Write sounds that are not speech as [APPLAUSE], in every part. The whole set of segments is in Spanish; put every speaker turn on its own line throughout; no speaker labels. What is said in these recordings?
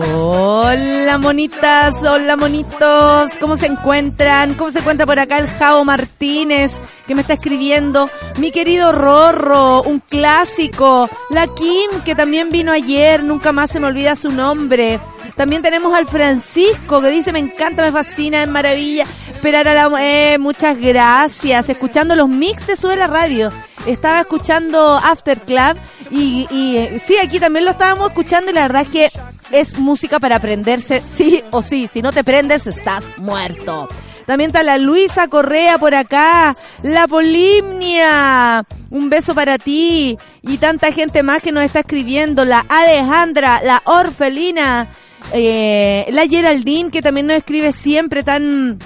Hola monitas, hola monitos, ¿cómo se encuentran? ¿Cómo se encuentra por acá el Javo Martínez que me está escribiendo? Mi querido Rorro, un clásico. La Kim que también vino ayer, nunca más se me olvida su nombre. También tenemos al Francisco que dice me encanta, me fascina, es maravilla. Esperar a la... Eh, muchas gracias. Escuchando los mix de Sube la Radio. Estaba escuchando After Club y, y eh, sí, aquí también lo estábamos escuchando y la verdad es que es música para aprenderse sí o sí. Si no te prendes, estás muerto. También está la Luisa Correa por acá, la Polimnia, un beso para ti y tanta gente más que nos está escribiendo, la Alejandra, la Orfelina, eh, la Geraldine que también nos escribe siempre tan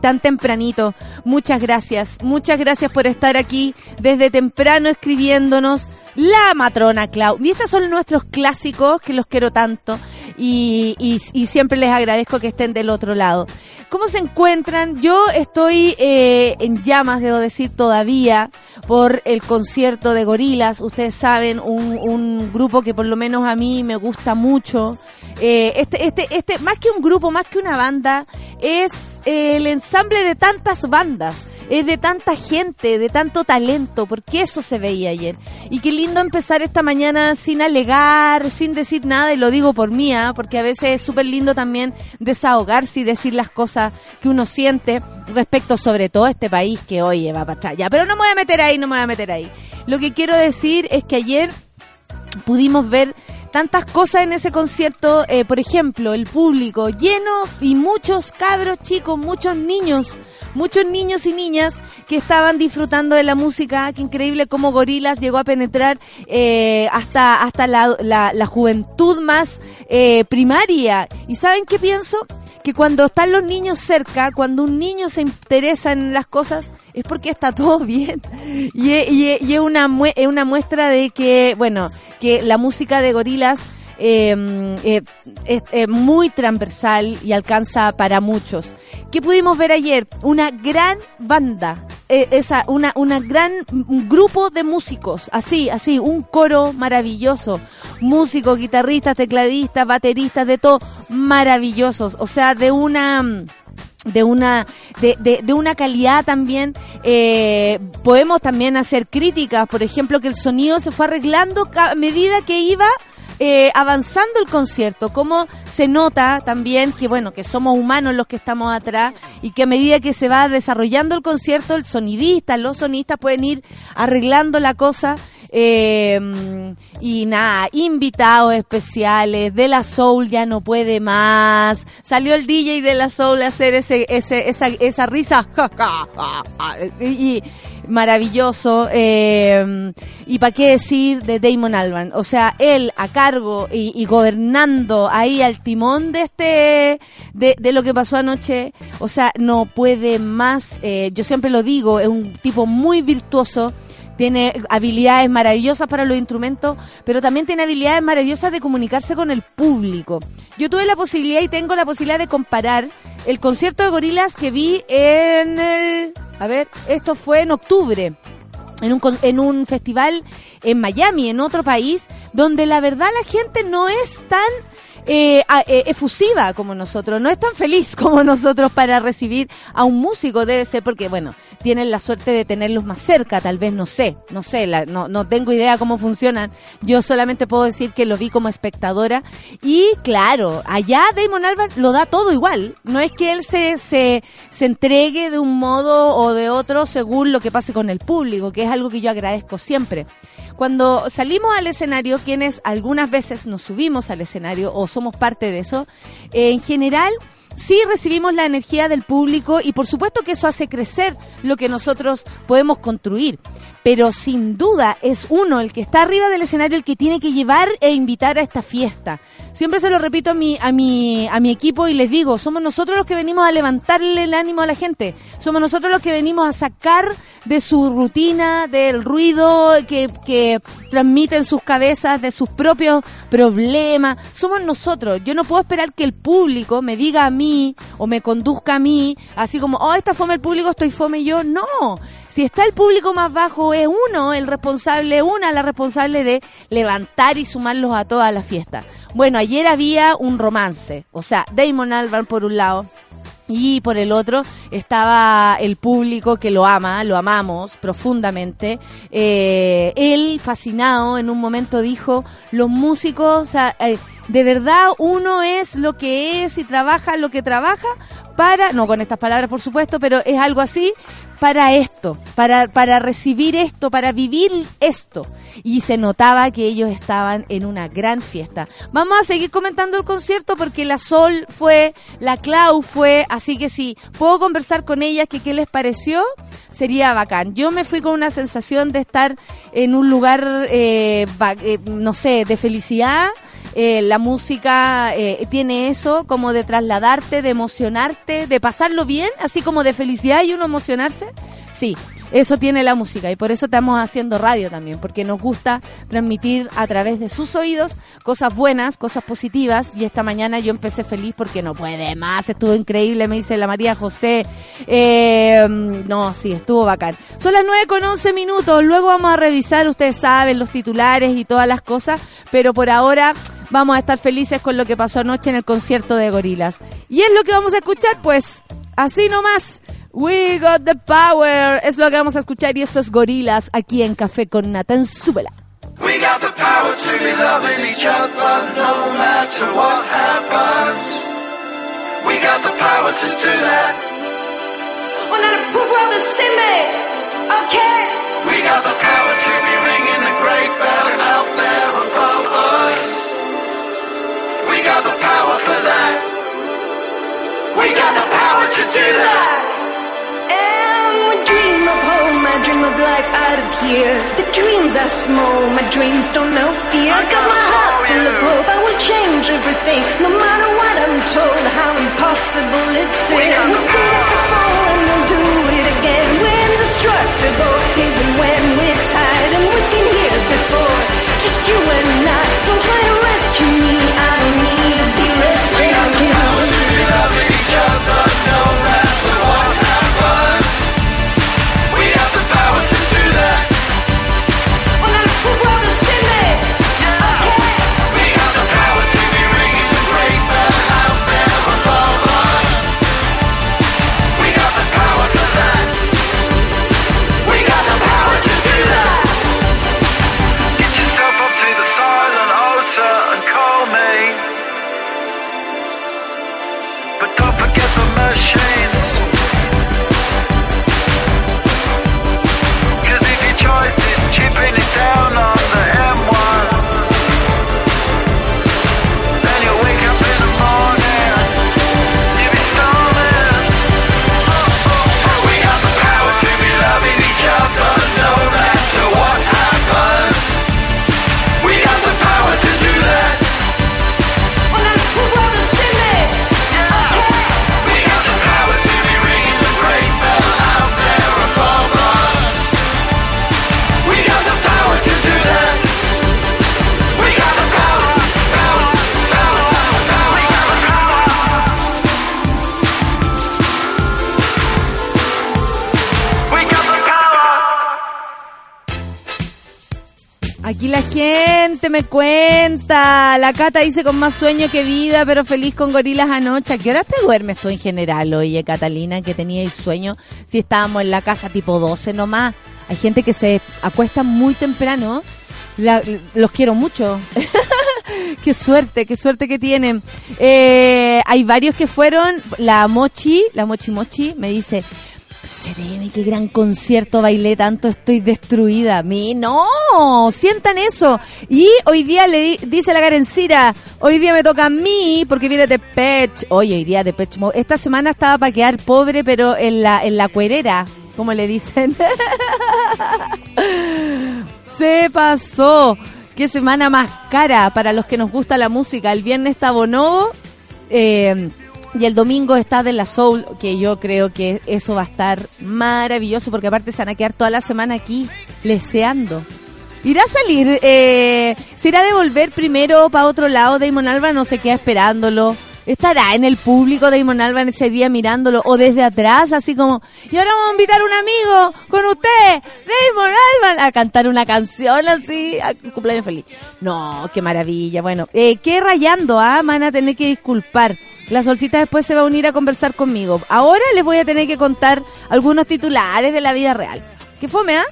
tan tempranito. Muchas gracias, muchas gracias por estar aquí desde temprano escribiéndonos. La matrona Clau. Y estos son nuestros clásicos que los quiero tanto. Y, y, siempre les agradezco que estén del otro lado. ¿Cómo se encuentran? Yo estoy eh, en llamas, debo decir, todavía por el concierto de Gorilas. Ustedes saben, un, un grupo que por lo menos a mí me gusta mucho. Eh, este, este, este, más que un grupo, más que una banda, es el ensamble de tantas bandas es de tanta gente, de tanto talento, porque eso se veía ayer. Y qué lindo empezar esta mañana sin alegar, sin decir nada, y lo digo por mí, ¿ah? porque a veces es súper lindo también desahogarse y decir las cosas que uno siente respecto sobre todo a este país que oye va para atrás. Ya, pero no me voy a meter ahí, no me voy a meter ahí. Lo que quiero decir es que ayer pudimos ver tantas cosas en ese concierto, eh, por ejemplo, el público lleno y muchos cabros chicos, muchos niños muchos niños y niñas que estaban disfrutando de la música. Qué increíble cómo Gorilas llegó a penetrar eh, hasta, hasta la, la, juventud más eh, primaria. ¿Y saben qué pienso? que cuando están los niños cerca, cuando un niño se interesa en las cosas, es porque está todo [LAUGHS] bien. Y, y, es, una, es una muestra de que, bueno, que la música de gorilas eh, es muy transversal y alcanza para muchos. ¿Qué pudimos ver ayer? Una gran banda, eh, esa, una, una gran grupo de músicos, así, así, un coro maravilloso, músicos, guitarristas, tecladistas, bateristas, de todo, maravillosos, o sea, de una de una de, de, de, una calidad también eh, podemos también hacer críticas por ejemplo que el sonido se fue arreglando a medida que iba eh, avanzando el concierto, cómo se nota también que, bueno, que somos humanos los que estamos atrás y que a medida que se va desarrollando el concierto, el sonidista, los sonistas pueden ir arreglando la cosa. Eh, y nada, invitados especiales, De La Soul ya no puede más. Salió el DJ De La Soul a hacer ese, ese, esa, esa risa. [LAUGHS] y, maravilloso. Eh, y para qué decir de Damon Alban. O sea, él a cargo y, gobernando ahí al timón de este, de, lo que pasó anoche. O sea, no puede más. Eh, yo siempre lo digo, es un tipo muy virtuoso tiene habilidades maravillosas para los instrumentos, pero también tiene habilidades maravillosas de comunicarse con el público. Yo tuve la posibilidad y tengo la posibilidad de comparar el concierto de gorilas que vi en el... A ver, esto fue en octubre. En un, en un festival en Miami, en otro país, donde la verdad la gente no es tan eh, eh, efusiva como nosotros, no es tan feliz [LAUGHS] como nosotros para recibir a un músico, debe ser porque, bueno, tienen la suerte de tenerlos más cerca, tal vez, no sé, no sé, no, no tengo idea cómo funcionan, yo solamente puedo decir que lo vi como espectadora y claro, allá Damon Albarn lo da todo igual, no es que él se, se, se entregue de un modo o de otro según lo que pase con el público, que es algo que yo agradezco siempre cuando salimos al escenario, quienes algunas veces nos subimos al escenario o somos parte de eso, eh, en general sí recibimos la energía del público y por supuesto que eso hace crecer lo que nosotros podemos construir. Pero sin duda es uno, el que está arriba del escenario, el que tiene que llevar e invitar a esta fiesta. Siempre se lo repito a mi, a mi, a mi equipo y les digo, somos nosotros los que venimos a levantarle el ánimo a la gente. Somos nosotros los que venimos a sacar de su rutina, del ruido que, que transmiten sus cabezas, de sus propios problemas. Somos nosotros. Yo no puedo esperar que el público me diga a mí o me conduzca a mí, así como, oh, está fome el público, estoy fome yo. No. Si está el público más bajo, es uno el responsable, una la responsable de levantar y sumarlos a toda la fiesta. Bueno, ayer había un romance, o sea, Damon Albarn por un lado, y por el otro estaba el público que lo ama, lo amamos profundamente. Eh, él, fascinado, en un momento dijo, los músicos, o sea, eh, de verdad uno es lo que es y trabaja lo que trabaja para, no con estas palabras por supuesto, pero es algo así, para esto, para, para recibir esto, para vivir esto. Y se notaba que ellos estaban en una gran fiesta. Vamos a seguir comentando el concierto porque la Sol fue, la Clau fue, así que si puedo conversar con ellas que qué les pareció, sería bacán. Yo me fui con una sensación de estar en un lugar, eh, eh, no sé, de felicidad eh, la música eh, tiene eso como de trasladarte, de emocionarte, de pasarlo bien, así como de felicidad y uno emocionarse. Sí, eso tiene la música y por eso estamos haciendo radio también, porque nos gusta transmitir a través de sus oídos cosas buenas, cosas positivas y esta mañana yo empecé feliz porque no puede más, estuvo increíble, me dice la María José. Eh, no, sí, estuvo bacán. Son las 9 con 11 minutos, luego vamos a revisar, ustedes saben, los titulares y todas las cosas, pero por ahora vamos a estar felices con lo que pasó anoche en el concierto de Gorilas. Y es lo que vamos a escuchar, pues, así nomás. We got the power. Es lo que vamos a escuchar y estos Gorilas aquí en Café con Nathan. Súbela. We got the power to be loving each other no matter what happens. We got the power to do that. On a le pouvoir de s'aimer. Okay. We got the power to be ringing a great bell out there above us. We got the power for that. We got the power to do that. Dream of life out of here. The dreams are small, my dreams don't know fear. I got my heart full of hope, I will change everything. No matter what I'm told, how impossible it seems. We did it before and we'll do it again. We're indestructible, Aquí la gente me cuenta. La Cata dice con más sueño que vida, pero feliz con gorilas anoche. ¿A qué hora te duermes tú en general, oye, Catalina, que teníais sueño? Si estábamos en la casa tipo 12 nomás. Hay gente que se acuesta muy temprano. los quiero mucho. [LAUGHS] qué suerte, qué suerte que tienen. Eh, hay varios que fueron. La Mochi, la Mochi Mochi, me dice, Sereme, qué gran concierto bailé tanto, estoy destruida. Mí, no, sientan eso. Y hoy día le dice la Garencira, hoy día me toca a mí porque viene de Pech. Oye, hoy día de Pech. Esta semana estaba para quedar pobre, pero en la, en la cuerera, como le dicen. [LAUGHS] Se pasó. Qué semana más cara para los que nos gusta la música. El viernes está Bonobo. Eh, y el domingo está de la Soul, que yo creo que eso va a estar maravilloso, porque aparte se van a quedar toda la semana aquí leseando. Irá a salir, eh, se irá a devolver primero para otro lado. Damon Alba no se queda esperándolo. Estará en el público Damon Alban ese día mirándolo o desde atrás, así como, y ahora vamos a invitar a un amigo con usted, Damon Alban, a cantar una canción así, a cumpleaños feliz. No, qué maravilla. Bueno, eh, qué rayando, ah, van a tener que disculpar. La solcita después se va a unir a conversar conmigo. Ahora les voy a tener que contar algunos titulares de la vida real. ¿Qué fome, ah?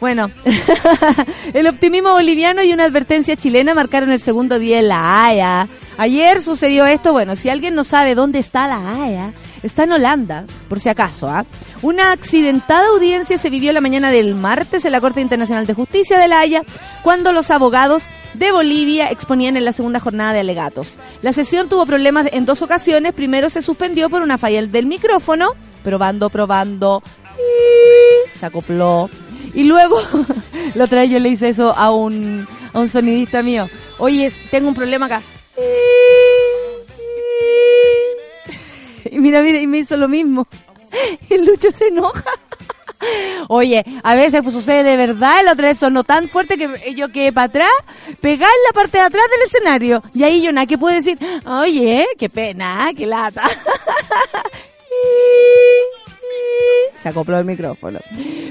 Bueno, [LAUGHS] el optimismo boliviano y una advertencia chilena marcaron el segundo día en La Haya. Ayer sucedió esto, bueno, si alguien no sabe dónde está La Haya, está en Holanda, por si acaso. ¿ah? Una accidentada audiencia se vivió la mañana del martes en la Corte Internacional de Justicia de La Haya, cuando los abogados de Bolivia exponían en la segunda jornada de alegatos. La sesión tuvo problemas en dos ocasiones. Primero se suspendió por una falla del micrófono, probando, probando, y se acopló. Y luego, [LAUGHS] la otra vez yo le hice eso a un, a un sonidista mío. Oye, tengo un problema acá. Y mira, mira, y me hizo lo mismo. [LAUGHS] El Lucho se enoja. Oye, a veces pues, sucede de verdad, la otra vez sonó tan fuerte que yo quedé para atrás, pegar en la parte de atrás del escenario. Y ahí yo nada que puedo decir, oye, qué pena, qué lata. [LAUGHS] Se acopló el micrófono.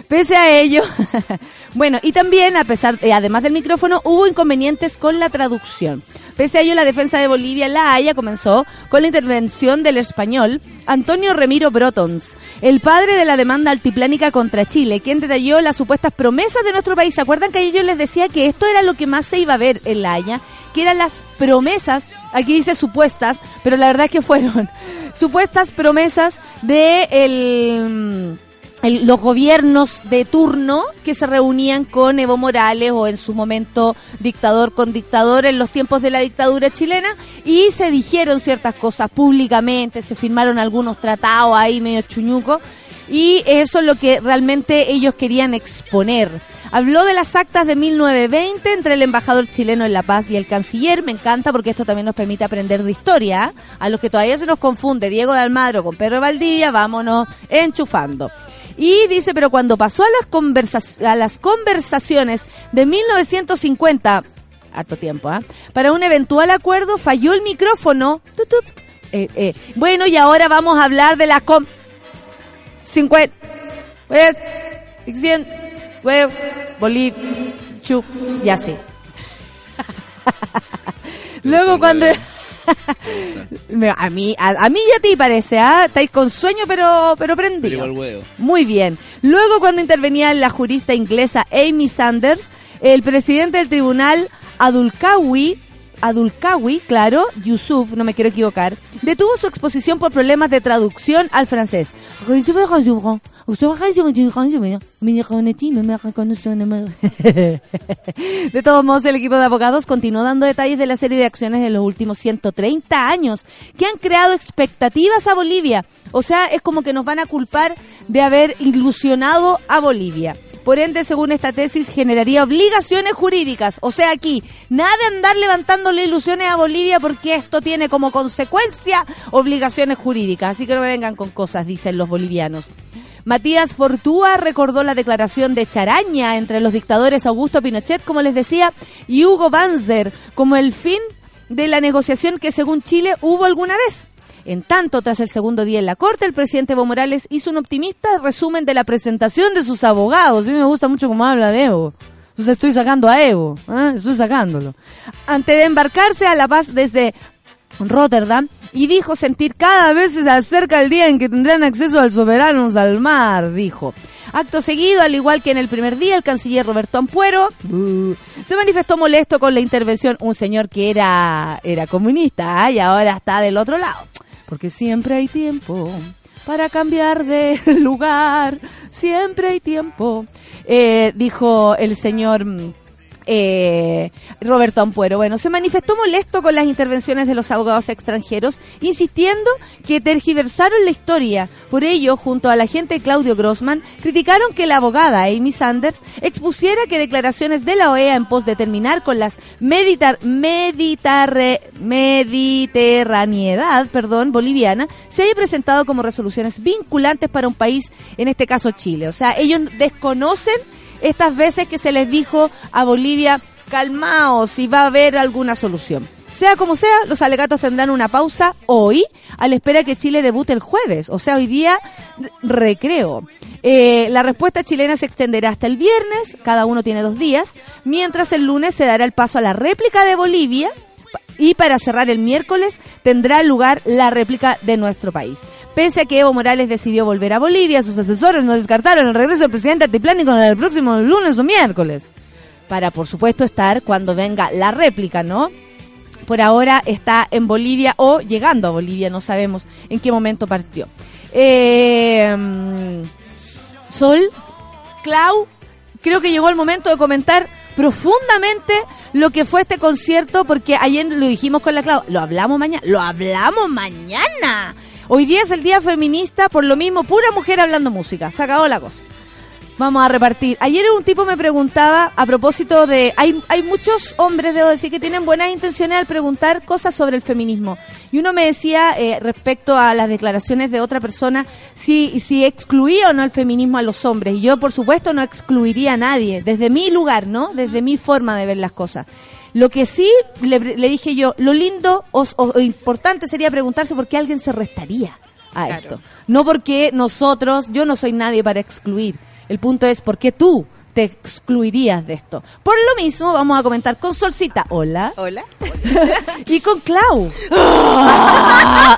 Pese a ello, [LAUGHS] bueno, y también, a pesar, eh, además del micrófono, hubo inconvenientes con la traducción. Pese a ello, la defensa de Bolivia La Haya comenzó con la intervención del español Antonio Remiro Brotons, el padre de la demanda altiplánica contra Chile, quien detalló las supuestas promesas de nuestro país. ¿Se acuerdan que ellos les decía que esto era lo que más se iba a ver en La Haya? Que eran las promesas, aquí dice supuestas, pero la verdad es que fueron [LAUGHS] supuestas promesas de el los gobiernos de turno que se reunían con Evo Morales o en su momento dictador con dictador en los tiempos de la dictadura chilena y se dijeron ciertas cosas públicamente, se firmaron algunos tratados ahí medio chuñuco y eso es lo que realmente ellos querían exponer. Habló de las actas de 1920 entre el embajador chileno en La Paz y el canciller. Me encanta porque esto también nos permite aprender de historia. A los que todavía se nos confunde Diego de Almagro con Pedro Valdivia, vámonos enchufando. Y dice, pero cuando pasó a las, a las conversaciones de 1950, harto tiempo, ¿ah? Para un eventual acuerdo falló el micrófono. Eh, eh. Bueno, y ahora vamos a hablar de la com... 50... Bolivia, chu, y así. [LAUGHS] Luego cuando... a mí, a, mí ya te parece, ¿ah? Estáis con sueño, pero, pero prendido. Muy bien. Luego, cuando intervenía la jurista inglesa Amy Sanders, el presidente del tribunal Adulkawi Adulkawi, claro, Yusuf, no me quiero equivocar, detuvo su exposición por problemas de traducción al francés. [LAUGHS] De todos modos, el equipo de abogados continuó dando detalles de la serie de acciones de los últimos 130 años que han creado expectativas a Bolivia. O sea, es como que nos van a culpar de haber ilusionado a Bolivia. Por ende, según esta tesis, generaría obligaciones jurídicas. O sea, aquí, nada de andar levantándole ilusiones a Bolivia porque esto tiene como consecuencia obligaciones jurídicas. Así que no me vengan con cosas, dicen los bolivianos. Matías Fortúa recordó la declaración de Charaña entre los dictadores Augusto Pinochet, como les decía, y Hugo Banzer, como el fin de la negociación que según Chile hubo alguna vez. En tanto, tras el segundo día en la Corte, el presidente Evo Morales hizo un optimista resumen de la presentación de sus abogados. A mí me gusta mucho cómo habla de Evo. Entonces estoy sacando a Evo, ¿eh? estoy sacándolo. Antes de embarcarse a La Paz desde Rotterdam, y dijo sentir cada vez se acerca el día en que tendrán acceso al soberanos al mar, dijo. Acto seguido, al igual que en el primer día, el canciller Roberto Ampuero uh, se manifestó molesto con la intervención un señor que era, era comunista ¿eh? y ahora está del otro lado. Porque siempre hay tiempo para cambiar de [LAUGHS] lugar, siempre hay tiempo, eh, dijo el señor mm, eh, Roberto Ampuero. Bueno, se manifestó molesto con las intervenciones de los abogados extranjeros, insistiendo que tergiversaron la historia. Por ello, junto a la agente Claudio Grossman, criticaron que la abogada Amy Sanders expusiera que declaraciones de la OEA en pos de terminar con las meditar, meditarre, mediterraneidad perdón, boliviana se haya presentado como resoluciones vinculantes para un país, en este caso Chile. O sea, ellos desconocen estas veces que se les dijo a Bolivia, calmaos si va a haber alguna solución. Sea como sea, los alegatos tendrán una pausa hoy, a la espera que Chile debute el jueves, o sea, hoy día recreo. Eh, la respuesta chilena se extenderá hasta el viernes, cada uno tiene dos días, mientras el lunes se dará el paso a la réplica de Bolivia, y para cerrar el miércoles tendrá lugar la réplica de nuestro país. Pese a que Evo Morales decidió volver a Bolivia, sus asesores no descartaron el regreso del presidente Altiplánico el próximo lunes o miércoles. Para, por supuesto, estar cuando venga la réplica, ¿no? Por ahora está en Bolivia o llegando a Bolivia, no sabemos en qué momento partió. Eh, Sol, Clau, creo que llegó el momento de comentar profundamente lo que fue este concierto, porque ayer lo dijimos con la Clau, lo hablamos mañana, lo hablamos mañana. Hoy día es el día feminista, por lo mismo, pura mujer hablando música. Se acabó la cosa. Vamos a repartir. Ayer un tipo me preguntaba a propósito de... Hay, hay muchos hombres, debo decir, que tienen buenas intenciones al preguntar cosas sobre el feminismo. Y uno me decía, eh, respecto a las declaraciones de otra persona, si, si excluía o no el feminismo a los hombres. Y yo, por supuesto, no excluiría a nadie, desde mi lugar, ¿no? Desde mi forma de ver las cosas. Lo que sí le, dije yo, lo lindo o, importante sería preguntarse por qué alguien se restaría a esto. No porque nosotros, yo no soy nadie para excluir el punto es por qué tú te excluirías de esto. Por lo mismo, vamos a comentar con Solcita. Hola.
Hola. [LAUGHS]
y con Clau. [LAUGHS]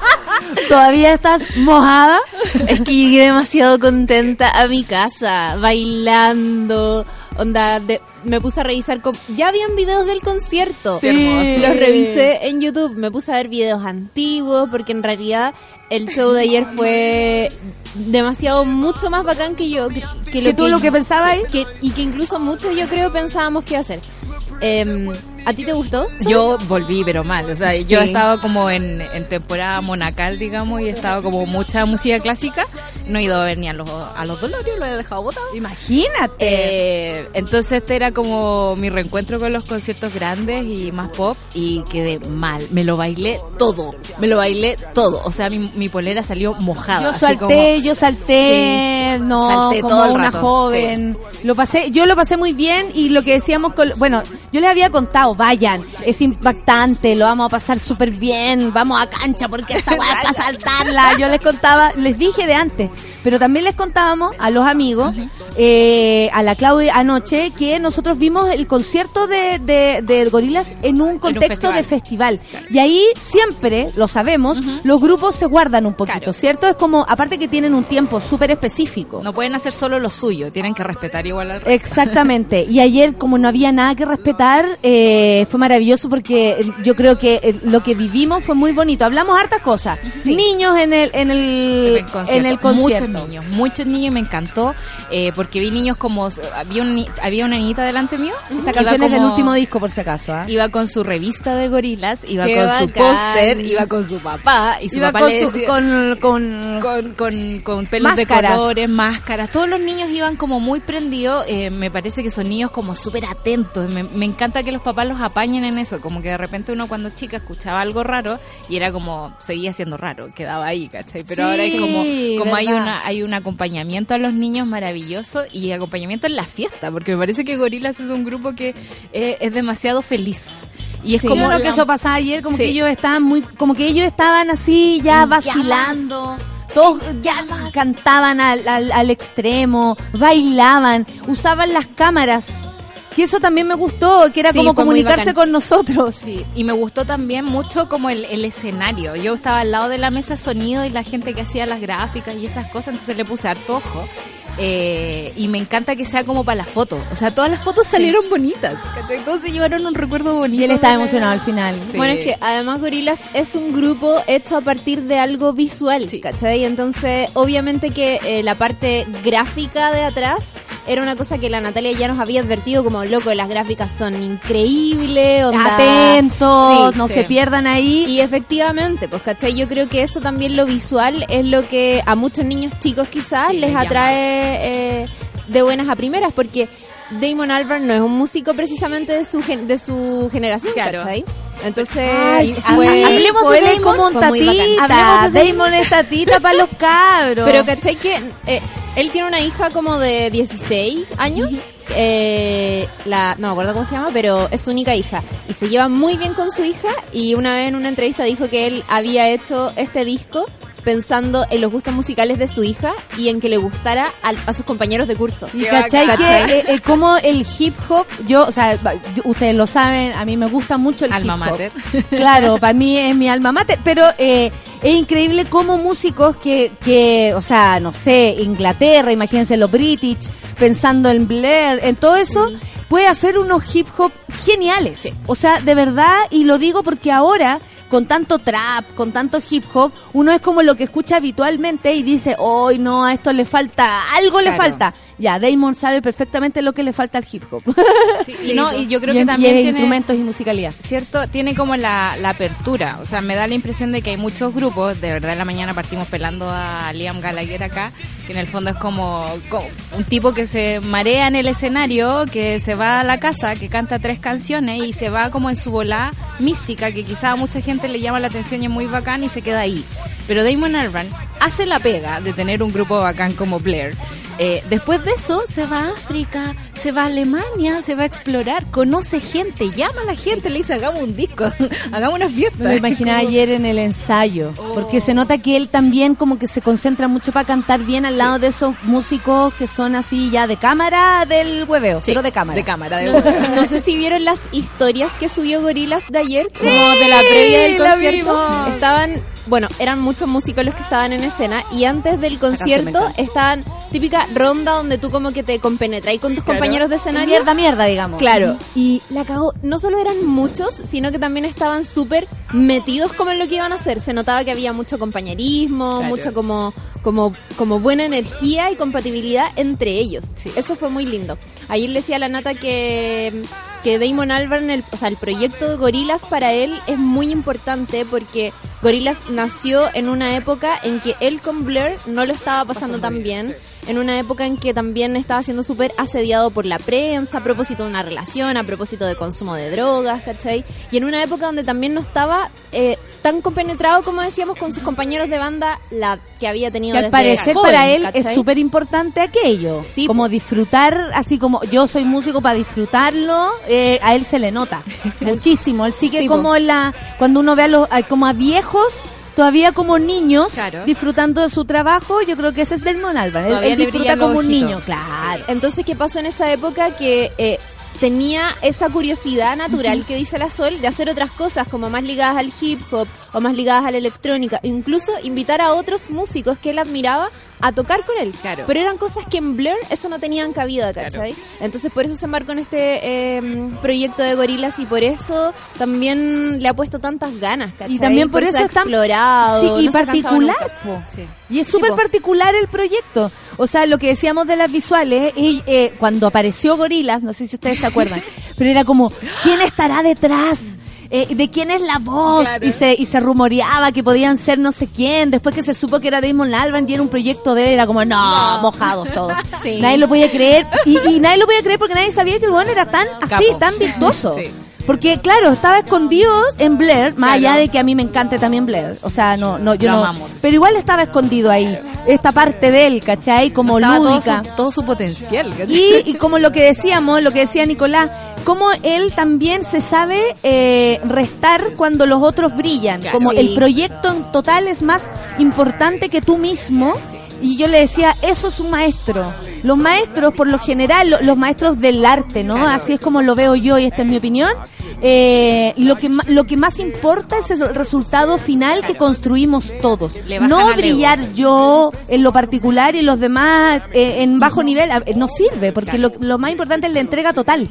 ¿Todavía estás mojada?
Es que llegué demasiado contenta a mi casa, bailando, onda, de, me puse a revisar, ya habían videos del concierto,
sí.
los revisé en YouTube, me puse a ver videos antiguos, porque en realidad el show de ayer [LAUGHS] fue demasiado, mucho más bacán que yo. Que,
lo que tú lo que pensabas
que, y que incluso muchos yo creo pensábamos que iba a ser. Eh, ¿A ti te gustó?
Yo volví, pero mal. O sea, yo estaba como en, temporada monacal, digamos, y he estado como mucha música clásica. No he ido a ver ni a los, a los dolorios, lo he dejado botado.
Imagínate.
Eh, entonces este era como mi reencuentro con los conciertos grandes y más pop y quedé mal. Me lo bailé todo. Me lo bailé todo. O sea, mi, polera salió mojada.
Yo salté, yo salté. no, salté como todo una joven. Lo pasé, yo lo pasé muy bien y lo que decíamos con, bueno, yo les había contado vayan, es impactante, lo vamos a pasar súper bien, vamos a cancha porque esa a [LAUGHS] saltarla. Yo les contaba, les dije de antes, pero también les contábamos a los amigos, eh, a la Claudia anoche, que nosotros vimos el concierto de, de, Gorilas en un contexto de festival. Y ahí siempre, lo sabemos, los grupos se guardan un poquito, ¿cierto? Es como, aparte que tienen un tiempo súper específico.
No pueden hacer solo lo suyo, tienen que respetar igual al
Exactamente. [LAUGHS] Y ayer, como no había nada que respetar, eh, fue maravilloso porque yo creo que eh, lo que vivimos fue muy bonito. Hablamos hartas cosas. Niños en el, en el, en el concierto
niños, muchos niños, me encantó, eh, porque vi niños como, había, un, había una niñita delante mío.
Esta canción es del último disco, por si acaso. ¿ah?
Iba con su revista de gorilas, iba con su póster, iba con su papá, y su papá
con,
le
con, con,
con, con, pelos de colores, máscaras. Todos los niños iban como muy prendidos, eh, me parece que son niños como súper atentos. Me, me encanta que los papás los apañen en eso, como que de repente uno cuando chica escuchaba algo raro y era como, seguía siendo raro, quedaba ahí, ¿cachai? Pero ahora es como, como hay una hay un acompañamiento a los niños maravilloso y acompañamiento en la fiesta, porque me parece que Gorilas es un grupo que eh, es demasiado feliz.
Y es como lo que eso pasaba ayer, como que ellos estaban muy, como que ellos estaban así ya vacilando. Todos ya cantaban al, al, al extremo, bailaban, usaban las cámaras que eso también me gustó, que era como comunicarse con nosotros.
Sí, y me gustó también mucho como el, el, escenario. Yo estaba al lado de la mesa sonido y la gente que hacía las gráficas y esas cosas, entonces le puse harto ojo. Eh, y me encanta que sea como para las fotos. O sea, todas las fotos salieron bonitas. Todos se llevaron un recuerdo bonito.
Y él estaba emocionado al final.
Bueno, es que además Gorilas es un grupo hecho a partir de algo visual, ¿cachai? Entonces, obviamente que eh, la parte gráfica de atrás era una cosa que la Natalia ya nos había advertido como, loco, las gráficas son increíbles.
Atentos, no se pierdan ahí.
Y efectivamente, pues, ¿cachai? Yo creo que eso también lo visual es lo que a muchos niños chicos quizás les atrae eh, de buenas a primeras, porque Damon Albarn no es un músico precisamente de su de su generación, ¿cachai? Entonces,
hablemos de Damon como tatita. Damon es tatita para los cabros.
Pero ¿cachai que eh, él tiene una hija como de 16 años? Eh, la, no me acuerdo cómo se llama, pero es su única hija. Y se lleva muy bien con su hija y una vez en una entrevista dijo que él había hecho este disco pensando en los gustos musicales de su hija y en que le gustara a, sus compañeros de curso.
Y cachai que eh, eh, como el hip hop, yo, o sea, ustedes lo saben, a mí me gusta mucho el
alma
hip
hop. mater.
Claro, para mí es mi alma mater, pero eh, es increíble como músicos que, que, o sea, no sé, Inglaterra, imagínense los British, pensando en Blair, en todo eso, puede hacer unos hip hop geniales. O sea, de verdad, y lo digo porque ahora con tanto trap, con tanto hip hop, uno es como lo que escucha habitualmente y dice, hoy no, a esto le falta, algo le falta. Ya, Damon sabe perfectamente lo que le falta al hip hop. [LAUGHS]
y, no, y yo creo que también tiene,
instrumentos y musicalidad.
Cierto, tiene como la, apertura, o sea, me da la impresión de que hay muchos grupos, de verdad en la mañana partimos pelando a Liam Gallagher acá, que en el fondo es como, como un tipo que se marea en el escenario, que se va a la casa, que canta tres canciones y se va como en su bola mística, que quizá a mucha gente le llama la atención y es muy bacán y se queda ahí. Pero Damon Albarn hace la pega de tener un grupo bacán como Blair. Eh, después de eso se va a África, se va a Alemania, se va a explorar, conoce gente, llama a la gente, le dice hagamos un disco, [LAUGHS] hagamos una fiesta.
Me lo imaginaba [LAUGHS] ayer en el ensayo, porque se nota que él también como que se concentra mucho para cantar bien al lado de esos músicos que son así ya de cámara del hueveo, pero de cámara.
De cámara,
de no, sé si vieron las historias que subió Gorilas de ayer, como de la previa del concierto. Estaban bueno, eran muchos músicos los que estaban en escena y antes del concierto estaban típica ronda donde tú como que te compenetras con tus compañeros de escenario.
Mierda, mierda, digamos.
Claro. Y la cagó, no solo eran muchos, sino que también estaban súper metidos como en lo que iban a hacer. Se notaba que había mucho compañerismo, mucha como, como, como buena energía y compatibilidad entre ellos. Eso fue muy lindo. Ayer le decía a la nata que que Damon Albarn, el, o sea, el proyecto de Gorilas para él es muy importante porque Gorilas nació en una época en que él con Blair no lo estaba pasando tan bien en una época en que también estaba siendo súper asediado por la prensa a propósito de una relación, a propósito de consumo de drogas, ¿cachai? Y en una época donde también no estaba eh, tan compenetrado, como decíamos, con sus compañeros de banda, la que había tenido
que al parecer para él es súper importante aquello. Sí, como disfrutar, así como yo soy músico para disfrutarlo, eh, a él se le nota [LAUGHS] muchísimo. Él sigue como en la, cuando uno ve a los, como a viejos, todavía como niños disfrutando de su trabajo, yo creo que ese es del Alba. Él, disfruta como un niño, claro.
Entonces, ¿qué pasó en esa época? Que eh, tenía esa curiosidad natural que dice la Sol de hacer otras cosas como más ligadas al hip hop o más ligadas a la electrónica, incluso invitar a otros músicos que él admiraba a tocar con él. Claro. Pero eran cosas que en Blur eso no tenían cabida, ¿cachai? Entonces por eso se embarcó en este em, proyecto de gorilas y por eso también le ha puesto tantas ganas, ¿cachai?
Y también por, eso,
ha explorado.
Sí, y particular. Y es súper particular el proyecto. O sea, lo que decíamos de las visuales, y, eh, cuando apareció Gorilas, no sé si ustedes se acuerdan, [LAUGHS] pero era como, ¿quién estará detrás? Eh, ¿De quién es la voz? Y, se, y se rumoreaba que podían ser no sé quién. Después que se supo que era Damon Albarn y era un proyecto de él, era como, no, mojados todos. [LAUGHS] Nadie lo podía creer. Y, y, nadie lo podía creer porque nadie sabía que el bueno era tan así, tan virtuoso. Porque, claro, estaba escondido en Blair, más allá de que a mí me encante también Blair. O sea, no, no, yo no. Pero igual estaba escondido ahí. Esta parte de él, ¿cachai? Como lúdica.
Todo su, potencial.
Y, y como lo que decíamos, lo que decía Nicolás, como él también se sabe eh, restar cuando los otros brillan. Como el proyecto en total es más importante que tú mismo. Y yo le decía, eso es un maestro los maestros, por lo general, los maestros del arte, ¿no? Así es como lo veo yo y esta es mi opinión. Eh, lo que lo que más importa es el resultado final que construimos todos. No brillar yo en lo particular y los demás eh, en bajo nivel no sirve, porque lo, lo más importante es la entrega total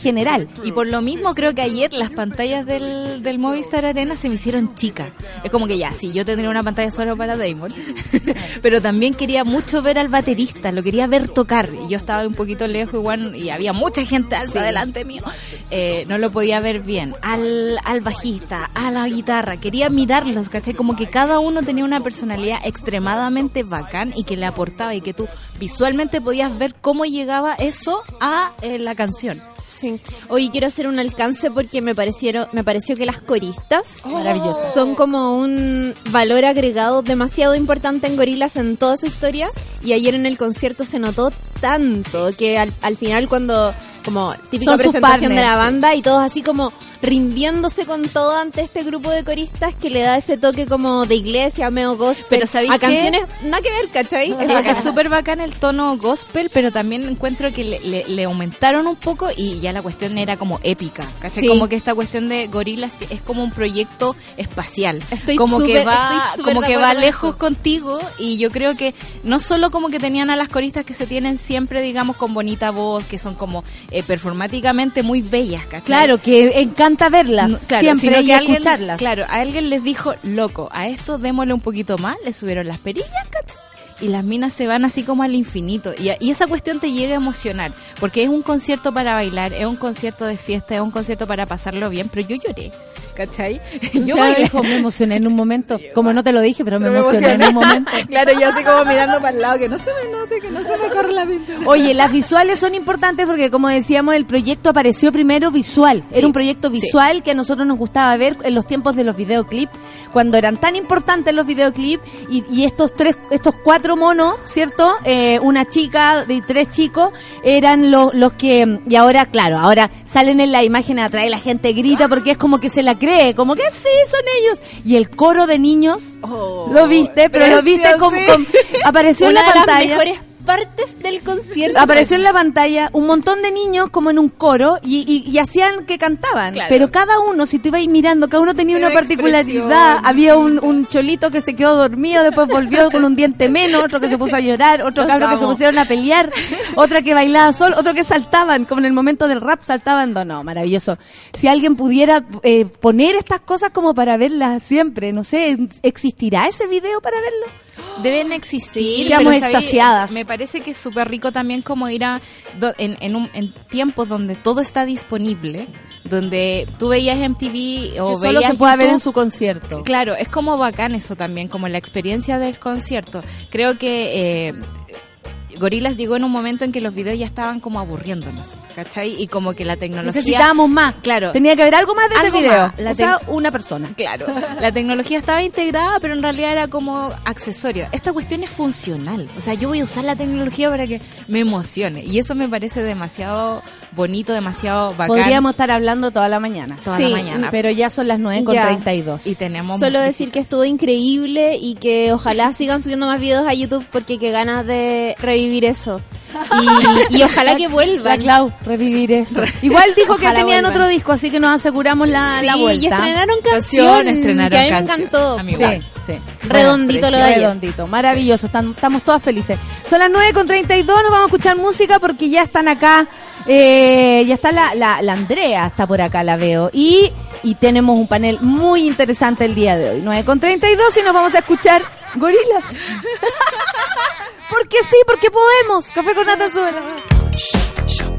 general.
Y por lo mismo creo que ayer las pantallas del, del Movistar Arena se me hicieron chicas. Es como que ya, sí, yo tendría una pantalla solo para Damon, [LAUGHS] pero también quería mucho ver al baterista, lo quería ver tocar. Y yo estaba un poquito lejos igual y había mucha gente alta delante mío. Eh, no lo podía ver bien. Al, al bajista, a la guitarra, quería mirarlos, ¿cachai? Como que cada uno tenía una personalidad extremadamente bacán y que le aportaba y que tú visualmente podías ver cómo llegaba eso a eh, la canción.
Hoy quiero hacer un alcance porque me parecieron, me pareció que las coristas son como un valor agregado demasiado importante en Gorilas en toda su historia. Y ayer en el concierto se notó tanto que al, al final cuando como típica presentación de la banda y todos así como rindiéndose con todo ante este grupo de coristas que le da ese toque como de iglesia, medio gospel. Pero a canciones nada que ver, ¿cachai?
Es súper bacán el tono gospel, pero también encuentro que le, aumentaron un poco y ya la cuestión era como épica. Casi como que esta cuestión de gorilas es como un proyecto espacial.
Estoy
como
que
va, como que va lejos contigo y yo creo que no solo como que tenían a las coristas que se tienen siempre, digamos, con bonita voz, que son como eh, performáticamente muy bellas, ¿cachai?
Claro, que encanta verlas siempre y escucharlas.
Claro, a alguien les dijo, loco, a esto démosle un poquito más, le subieron las perillas, ¿cachai? Y las minas se van así como al infinito. Y, y, esa cuestión te llega a emocionar, porque es un concierto para bailar, es un concierto de fiesta, es un concierto para pasarlo bien, pero yo lloré, ¿cachai? [LAUGHS]
Yo me emocioné en un momento, como no te lo dije, pero me, emocioné, en un momento. [LAUGHS]
claro, yo así como mirando para el lado, que no se me note, que no se me corre la mente. [LAUGHS]
Oye, las visuales son importantes porque como decíamos, el proyecto apareció primero visual, era un proyecto visual que a nosotros nos gustaba ver en los tiempos de los videoclips, cuando eran tan importantes los videoclips y, y estos tres, estos cuatro cuatro monos, ¿cierto? Eh, una chica y tres chicos eran los, los que, y ahora, claro, ahora salen en la imagen atrás y la gente grita porque es como que se la cree, como que sí, son ellos. Y el coro de niños, oh, lo viste, pero lo viste como, apareció en la pantalla
partes del concierto.
Apareció en la pantalla un montón de niños como en un coro y, y, hacían que cantaban. Pero cada uno, si tú ibas mirando, cada uno tenía una particularidad. Había un, un, cholito que se quedó dormido, después volvió con un diente menos, otro que se puso a llorar, otro cabro que se pusieron a pelear, otra que bailaba sol, otro que saltaban, como en el momento del rap saltaban. No, no, maravilloso. Si alguien pudiera eh, poner estas cosas como para verlas siempre, no sé, ¿existirá ese video para verlo?
Deben existir.
Digamos, extasiadas
parece que es súper rico también como ir a en, en, un, en tiempos donde todo está disponible, donde tú veías MTV o
que solo se puede ver en su concierto.
Claro, es como bacán eso también, como la experiencia del concierto. Creo que eh, Gorilas llegó en un momento en que los videos ya estaban como aburriéndonos, ¿cachai? Y como que la tecnología...
Necesitábamos más.
Claro.
Tenía que haber algo más de ese video. La o sea, una persona.
Claro. La tecnología estaba integrada, pero en realidad era como accesorio. Esta cuestión es funcional. O sea, yo voy a usar la tecnología para que me emocione. Y eso me parece demasiado bonito, demasiado bacán.
Podríamos estar hablando toda la mañana.
Toda la mañana.
Pero ya son las 9 con 32.
Y tenemos...
Solo decir que estuvo increíble y que ojalá [LAUGHS] sigan subiendo más videos a YouTube porque qué ganas de revivir eso. Y, ojalá que vuelva.
La Clau, revivir eso. Igual dijo que tenían otro disco, así que nos aseguramos la, la vuelta.
Y estrenaron canción, estrenaron que a mí me encantó.
Sí, sí.
Redondito lo de ayer.
Redondito, maravilloso. estamos todas felices. Son las 9 con 32, nos vamos a escuchar música porque ya están acá. Eh, ya está la, la, Andrea, está por acá, la veo. Y, y tenemos un panel muy interesante el día de hoy. 9 con 32 y nos vamos a escuchar gorilas. [LAUGHS] porque sí, porque podemos. Café con nata
Windmill,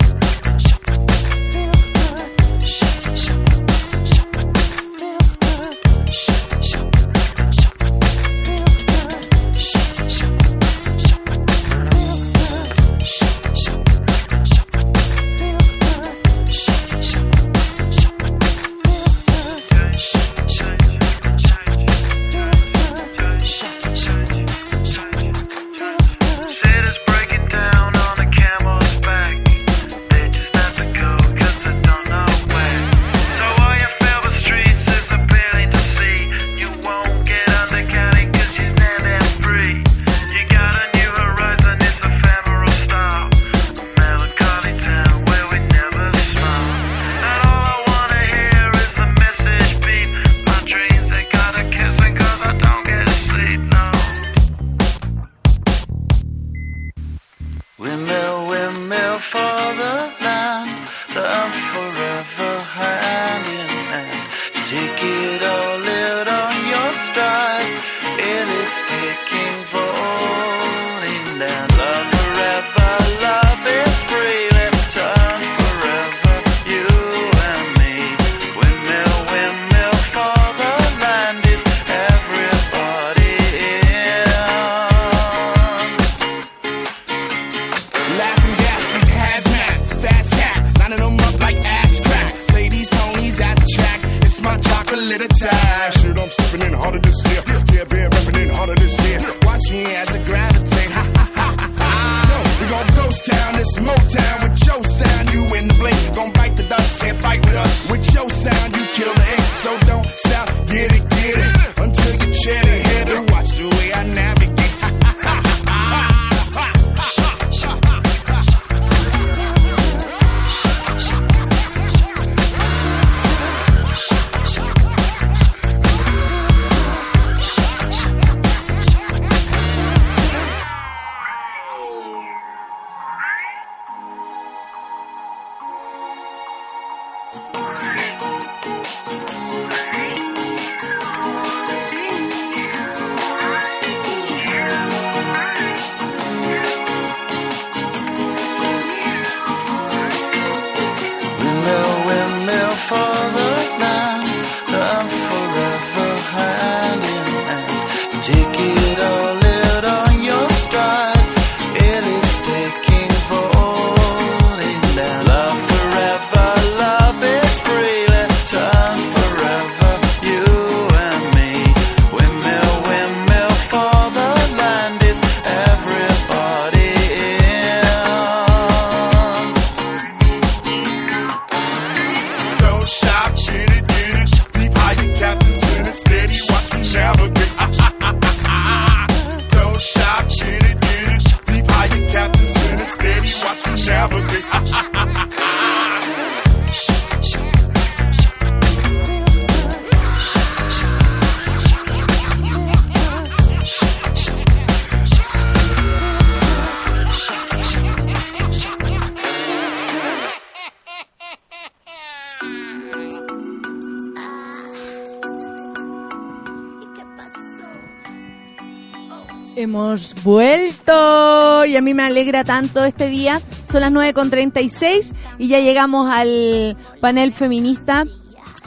me
alegra tanto este día. Son las 9.36 y ya llegamos al panel feminista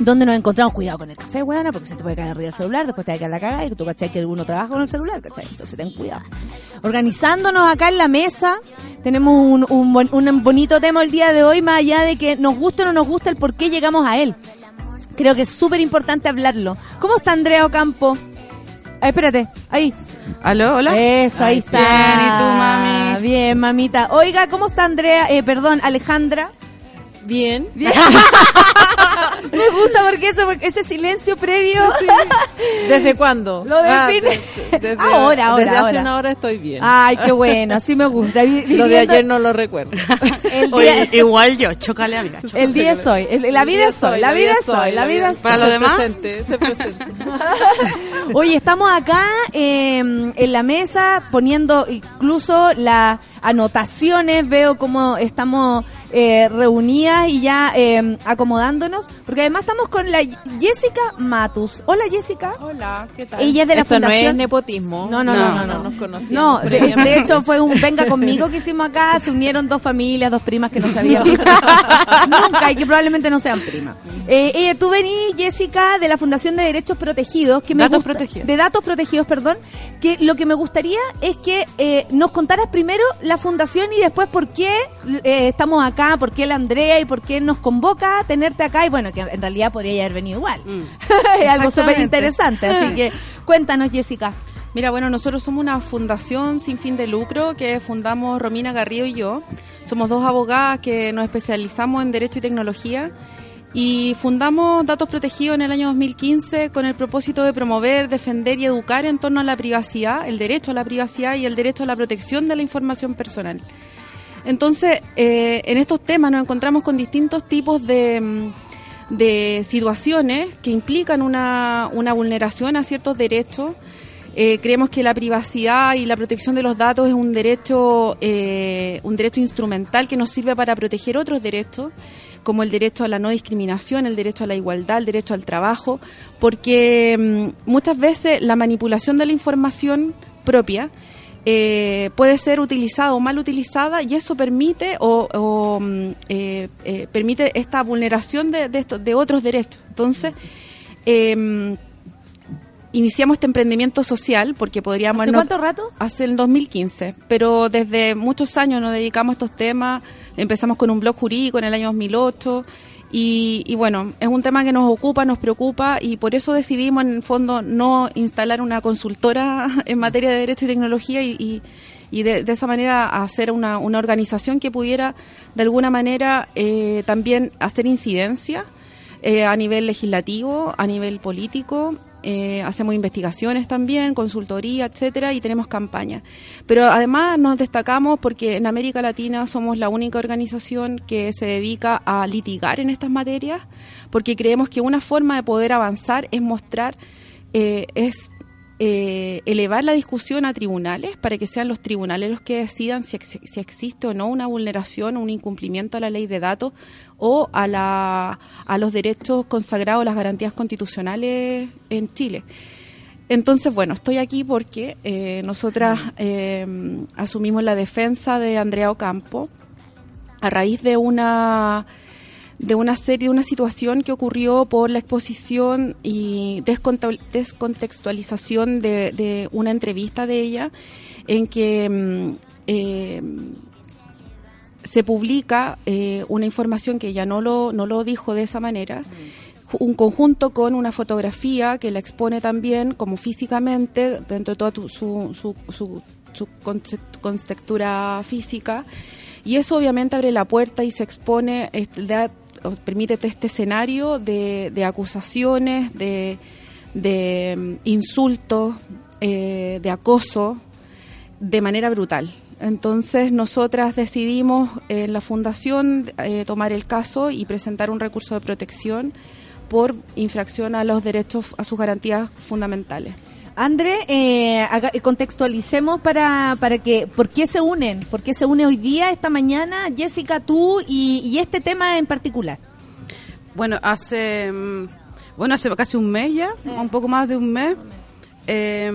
donde nos encontramos. Cuidado con el café, weona, porque se te puede caer arriba el celular, después te va a caer la cagada y tú cachai que uno trabaja con el celular, cachai. Entonces ten cuidado. Organizándonos acá en la mesa, tenemos un, un, bon- un bonito tema el día de hoy, más allá de que nos guste o no nos guste el por qué llegamos a él. Creo que es súper importante hablarlo. ¿Cómo está Andrea Ocampo? Ah, espérate, ahí.
¿Aló? ¿Hola?
Eso, ahí está.
bien, ¿y tú, mami?
Bien, mamita. Oiga, ¿cómo está Andrea? Eh, perdón, Alejandra.
Bien.
Bien. [LAUGHS] Me gusta porque eso, ese silencio previo.
¿Desde cuándo?
Lo define.
de- [LAUGHS] desde,
Ahora, ahora,
Desde hace
ahora.
una hora estoy bien.
Ay, qué bueno, así me gusta.
Lo de ayer no lo recuerdo. [LAUGHS]
El día,
Oye, igual yo, chócale al gacho.
el día es hoy. El- la vida es hoy. La vida es hoy. La vida es
Para lo
Se
demás,
presente, se presente.
Oye, estamos acá eh, en la mesa poniendo incluso las anotaciones, veo cómo estamos eh, reunidas y ya eh, acomodándonos, porque además estamos con la Jessica Matus. Hola Jessica.
Hola, ¿qué tal?
Ella es de la
Esto no
fundación-
es nepotismo.
No, no, no, no, no.
nos conocíamos.
No, de, hecho fue un venga conmigo que hicimos acá, se unieron dos familias, dos primas que no sabíamos [LAUGHS] nunca y que probablemente no sean primas. Eh, eh, tú venís, Jessica, de la Fundación de Derechos Protegidos, que me
Datos
gusta-
protegidos.
de datos protegidos, perdón, que lo que me gustaría es que eh, nos contaras primero la fundación y después por qué eh, estamos acá, por qué la Andrea y por qué nos convoca a tenerte acá y bueno, que en realidad podría haber venido igual. [LAUGHS] es algo súper interesante, así que [LAUGHS] cuéntanos, Jessica.
Mira, bueno, nosotros somos una fundación sin fin de lucro que fundamos Romina Garrido y yo. Somos dos abogadas que nos especializamos en Derecho y Tecnología y fundamos Datos Protegidos en el año 2015 con el propósito de promover, defender y educar en torno a la privacidad, el derecho a la privacidad y el derecho a la protección de la información personal. Entonces, eh, en estos temas nos encontramos con distintos tipos de, mm, de situaciones que implican una, una vulneración a ciertos derechos. Eh, creemos que la privacidad y la protección de los datos es un derecho, eh, un derecho instrumental que nos sirve para proteger otros derechos, como el derecho a la no discriminación, el derecho a la igualdad, el derecho al trabajo, porque mm, muchas veces la manipulación de la información propia eh, puede ser utilizada o mal utilizada y eso permite o, o, mm, eh, eh, permite esta vulneración de, de, estos- de otros derechos. Entonces, eh, iniciamos este emprendimiento social porque podríamos...
¿Hace
no-
cuánto rato?
Hace el 2015, pero desde muchos años nos dedicamos a estos temas. Empezamos con un blog jurídico en el año 2008 y, y bueno, es un tema que nos ocupa, nos preocupa y por eso decidimos en el fondo no instalar una consultora [LAUGHS] en materia de derecho y tecnología y, y- de esa manera hacer una, una organización que pudiera de alguna manera eh, también hacer incidencia eh, a nivel legislativo, a nivel político. Eh, hacemos investigaciones también, consultoría, etcétera, y tenemos campañas. Pero además nos destacamos porque en América Latina somos la única organización que se dedica a litigar en estas materias, porque creemos que una forma de poder avanzar es mostrar, eh, es eh, elevar la discusión a tribunales para que sean los tribunales los que decidan si, ex- si existe o no una vulneración o un incumplimiento a la ley de datos o a, la, a los derechos consagrados, las garantías constitucionales en Chile. Entonces, bueno, estoy aquí porque eh, nosotras eh, asumimos la defensa de Andrea Ocampo a raíz de una de una serie, una situación que ocurrió por la exposición y descontextualización de, de una entrevista de ella en que mm, eh, se publica eh, una información que ella no lo, no lo dijo de esa manera, un conjunto con una fotografía que la expone también como físicamente, dentro de toda tu- su, su, su, su contextura física, y eso obviamente abre la puerta y se expone, da- permite este escenario de, de acusaciones, de, de mm, insultos, eh, de acoso, de manera brutal. Entonces nosotras decidimos en la fundación eh, tomar el caso y presentar un recurso de protección por infracción a los derechos, a sus garantías fundamentales.
André, eh, eh, contextualicemos para, para que, ¿por qué se unen? ¿Por qué se une hoy día, esta mañana, Jessica, tú y, y este tema en particular?
Bueno, hace mm, bueno hace casi un mes ya, un poco más de un mes, eh,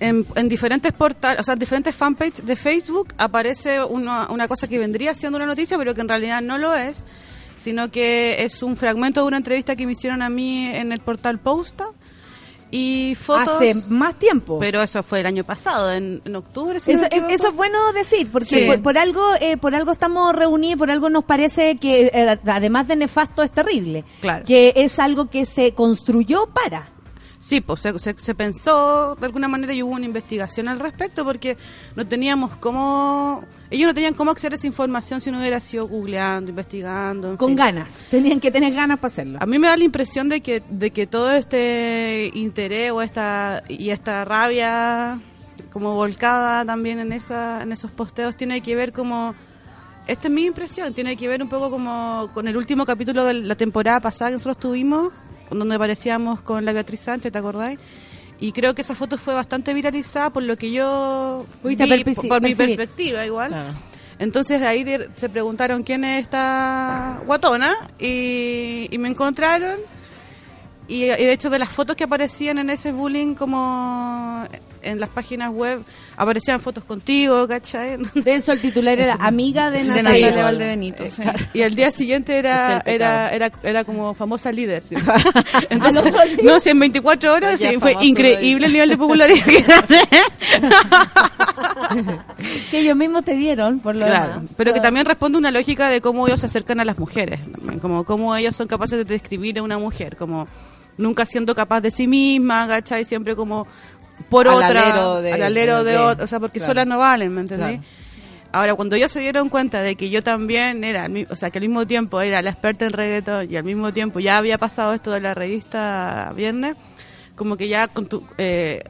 en, en diferentes portales, o sea, en diferentes fanpages de Facebook aparece una, una cosa que vendría siendo una noticia, pero que en realidad no lo es, sino que es un fragmento de una entrevista que me hicieron a mí en el portal Posta y fotos.
Hace más tiempo.
Pero eso fue el año pasado, en, en octubre. si
Eso, es,
equivoco.
eso es bueno decir, porque
Sí.
por, por algo eh, por algo estamos reunidos, por algo nos parece que, eh, además de nefasto, es terrible.
Claro.
Que es algo que se construyó para.
Sí, pues se, se- se pensó de alguna manera y hubo una investigación al respecto porque no teníamos cómo... Ellos no tenían cómo acceder a esa información si no hubiera sido googleando, investigando. en
Con
fin.
ganas. Tenían que tener ganas para hacerlo.
A mí me da la impresión de que, de que todo este interés o esta, y esta rabia como volcada también en, esa, en esos posteos tiene que ver como... Esta es mi impresión, tiene que ver un poco como con el último capítulo de la temporada pasada que nosotros tuvimos, donde aparecíamos con la Beatriz Sánchez, ¿te acordáis? Y creo que esa foto fue bastante viralizada por lo que yo
Pudiste
vi, por, por mi perspectiva igual. Entonces de ahí de- se preguntaron quién es esta guatona y, y me encontraron y, y de hecho de las fotos que aparecían en ese bullying como en las páginas web aparecían fotos contigo, ¿cachai? [LAUGHS]
De eso el titular era amiga de
De
Natalia
Natalia
Valdebenito.
Eh, Y al día siguiente era era, era era como famosa líder.
Al [LAUGHS]
Entonces, no, si en 24 horas sí, fue increíble el nivel de popularidad que [LAUGHS]
que ellos mismos te dieron, por lo
Claro,
demás.
pero que también responde a una lógica de cómo ellos se acercan a las mujeres, como cómo ellos son capaces de describir a una mujer, como nunca siendo capaz de sí misma, ¿cachai? Siempre como por
Al
otra,
alero de-
al alero de,
de-
otra, o sea, porque
claro.
solas no valen, ¿me entendés?
Claro.
Ahora, cuando ellos se dieron cuenta de que yo también era, o sea, que al mismo tiempo era la experta en reggaetón y al mismo tiempo ya había pasado esto de la revista Viernes, como que ya eh,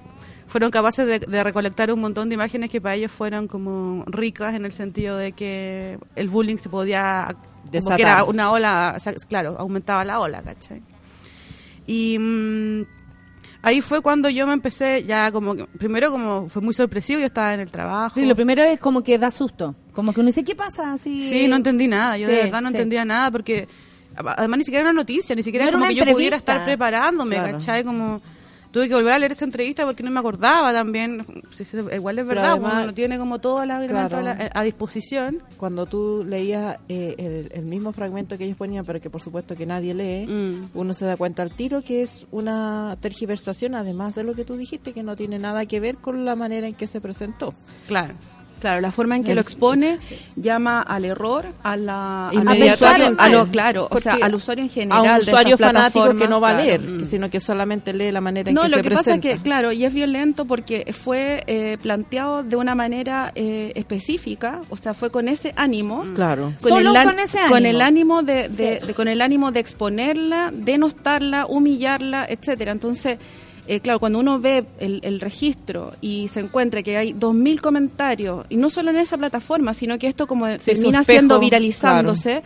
fueron capaces de, de recolectar un montón de imágenes que para ellos fueron como ricas en el sentido de que el bullying se podía, como que era una ola, o sea, claro, aumentaba la ola, ¿cachai? Y mm, ahí fue cuando yo me empecé ya como que- primero como fue muy sorpresivo, yo estaba en el trabajo.
Sí, lo primero es como que da susto. Como que uno dice, ¿qué pasa? Así,
Sí, no entendí nada, yo de verdad no
sí.
entendía nada porque además ni siquiera era una noticia, ni siquiera
No era
como que yo pudiera estar preparándome,
Claro.
¿cachai? Como tuve que volver a leer esa entrevista porque no me acordaba también. Igual es verdad,
además-
uno no tiene como toda la herramienta
Claro.
a, la- a disposición.
Cuando tú leías eh, el, el mismo fragmento que ellos ponían, pero que por supuesto que nadie lee,
Mm.
uno se da cuenta al tiro que es una tergiversación, además de lo que tú dijiste, que no tiene nada que ver con la manera en que se presentó.
Claro.
Claro, la forma en que
El-
lo expone llama al error, a la al
Inmediatamente.
usuario, a lo claro, o sea,
Porque
al usuario en
A
general.
un
de
usuario fanático que no va a leer,
Mm.
sino que solamente lee la manera en
No,
que
lo
se
que pasa
presenta.
es que, claro, y es violento porque fue eh, planteado de una manera eh, específica, o sea, fue con ese ánimo.
Claro.
Solo
an-
con ese
con
ánimo.
el ánimo de, de- de- con el ánimo de exponerla, denostarla, humillarla, etcétera. Entonces, eh, claro, cuando uno ve el, el registro y se encuentra que hay 2.000 comentarios, y no solo en esa plataforma, sino que esto como
Sí,
termina
espejo,
siendo viralizándose,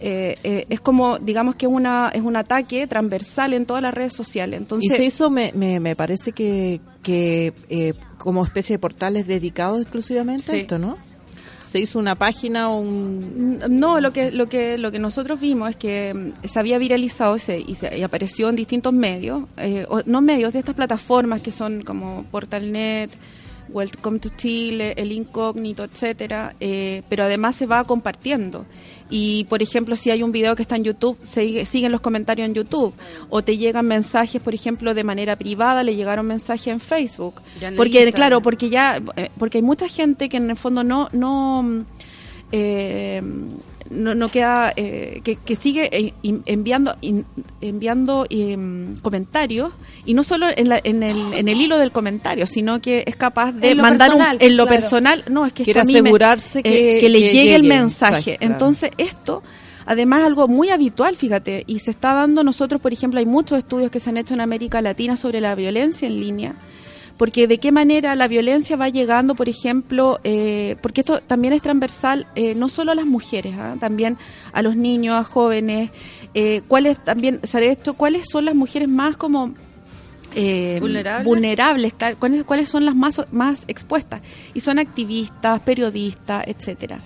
eh, eh, es como, digamos que es, una, es un ataque transversal en todas las redes sociales. Entonces,
y hizo, me, me, me parece que, que eh, como especie de portales dedicados exclusivamente a
Sí.
esto, ¿no? Se hizo una página o un...
Mm, No, lo que lo que lo que nosotros vimos es que mm, se había viralizado ese, y, se, y apareció en distintos medios, eh, o- no medios de estas plataformas que son como Portalnet, Welcome to Chile, El Incógnito, etcétera, eh, pero además se va compartiendo. Y por ejemplo, si hay un video que está en YouTube, sigue- siguen los comentarios en YouTube, o te llegan mensajes, por ejemplo, de manera privada, le llegaron mensajes en Facebook,
Ya
porque claro, porque ya eh, porque hay mucha gente que en el fondo no no eh, no, no queda eh, que, que sigue eh, enviando enviando em, comentarios y no solo en, la- en, el, en el hilo del comentario sino que es capaz de
En
mandar un- en lo
claro.
personal no es que
Quiere
me-
asegurarse
eh,
que-
que le
que
llegue, el
llegue el
mensaje,
mensaje, claro.
entonces esto Además, algo muy habitual, fíjate, y se está dando nosotros, por ejemplo, hay muchos estudios que se han hecho en América Latina sobre la violencia en línea, porque de qué manera la violencia va llegando, por ejemplo, eh, porque esto también es transversal, eh, no solo a las mujeres, ¿ah? también a los niños, a jóvenes, eh, cuáles también, ¿sabe esto? ¿Cuáles son las mujeres más como eh,
¿Vulnerables?
vulnerables, claro, ¿cuáles, cuáles son las más, más expuestas? Y son activistas, periodistas, etcétera.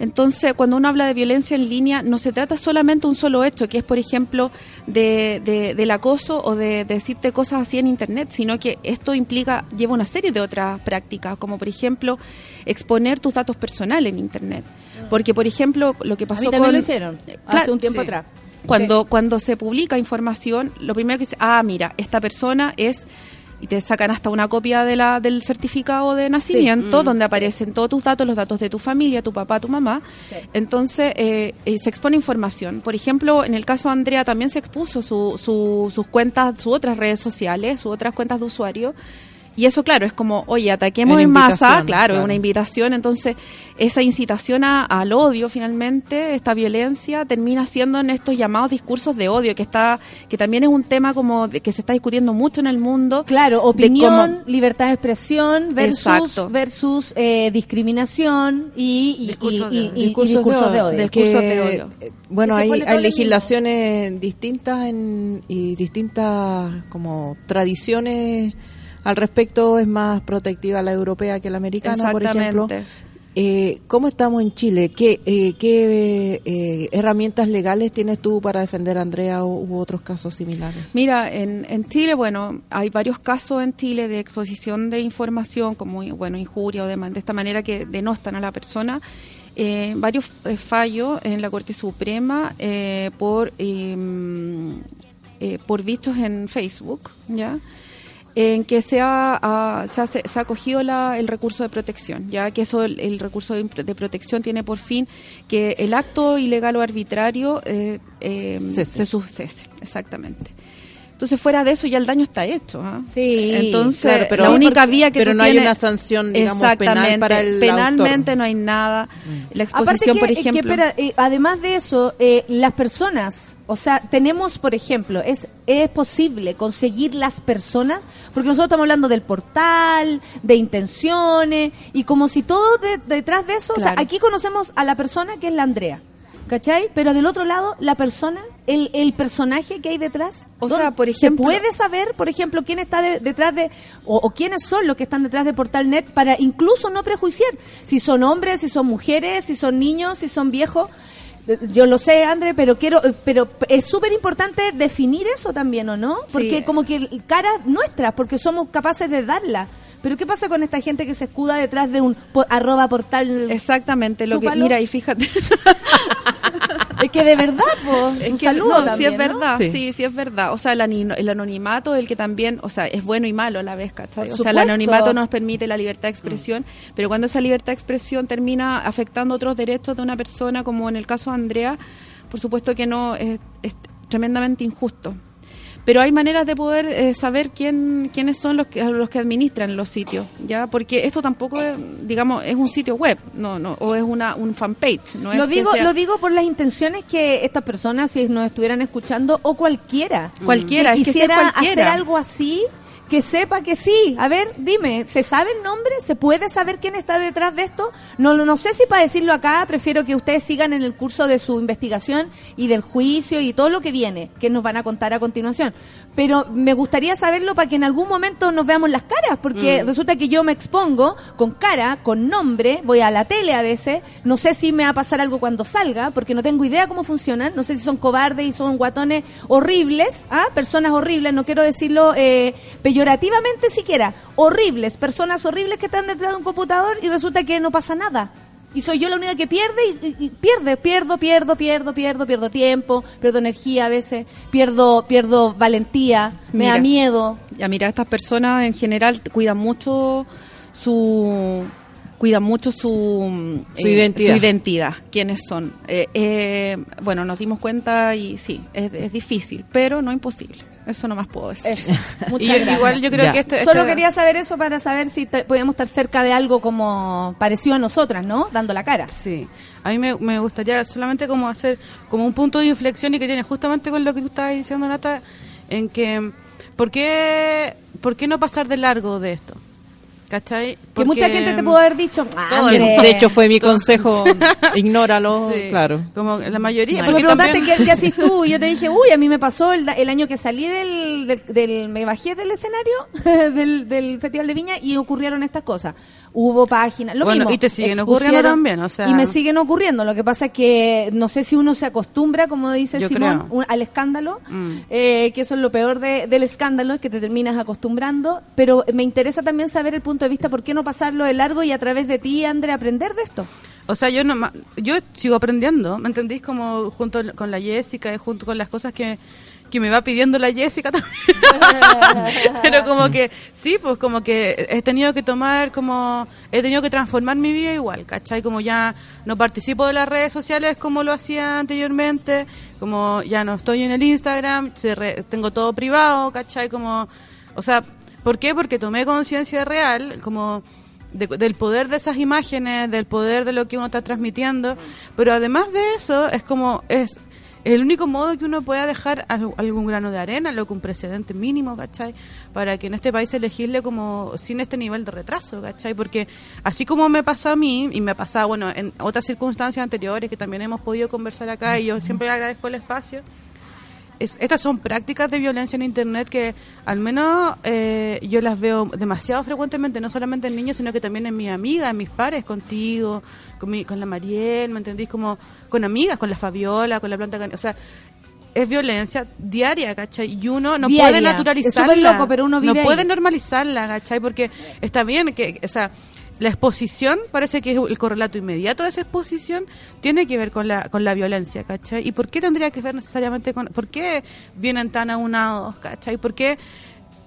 Entonces, cuando uno habla de violencia en línea, no se trata solamente de un solo hecho, que es, por ejemplo, de, de- del acoso o de, de decirte cosas así en Internet, sino que esto implica, lleva una serie de otras prácticas, como por ejemplo, exponer tus datos personales en Internet. Porque, por ejemplo, lo que
A
pasó
mí también
con...
lo hicieron hace un tiempo
sí.
atrás.
Cuando, cuando se publica información, lo primero que dice, ah, mira, esta persona es, y te sacan hasta una copia de la, del certificado de nacimiento,
mm,
donde aparecen todos tus datos, los datos de tu familia, tu papá, tu mamá.
Sí.
Entonces, eh, eh, se expone información. Por ejemplo, en el caso de Andrea también se expuso su, su- sus cuentas, sus otras redes sociales, sus otras cuentas de usuario. Y eso, claro, es como, oye, ataquemos
Una
en masa, claro, es
claro.
una invitación. Entonces, esa incitación a- al odio, finalmente, esta violencia, termina siendo en estos llamados discursos de odio, que está que también es un tema como de, que se está discutiendo mucho en el mundo.
Claro, opinión,
cómo-
libertad de expresión versus
Exacto.
versus eh, discriminación y, y-
Discursos
y-
de
y-
odio.
y discursos, de odio.
Discursos
Que,
de odio.
eh, Bueno, hay, hay legislaciones distintas en, y distintas como tradiciones al respecto. Es más protectiva la europea que la americana, por ejemplo. Eh, ¿Cómo estamos en Chile? ¿Qué, eh, qué eh, herramientas legales tienes tú para defender a Andrea u, u otros casos similares?
Mira, en, en Chile, bueno, hay varios casos en Chile de exposición de información, como, bueno, injuria o de, man- de esta manera que denostan a la persona. Eh, varios eh, fallos en la Corte Suprema eh, por, eh, por vistos en Facebook, ¿ya? En que se ha, se ha, se ha acogido la- el recurso de protección, ya que eso el, el recurso de, protección tiene por fin que el acto ilegal o arbitrario eh, eh,
Cese.
se subcese, exactamente. Entonces fuera de eso ya el daño está hecho. ¿ah?
Sí,
Entonces
claro, pero-
la única
porque-
vía que
pero
tú
no hay una sanción, digamos, penal para el
penalmente
autor.
no hay nada. La
Aparte
exposición,
que,
por
que,
ejemplo,
eh, además de eso, eh, las personas, o sea, tenemos, por ejemplo, es es posible conseguir las personas, porque nosotros estamos hablando del portal, de intenciones, y como si todo de- detrás de eso, o sea, aquí conocemos a la persona que es la Andrea, ¿cachai? Pero del otro lado, la persona el, el personaje que hay detrás?
O sea,
¿Dónde-
por ejemplo-
¿Se puede saber, por ejemplo, quién está de- detrás de, o, o quiénes son los que están detrás de Portalnet para incluso no prejuiciar? Si son hombres, si son mujeres, si son niños, si son viejos. Eh, Yo lo sé, André, pero quiero, eh, pero es súper importante definir eso también, ¿o no? Porque
Sí.
como que cara nuestras, porque somos capaces de darla. Pero ¿qué pasa con esta gente que se escuda detrás de un po- arroba portal?
Exactamente, lo que mira y fíjate. [LAUGHS] [LAUGHS]
Es que de verdad, pues,
Es
un
que
saludo
no, sí es
¿no?
verdad,
Sí.
sí. sí, es verdad. O sea, el, ani- el anonimato, el que también, o sea, es bueno y malo a la vez, ¿cachai?
Por
O sea, el anonimato nos permite la libertad de expresión, pero cuando esa libertad de expresión termina afectando otros derechos de una persona, como en el caso de Andrea, por supuesto que no, es, es tremendamente injusto. Pero hay maneras de poder eh, saber quién, quiénes son los que, los que administran los sitios, ¿ya? Porque esto tampoco, es, digamos, es un sitio web, no, no, o es una un fanpage, no es
lo
que
digo,
sea-
lo digo por las intenciones que estas personas, si nos estuvieran escuchando, o cualquiera,
Cualquiera,
que
es que si es
quisiera
cualquiera.
hacer algo así, que sepa que sí. A ver, dime, ¿se sabe el nombre? ¿Se puede saber quién está detrás de esto? No, no, no sé si para decirlo acá, prefiero que ustedes sigan en el curso de su investigación y del juicio y todo lo que viene, que nos van a contar a continuación. Pero me gustaría saberlo para que en algún momento nos veamos las caras, porque resulta que yo me expongo con cara, con nombre, voy a la tele a veces, no sé si me va a pasar algo cuando salga, porque no tengo idea cómo funcionan, no sé si son cobardes y son guatones horribles, ¿ah? personas horribles, no quiero decirlo eh, peyorativamente siquiera, horribles, personas horribles que están detrás de un computador y resulta que no pasa nada. Y soy yo la única que pierde y, y- y pierde, pierdo, pierdo, pierdo, pierdo, pierdo tiempo, pierdo energía a veces, pierdo, pierdo valentía, me da miedo.
Ya mira, estas personas en general cuidan mucho su cuidan mucho su,
Su identidad.
su identidad, quiénes son. Eh, eh, bueno, nos dimos cuenta y sí, es, es difícil, pero no imposible. Eso no más puedo decir.
Eso. [LAUGHS] Muchas
Y
gracias.
igual yo creo
Ya.
que esto,
Solo quería saber eso para saber si te- podíamos estar cerca de algo como parecido a nosotras, ¿no? Dando la cara.
Sí, a mí me, me gustaría solamente como hacer como un punto de inflexión y que tiene justamente con lo que tú estabas diciendo, Nata, en que, ¿por qué, ¿por qué no pasar de largo de esto? ¿Cachai?
Que
Porque-
mucha gente te pudo haber dicho, ah,
Todo, de hecho fue mi [LAUGHS] consejo, ignóralo,
Sí,
claro.
Como la mayoría.
Tú me
porque
preguntaste
también-
qué, qué haces tú y yo te dije, [LAUGHS] uy, a mí me pasó el, da- el año que salí del, del, del- me bajé del escenario [LAUGHS] del, del Festival de Viña y ocurrieron estas cosas. Hubo páginas, lo
Bueno,
mismo.
y te siguen ocurriendo también, o sea-
Y me siguen ocurriendo. Lo que pasa es que no sé si uno se acostumbra, como dice
Yo
Simón, un- al escándalo,
Mm.
eh, que eso es lo peor de- del escándalo, es que te terminas acostumbrando. Pero me interesa también saber el punto de vista, ¿por qué no pasarlo de largo y a través de ti, André, aprender de esto?
O sea, yo no yo sigo aprendiendo, ¿me entendís? Como junto con la Jessica y junto con las cosas que, que me va pidiendo la Jessica también. [LAUGHS] Pero como que, sí, pues como que he tenido que tomar, como, he tenido que transformar mi vida igual, ¿cachai? Como ya no participo de las redes sociales como lo hacía anteriormente, como ya no estoy en el Instagram, tengo todo privado, ¿cachai? Como, o sea, ¿por qué? Porque tomé conciencia real, como de- del poder de esas imágenes, del poder de lo que uno está transmitiendo, pero además de eso es como es el único modo que uno pueda dejar al- algún grano de arena, lo que un precedente mínimo, ¿cachai? Para que en este país se legisle como sin este nivel de retraso, ¿cachai? Porque así como me pasa a mí, y me ha pasado, bueno, en otras circunstancias anteriores que también hemos podido conversar acá, y yo siempre agradezco el espacio, es- estas son prácticas de violencia en Internet que al menos eh, yo las veo demasiado frecuentemente, no solamente en niños, sino que también en mis amigas, en mis pares, contigo, con, mi- con la Mariel, ¿me entendís? Como con amigas, con la Fabiola, con la planta... can- O sea, es violencia diaria, ¿cachai? Y uno no
Diaria.
puede
Es
naturalizarla.
súper loco, pero uno vive
No
ahí.
puede normalizarla, ¿cachai? Porque está bien que, o sea, la exposición parece que es el correlato inmediato de esa exposición tiene que ver con la con la violencia, ¿cachai? ¿Y por qué tendría que ver necesariamente con por qué vienen tan aunados, ¿cachai? ¿Por qué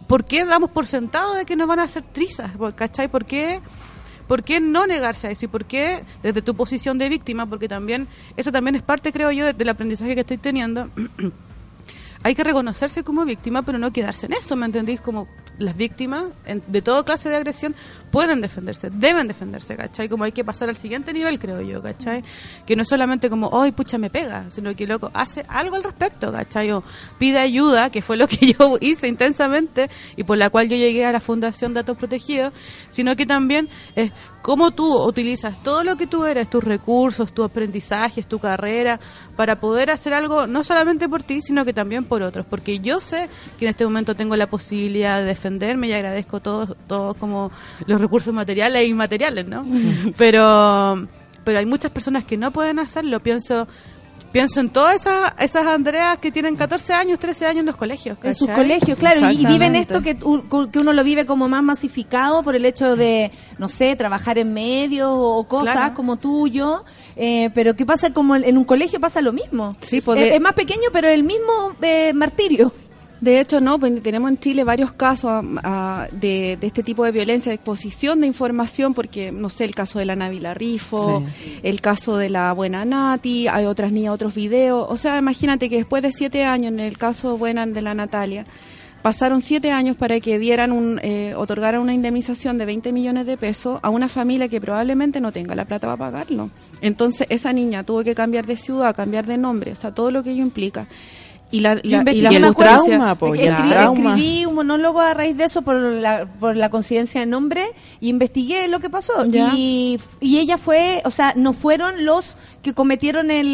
por qué damos por sentado de que nos van a hacer trizas, ¿cachai? ¿Por qué ¿Por qué no negarse a eso? ¿Y por qué desde tu posición de víctima? Porque también, eso también es parte, creo yo, de- del aprendizaje que estoy teniendo. [CLEARS THROAT] hay que reconocerse como víctima, pero no quedarse en eso, ¿me entendís? Como las víctimas en- de toda clase de agresión pueden defenderse, deben defenderse, ¿cachai? Como hay que pasar al siguiente nivel, creo yo, ¿cachai? Que no es solamente como, hoy pucha, me pega, sino que, loco, hace algo al respecto, ¿cachai? O pide ayuda, que fue lo que [LAUGHS] yo hice intensamente y por la cual yo llegué a la Fundación Datos Protegidos, sino que también es cómo tú utilizas todo lo que tú eres, tus recursos, tus aprendizajes, tu carrera, para poder hacer algo no solamente por ti, sino que también por otros. Porque yo sé que en este momento tengo la posibilidad de defenderme y agradezco todos, todos como los recursos materiales e inmateriales, ¿no? [LAUGHS] pero, pero hay muchas personas que no pueden hacerlo. Pienso pienso en todas esas, esas Andreas que tienen 14 años, 13 años en los colegios.
En sus colegios, claro, y- y viven esto que, que uno lo vive como más masificado por el hecho de, no sé, trabajar en medios o cosas
Claro.
como tuyo, eh, pero ¿qué pasa? Como en en un colegio pasa lo mismo.
Sí,
es,
pues de-
es más pequeño, pero el mismo eh, martirio.
De hecho, no, pues tenemos en Chile varios casos ah, de, de este tipo de violencia, de exposición de información, porque, no sé, el caso de la Návila Rifo, el caso de la buena Nati, hay otras niñas, otros videos. O sea, imagínate que después de siete años, en el caso buena de la Natalia, pasaron siete años para que dieran un, eh, otorgaran una indemnización de 20 millones de pesos a una familia que probablemente no tenga la plata para pagarlo. Entonces, esa niña tuvo que cambiar de ciudad, cambiar de nombre, o sea, todo lo que ello implica. Y la, la- y la
Y el trauma, po,
escribí,
trauma.
escribí un monólogo a raíz de eso por la, por la coincidencia de nombre y investigué lo que pasó.
Ya.
Y, y ella fue, o sea, no fueron los que cometieron el,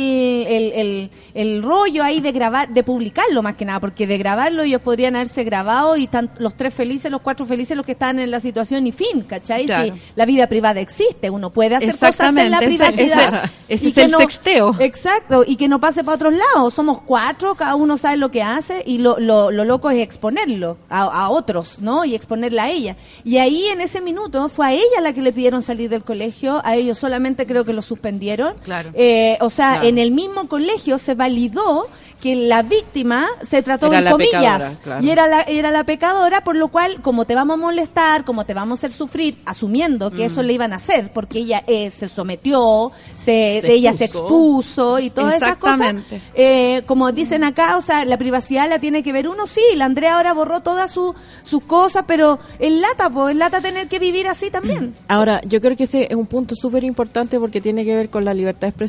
el, el, el rollo ahí de grabar, de publicarlo más que nada, porque de grabarlo ellos podrían haberse grabado y están los tres felices, los cuatro felices, los que están en la situación y fin, ¿cachai?
Claro.
Si la vida privada existe, uno puede hacer cosas en la
ese-
privacidad.
ese- es el sexteo.
Exacto, y que no pase para otros lados. Somos cuatro, cada uno sabe lo que hace y lo, lo, lo loco es exponerlo a, a otros, ¿no? Y exponerla a ella. Y ahí en ese minuto fue a ella la que le pidieron salir del colegio, a ellos solamente creo que lo suspendieron.
Claro.
Eh, o sea,
Claro.
en el mismo colegio se validó que la víctima se trató
Era
en
la
comillas
claro.
y era la, era la pecadora, por lo cual, como te vamos a molestar, como te vamos a hacer sufrir, asumiendo que eso le iban a hacer, porque ella eh, se sometió, se,
Se
ella se
expuso.
y todas esas cosas. Eh, como dicen acá, o sea, la privacidad la tiene que ver uno, sí, la Andrea ahora borró todas su- sus cosas, pero en lata, pues, en lata tener que vivir así también.
Ahora, yo creo que ese es un punto súper importante porque tiene que ver con la libertad de expresión.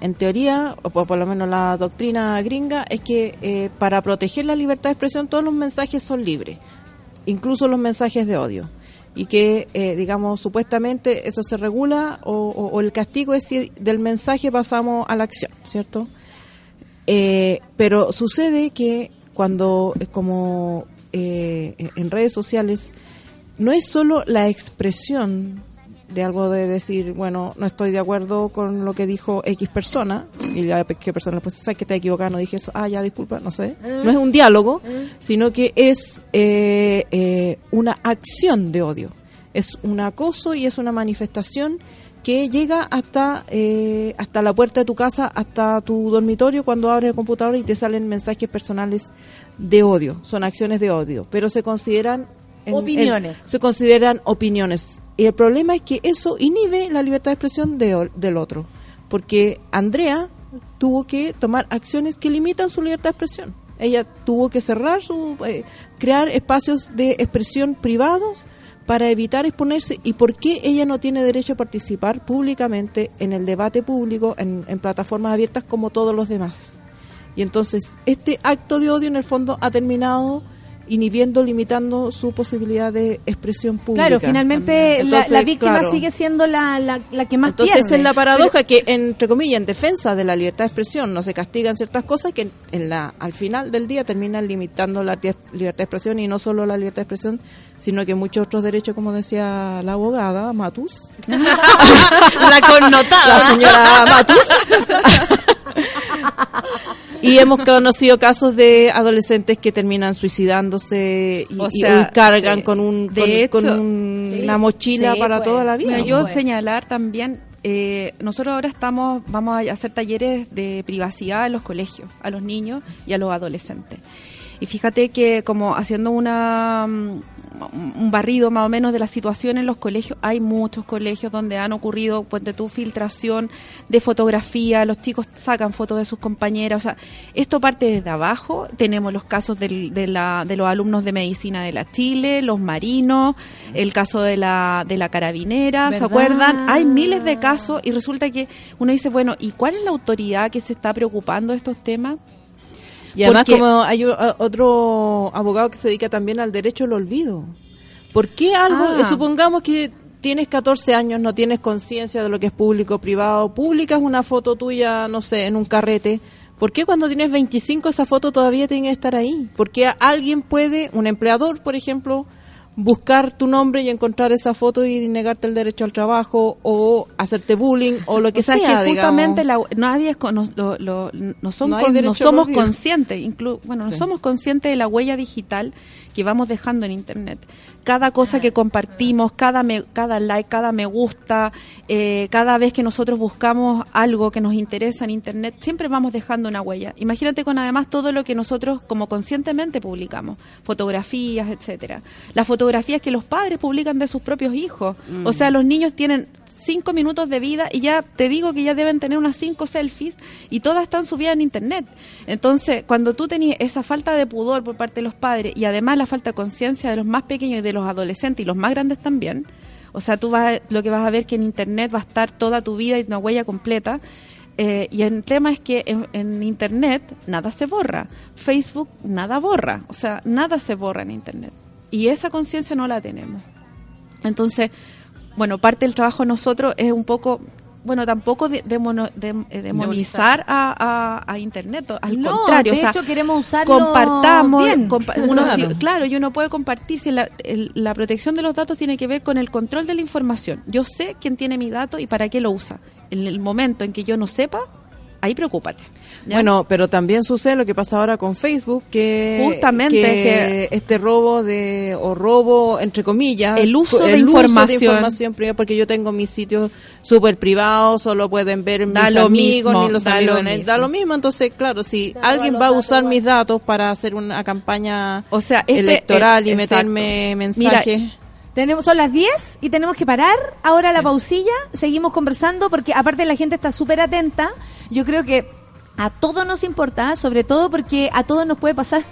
En teoría, o por, lo menos la doctrina gringa, es que eh, para proteger la libertad de expresión todos los mensajes son libres, incluso los mensajes de odio. Y que, eh, digamos, supuestamente eso se regula o, el castigo es si del mensaje pasamos a la acción, ¿cierto? Eh, pero sucede que cuando, como en redes sociales, no es solo la expresión de algo de decir, bueno, no estoy de acuerdo con lo que dijo X persona, y la que persona pues sabes que te equivocado, no dije eso, ah, ya, disculpa, no sé. No es un diálogo, sino que es eh, eh, una acción de odio. Es un acoso y es una manifestación que llega hasta eh, hasta la puerta de tu casa, hasta tu dormitorio cuando abres el computador y te salen mensajes personales de odio. Son acciones de odio, pero se consideran en-
Opiniones.
en- se consideran opiniones. Y el problema es que eso inhibe la libertad de expresión de del otro, porque Andrea tuvo que tomar acciones que limitan su libertad de expresión. Ella tuvo que cerrar su eh, crear espacios de expresión privados para evitar exponerse y por qué ella no tiene derecho a participar públicamente en el debate público en, en plataformas abiertas como todos los demás. Y entonces este acto de odio en el fondo ha terminado inhibiendo, limitando su posibilidad de expresión pública.
Claro, finalmente la,
Entonces,
la víctima
claro.
sigue siendo la, la, la que más
Entonces
pierde.
es la paradoja que, entre comillas, en defensa de la libertad de expresión no se castigan ciertas cosas que en la, al final del día terminan limitando la libertad de expresión y no solo la libertad de expresión, sino que muchos otros derechos, como decía la abogada Matus, [LAUGHS] [LAUGHS]
La connotada.
la señora Matus. [LAUGHS] y hemos conocido casos de adolescentes que terminan suicidándose y,
O
y-
sea,
y cargan
sí.
con, un, con,
hecho,
con un-
sí.
una mochila
Sí,
para
pues.
toda la vida.
Yo
pues.
señalar también, eh, nosotros ahora estamos, vamos a hacer talleres de privacidad en los colegios, a los niños y a los adolescentes. Y fíjate que como haciendo una mm, un barrido más o menos de la situación en los colegios, hay muchos colegios donde han ocurrido, ponte tu filtración de fotografía, los chicos sacan fotos de sus compañeras, o sea, esto parte desde abajo, tenemos los casos del- de, la, de los alumnos de medicina de la Chile, los marinos, el caso de la, de la carabinera, ¿se acuerdan? Hay miles de casos y resulta que uno dice, bueno, ¿y cuál es la autoridad que se está preocupando de estos temas?
Y además
Porque-
como hay otro abogado que se dedica también al derecho al olvido. ¿Por qué algo,
Ah.
eh, supongamos que tienes 14 años, no tienes conciencia de lo que es público o privado, publicas una foto tuya, no sé, en un carrete, ¿por qué cuando tienes 25 esa foto todavía tiene que estar ahí? ¿Por qué alguien puede, un empleador, por ejemplo, buscar tu nombre y encontrar esa foto y negarte el derecho al trabajo o hacerte bullying o lo que
o sea,
sea,
que justamente la- nadie es con- no, lo- lo- no son
No hay
con- no
derecho al
somos conscientes, inclu- bueno, no somos conscientes de la huella digital que vamos dejando en internet. Cada cosa que compartimos, cada me, cada like, cada me gusta, eh, cada vez que nosotros buscamos algo que nos interesa en internet, siempre vamos dejando una huella. Imagínate con además todo lo que nosotros como conscientemente publicamos, fotografías, etcétera. Las fotografías que los padres publican de sus propios hijos. O sea, los niños tienen cinco minutos de vida y ya te digo que ya deben tener unas cinco selfies y todas están subidas en internet. Entonces, cuando tú tenías esa falta de pudor por parte de los padres y además la falta de conciencia de los más pequeños y de los adolescentes y los más grandes también, o sea, tú vas, lo que vas a ver que en internet va a estar toda tu vida y una huella completa. Eh, y el tema es que en internet nada se borra, Facebook nada borra, o sea, nada se borra en internet. Y esa conciencia no la tenemos. Entonces, bueno, parte del trabajo de nosotros es un poco, bueno, tampoco de, demono- de- eh, demonizar a, a- a Internet, al
No,
contrario,
de
o sea,
hecho queremos usarlo
compartamos,
bien.
compa- uno
Claro.
sí- claro, y uno puede compartir, si la, el- la protección de los datos tiene que ver con el control de la información. Yo sé quién tiene mi dato y para qué lo usa. En el momento en que yo no sepa, ahí preocúpate. ¿ya?
Bueno, pero también sucede lo que pasa ahora con Facebook, que
Justamente,
que este robo de o robo entre comillas,
El uso de
uso
información.
información privada, porque yo tengo mis sitios súper privados, solo pueden ver mis
Da
amigos
mismo,
ni los
da
amigos,
lo
de da lo mismo. Entonces, claro, si alguien va a usar mis datos para hacer una campaña
O sea, este-
electoral y
eh,
meterme
exacto.
mensajes,
Tenemos, son las 10 y tenemos que parar ahora la pausilla. Seguimos conversando porque aparte la gente está súper atenta. Yo creo que a todos nos importa, sobre todo porque a todos nos puede pasar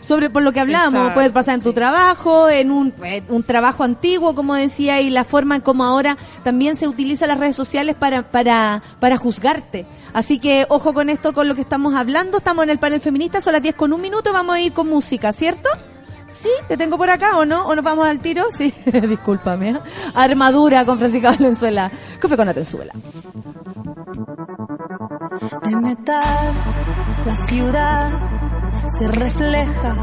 sobre por lo que hablamos,
Exacto,
puede pasar en tu trabajo, en un, eh, un trabajo antiguo, como decía, y la forma en como ahora también se utilizan las redes sociales para, para, para juzgarte. Así que ojo con esto, con lo que estamos hablando. Estamos en el panel feminista, son las 10 con un minuto, vamos a ir con música, ¿cierto? Sí, te tengo por acá o no, o nos vamos al tiro, sí, [LAUGHS] discúlpame. ¿eh? Armadura con Francisca Valenzuela. Café con Atenzuela.
De metal, la ciudad se refleja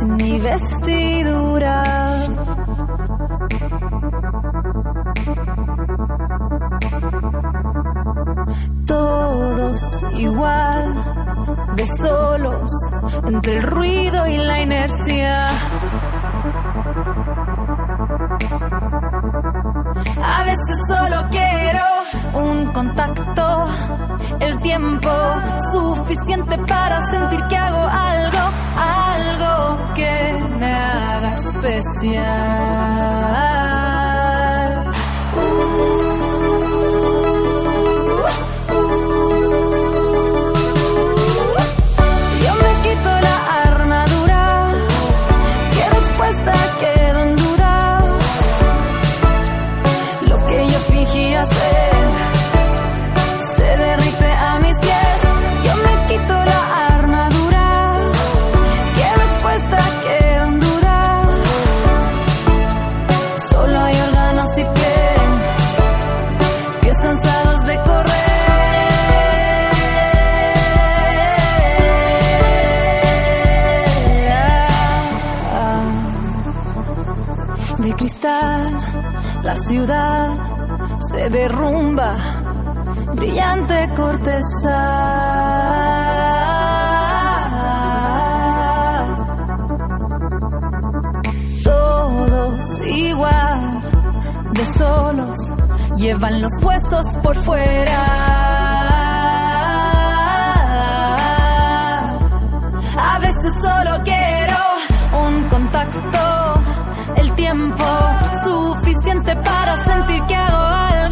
en mi vestidura. Todos igual, de solos, entre el ruido y la inercia. A veces solo quiero un contacto, el tiempo suficiente para sentir que hago algo, algo que me haga especial. De cristal, la ciudad se derrumba, brillante corteza. Todos igual, de solos, llevan los huesos por fuera. A veces solo quiero contacto, el tiempo suficiente para sentir que hago algo,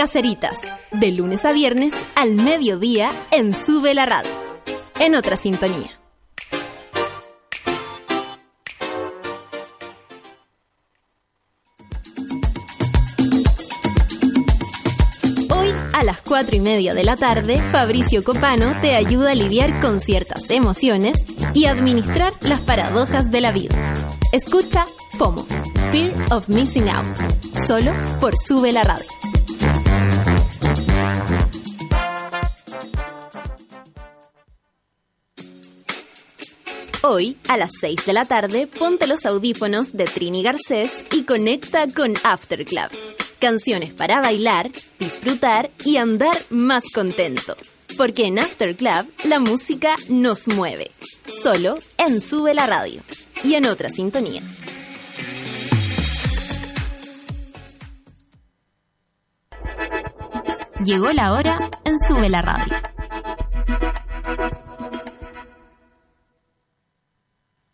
Caseritas, de lunes a viernes al mediodía en Sube la Radio. En otra sintonía. Hoy a las 4 y media de la tarde, Fabricio Copano te ayuda a lidiar con ciertas emociones y administrar las paradojas de la vida. Escucha FOMO, Fear of Missing Out, solo por Sube la Radio. Hoy, a las 6 de la tarde, ponte los audífonos de Trini Garcés y conecta con After Club. Canciones para bailar, disfrutar y andar más contento. Porque en After Club la música nos mueve. Solo en Sube la Radio y en otra sintonía. Llegó la hora en Sube la Radio.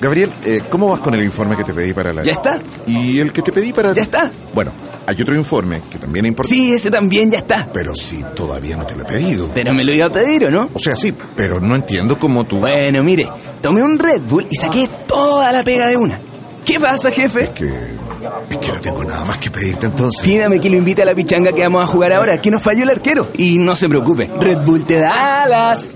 Gabriel, eh, ¿cómo vas con el informe que te pedí para la...
¿Ya está?
¿Y el que te pedí para...
¿Ya está?
Bueno, hay otro informe que también es importante.
Sí, ese también ya está.
Pero si todavía no te lo he pedido.
Pero me lo iba a pedir, ¿o no?
O sea, sí, pero no entiendo cómo tú...
Bueno, mire, tomé un Red Bull y saqué toda la pega de una. ¿Qué pasa, jefe?
Es que... Es que no tengo nada más que pedirte entonces.
Pídame que lo invite a la pichanga que vamos a jugar ahora, que nos falló el arquero. Y no se preocupe, Red Bull te da alas.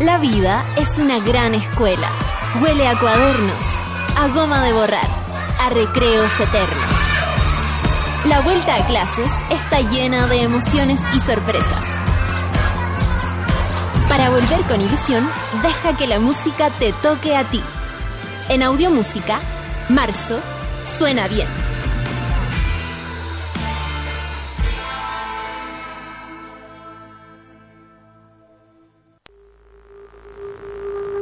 La vida es una gran escuela. Huele a cuadernos, a goma de borrar, a recreos eternos. La vuelta a clases está llena de emociones y sorpresas. Para volver con ilusión, deja que la música te toque a ti. En Audiomúsica, marzo suena bien.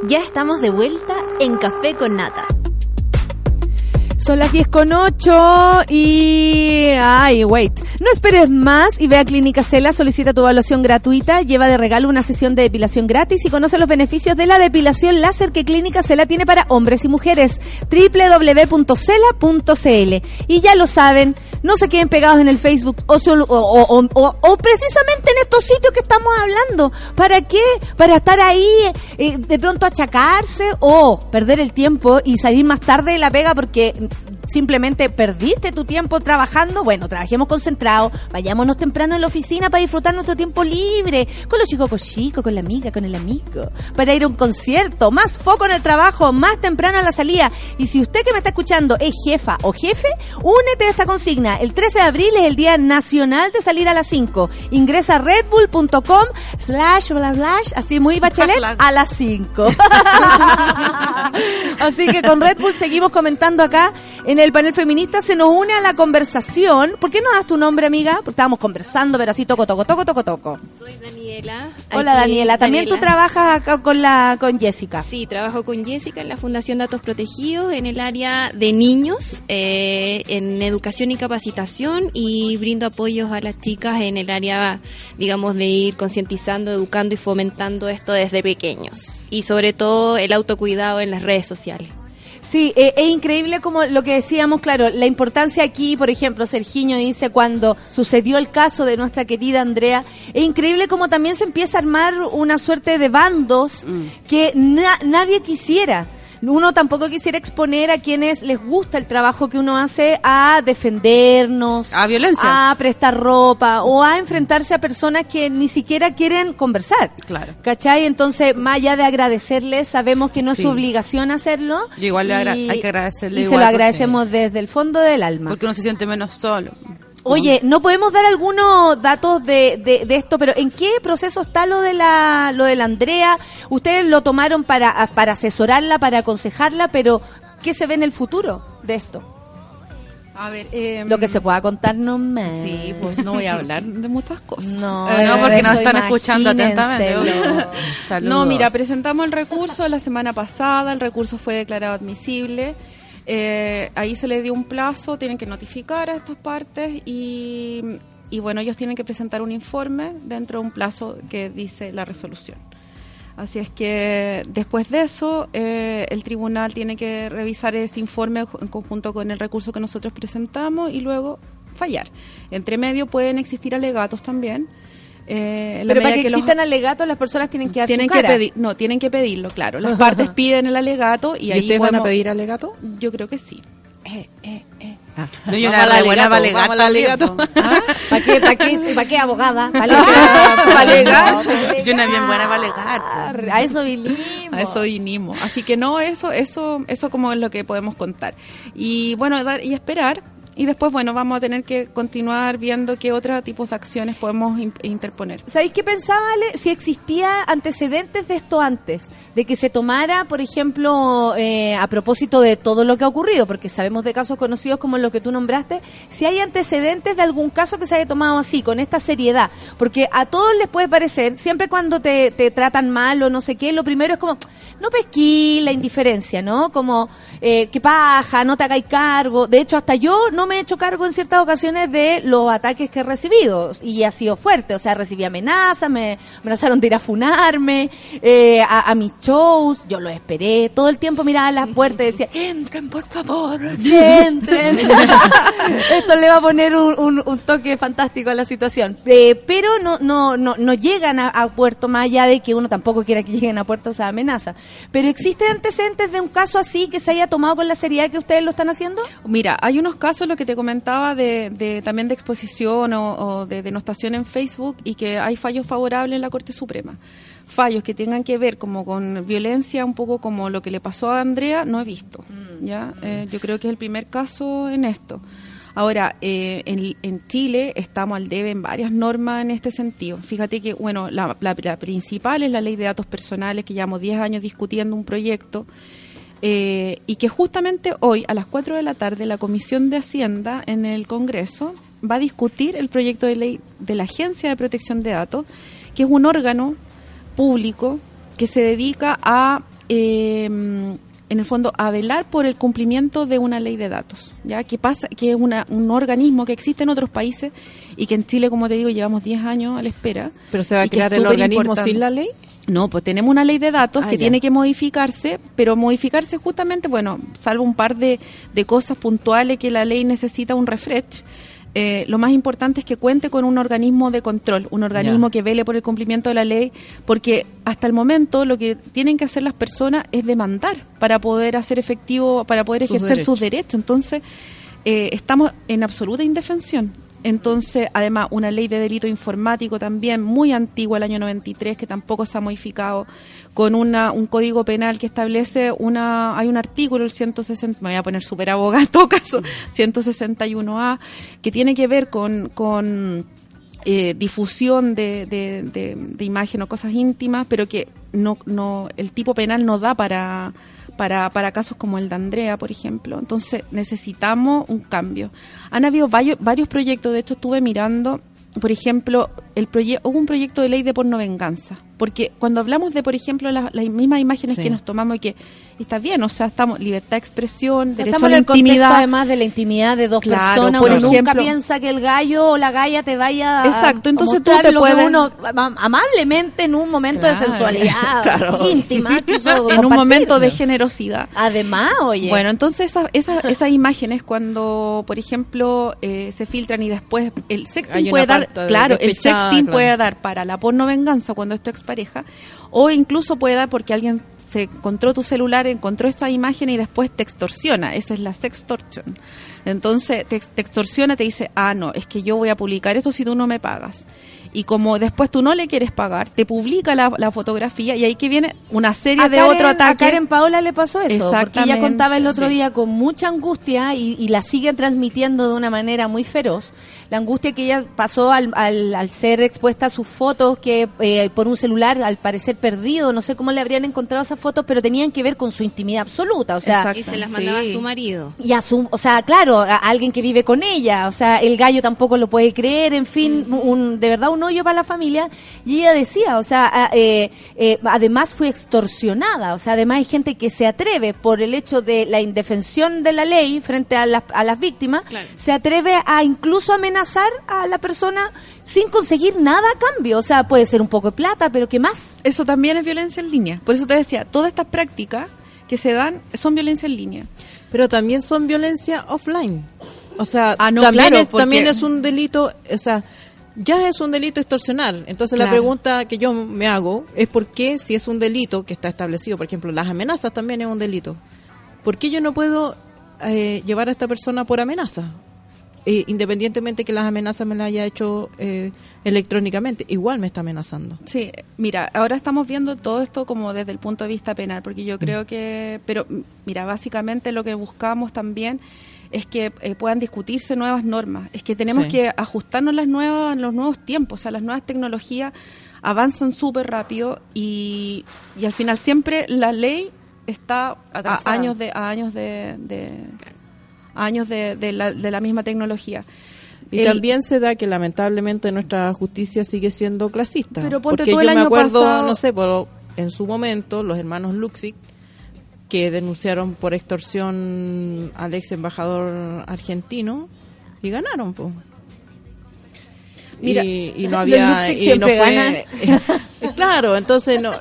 Ya estamos de vuelta en Café con Nata.
Son las 10 con 8 y... Ay, wait. No esperes más y ve a Clínica Cela, solicita tu evaluación gratuita, lleva de regalo una sesión de depilación gratis y conoce los beneficios de la depilación láser que Clínica Cela tiene para hombres y mujeres. www.cela.cl Y ya lo saben, no se queden pegados en el Facebook o, solo- o, precisamente en estos sitios que estamos hablando. ¿Para qué? Para estar ahí eh, de pronto achacarse o perder el tiempo y salir más tarde de la pega porque simplemente perdiste tu tiempo trabajando. Bueno, trabajemos concentrados, vayámonos temprano en la oficina para disfrutar nuestro tiempo libre, con los chicos con chicos, con la amiga, con el amigo, para ir a un concierto, más foco en el trabajo, más temprano a la salida. Y si usted que me está escuchando es jefa o jefe, únete a esta consigna. El 13 de abril es el Día Nacional de Salir a las 5. Ingresa a redbull.com slash slash, así muy bachelet, a las 5. [LAUGHS] Así que con Red Bull seguimos comentando acá en el panel feminista. Se nos une a la conversación. ¿Por qué no das tu nombre, amiga? Porque estábamos conversando, pero así toco, toco, toco, toco, toco.
Soy Daniela.
Hola,
Aquí,
Daniela. También tú
Daniela.
trabajas acá con la con Jessica.
Sí, trabajo con Jessica en la Fundación Datos Protegidos en el área de niños, eh, en educación y capacitación y brindo apoyos a las chicas en el área, digamos, de ir concientizando, educando y fomentando esto desde pequeños. Y sobre todo el autocuidado en las redes sociales.
Sí, eh, es increíble como lo que decíamos, claro, la importancia aquí, por ejemplo, Sergiño dice cuando sucedió el caso de nuestra querida Andrea, es increíble como también se empieza a armar una suerte de bandos que na- nadie quisiera. Uno tampoco quisiera exponer a quienes les gusta el trabajo que uno hace a defendernos,
A violencia.
a prestar ropa o a enfrentarse a personas que ni siquiera quieren conversar.
Claro.
¿Cachai? Entonces, más allá de agradecerles, sabemos que no es su obligación hacerlo.
Y igual
Y-
hay que agradecerle
Y se lo
porque-
agradecemos desde el fondo del alma.
Porque uno se siente menos solo.
Oye, no podemos dar algunos datos de, de, de esto, pero ¿en qué proceso está lo de la lo de la Andrea? Ustedes lo tomaron para, para asesorarla, para aconsejarla, pero ¿qué se ve en el futuro de esto?
A ver, eh,
Lo que se pueda contarnos más.
Sí, pues no voy a hablar de muchas cosas.
No,
Eh, no, porque nos están escuchando atentamente. [LAUGHS]
No, mira, presentamos el recurso la semana pasada, el recurso fue declarado admisible. Eh, ahí se le dio un plazo, tienen que notificar a estas partes y, y bueno, ellos tienen que presentar un informe dentro de un plazo que dice la resolución. Así es que después de eso, eh, el tribunal tiene que revisar ese informe en conjunto con el recurso que nosotros presentamos y luego fallar. Entre medio pueden existir alegatos también. Eh,
Pero para que
los-
existan alegatos, las personas tienen que dar
tienen
su
que pedir, no, tienen que pedirlo, claro. Las partes piden el alegato y,
¿Y
ahí
ustedes van a pedir alegato?
Yo creo que sí.
No, yo
Vamos
una
al
re buena
alegato,
para po. [LAUGHS]
¿Para qué, para qué, para qué abogada? [LAUGHS] ¿Para
Para alegar.
No,
Yo una bien buena para alegar.
A eso vinimos.
A eso vinimos. Así que no, eso, eso, eso como es lo que podemos contar. Y bueno, dar y esperar. Y después, bueno, vamos a tener que continuar viendo qué otros tipos de acciones podemos in- interponer.
¿Sabéis qué pensaba, Ale? Si existía antecedentes de esto antes, de que se tomara, por ejemplo, eh, a propósito de todo lo que ha ocurrido, porque sabemos de casos conocidos como lo que tú nombraste, si hay antecedentes de algún caso que se haya tomado así, con esta seriedad, porque a todos les puede parecer, siempre cuando te, te tratan mal o no sé qué, lo primero es como, no pesquí la indiferencia, ¿no? Como, eh, qué paja, no te hagáis cargo. De hecho, hasta yo no me he hecho cargo en ciertas ocasiones de los ataques que he recibido y ha sido fuerte. O sea, recibí amenazas, me amenazaron de ir a funarme, eh, a, a mis shows, yo lo esperé. Todo el tiempo miraba las puertas y decía, entren, por favor, entren. [LAUGHS] Esto le va a poner un, un- un toque fantástico a la situación. Eh, pero no, no, no, no llegan a, a puerto más allá de que uno tampoco quiera que lleguen a puerto esa amenaza. Pero ¿existen antecedentes de un caso así que se haya tomado con la seriedad que ustedes lo están haciendo?
Mira, hay unos casos, lo que te comentaba, de, de- también de exposición o, o de denostación en Facebook y que hay fallos favorables en la Corte Suprema. Fallos que tengan que ver como con violencia, un poco como lo que le pasó a Andrea, no he visto. ¿ya? Eh, yo creo que es el primer caso en esto. Ahora, eh, en, en Chile estamos al debe en varias normas en este sentido. Fíjate que, bueno, la, la- la principal es la ley de datos personales, que llevamos 10 años discutiendo un proyecto eh, y que justamente hoy a las 4 de la tarde la Comisión de Hacienda en el Congreso va a discutir el proyecto de ley de la Agencia de Protección de Datos, que es un órgano público que se dedica a, eh, en el fondo, a velar por el cumplimiento de una ley de datos, ya que pasa que es una, un organismo que existe en otros países y que en Chile, como te digo, llevamos 10 años a la espera.
Pero se va a crear el organismo
importante.
sin la ley.
No, pues tenemos una ley de datos
Ah,
que
ya.
tiene que modificarse, pero modificarse justamente, bueno, salvo un par de, de cosas puntuales que la ley necesita un refresh. eh, lo más importante es que cuente con un organismo de control, un organismo que vele por el cumplimiento de la ley, porque hasta el momento lo que tienen que hacer las personas es demandar para poder hacer efectivo, para poder
Sus
ejercer sus
derechos.
derechos. Entonces, eh, estamos en absoluta indefensión. Entonces, además, una ley de delito informático también muy antigua, el año 93, que tampoco se ha modificado, con una, un código penal que establece una, hay un artículo, el 160, me voy a poner súper abogada en todo caso, 161A, que tiene que ver con, con eh, difusión de, de, de, de imagen o cosas íntimas, pero que no, no, el tipo penal no da para, para, para casos como el de Andrea, por ejemplo. Entonces necesitamos un cambio. Han habido varios, varios proyectos, de hecho estuve mirando, por ejemplo, el proye- hubo un proyecto de ley de porno venganza, porque cuando hablamos de, por ejemplo, las, las mismas imágenes
Sí.
que nos tomamos y que está bien, o sea, estamos libertad de expresión,
O sea,
derecho
estamos
a
en
la
el contexto
intimidad.
además de la intimidad de dos
Claro,
personas.
por
uno nunca
ejemplo-
piensa que el gallo o la galla te vaya a
Exacto, entonces tú
mostrar
te
lo que
puedes-
uno am- amablemente en un momento
Claro,
de sensualidad [LAUGHS]
claro.
íntima [LAUGHS]
en un momento de generosidad.
Además, oye.
Bueno, entonces esas esas esas imágenes cuando, por ejemplo, eh, se filtran y después el sexting puede dar, claro, el sexting puede dar para la porno venganza cuando esto es pareja, o incluso puede dar porque alguien se encontró tu celular, encontró esta imagen y después te extorsiona. Esa es la sextortion. Entonces te, te extorsiona, te dice, ah, no, es que yo voy a publicar esto si tú no me pagas. Y como después tú no le quieres pagar, te publica la, la fotografía y ahí que viene una serie
a
de
Karen,
otro
a
ataque.
Karen Paola le pasó eso, porque ella contaba el otro
sí.
día con mucha angustia y, y la sigue transmitiendo de una manera muy feroz. La angustia que ella pasó al, al, al ser expuesta a sus fotos, que eh, por un celular al parecer perdido, no sé cómo le habrían encontrado esas fotos, pero tenían que ver con su intimidad absoluta, o sea,
Y se las mandaba a su marido.
y a su, o sea, claro, a alguien que vive con ella, o sea, el gallo tampoco lo puede creer, en fin, un, de verdad un hoyo para la familia. Y ella decía, o sea, a- eh, eh, además fue extorsionada, o sea, además hay gente que se atreve por el hecho de la indefensión de la ley frente a las, a las víctimas, se atreve a incluso amenazar a la persona sin conseguir nada a cambio, o sea, puede ser un poco de plata, pero ¿qué más?
Eso también es violencia en línea. Por eso te decía, todas estas prácticas que se dan son violencia en línea.
Pero también son violencia offline. O sea,
Ah, no,
también,
claro,
es, también es un delito, o sea, ya es un delito extorsionar. Entonces la pregunta que yo me hago es por qué si es un delito que está establecido, por ejemplo, las amenazas también es un delito. ¿Por qué yo no puedo eh, llevar a esta persona por amenaza? Eh, independientemente que las amenazas me las haya hecho eh, electrónicamente, igual me está amenazando.
Sí, mira, ahora estamos viendo todo esto como desde el punto de vista penal, porque yo creo que, pero mira, básicamente lo que buscamos también es que eh, puedan discutirse nuevas normas, es que tenemos
Sí.
que ajustarnos las nuevas, los nuevos tiempos, o sea, las nuevas tecnologías avanzan súper rápido y, y al final siempre la ley está a años de a años de, de- a años de, de la, de la misma tecnología.
Y
El-
también se da que lamentablemente nuestra justicia sigue siendo clasista.
Pero ponte
Porque
tú
yo
el
me
año
acuerdo,
pasado-
no sé, por, en su momento, los hermanos Luxic, que denunciaron por extorsión al ex embajador argentino y ganaron, pues.
Mira,
y, y no [LAUGHS] había y no fue [LAUGHS] claro entonces no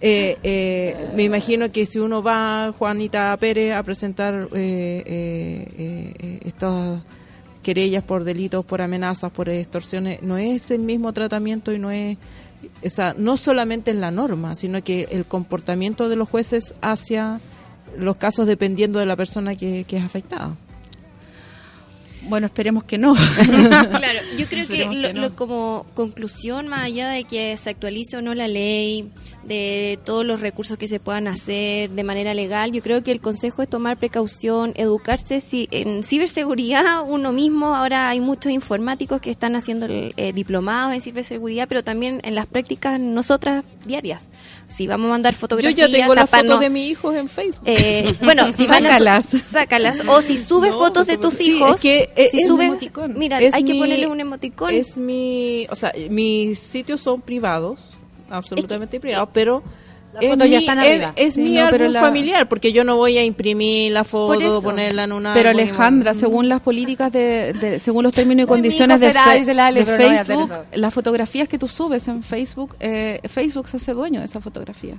eh, eh, me imagino que si uno va Juanita Pérez a presentar eh, eh, eh, eh, estas querellas por delitos, por amenazas, por extorsiones, no es el mismo tratamiento y no es, no solamente en la norma, sino que el comportamiento de los jueces hacia los casos dependiendo de la persona que es afectada.
Bueno, esperemos que no. [LAUGHS]
claro, yo creo que, lo-
que no.
lo- como conclusión, más allá de que se actualice o no la ley, de todos los recursos que se puedan hacer de manera legal, yo creo que el consejo es tomar precaución, educarse si, en ciberseguridad uno mismo. Ahora hay muchos informáticos que están haciendo el, eh, diplomados en ciberseguridad, pero también en las prácticas nosotras diarias. Si vamos a mandar
Yo
fotografías,
ya tengo las fotos de mis hijos en Facebook.
eh, bueno, [LAUGHS] si van a su-
Sácalas.
sácalas. O si subes
No,
fotos de
porque-
tus
sí,
hijos,
es que, eh,
si
es
subes,
emoticón.
mira,
Es
hay que ponerle un emoticón.
Es mi, o sea, mis sitios son privados, absolutamente privados, pero
Las
es
fotos ya
mi-
están
es-
arriba.
Es,
Sí,
mi
no,
álbum
la-
familiar, porque yo no voy a imprimir la foto, ponerla en una.
Pero Alejandra, según las políticas de, de- según los [LAUGHS] términos y
mi
condiciones de,
será,
fe-
Ale,
de
no
Facebook, las fotografías que tú subes en Facebook, eh, Facebook se hace dueño de esa fotografía.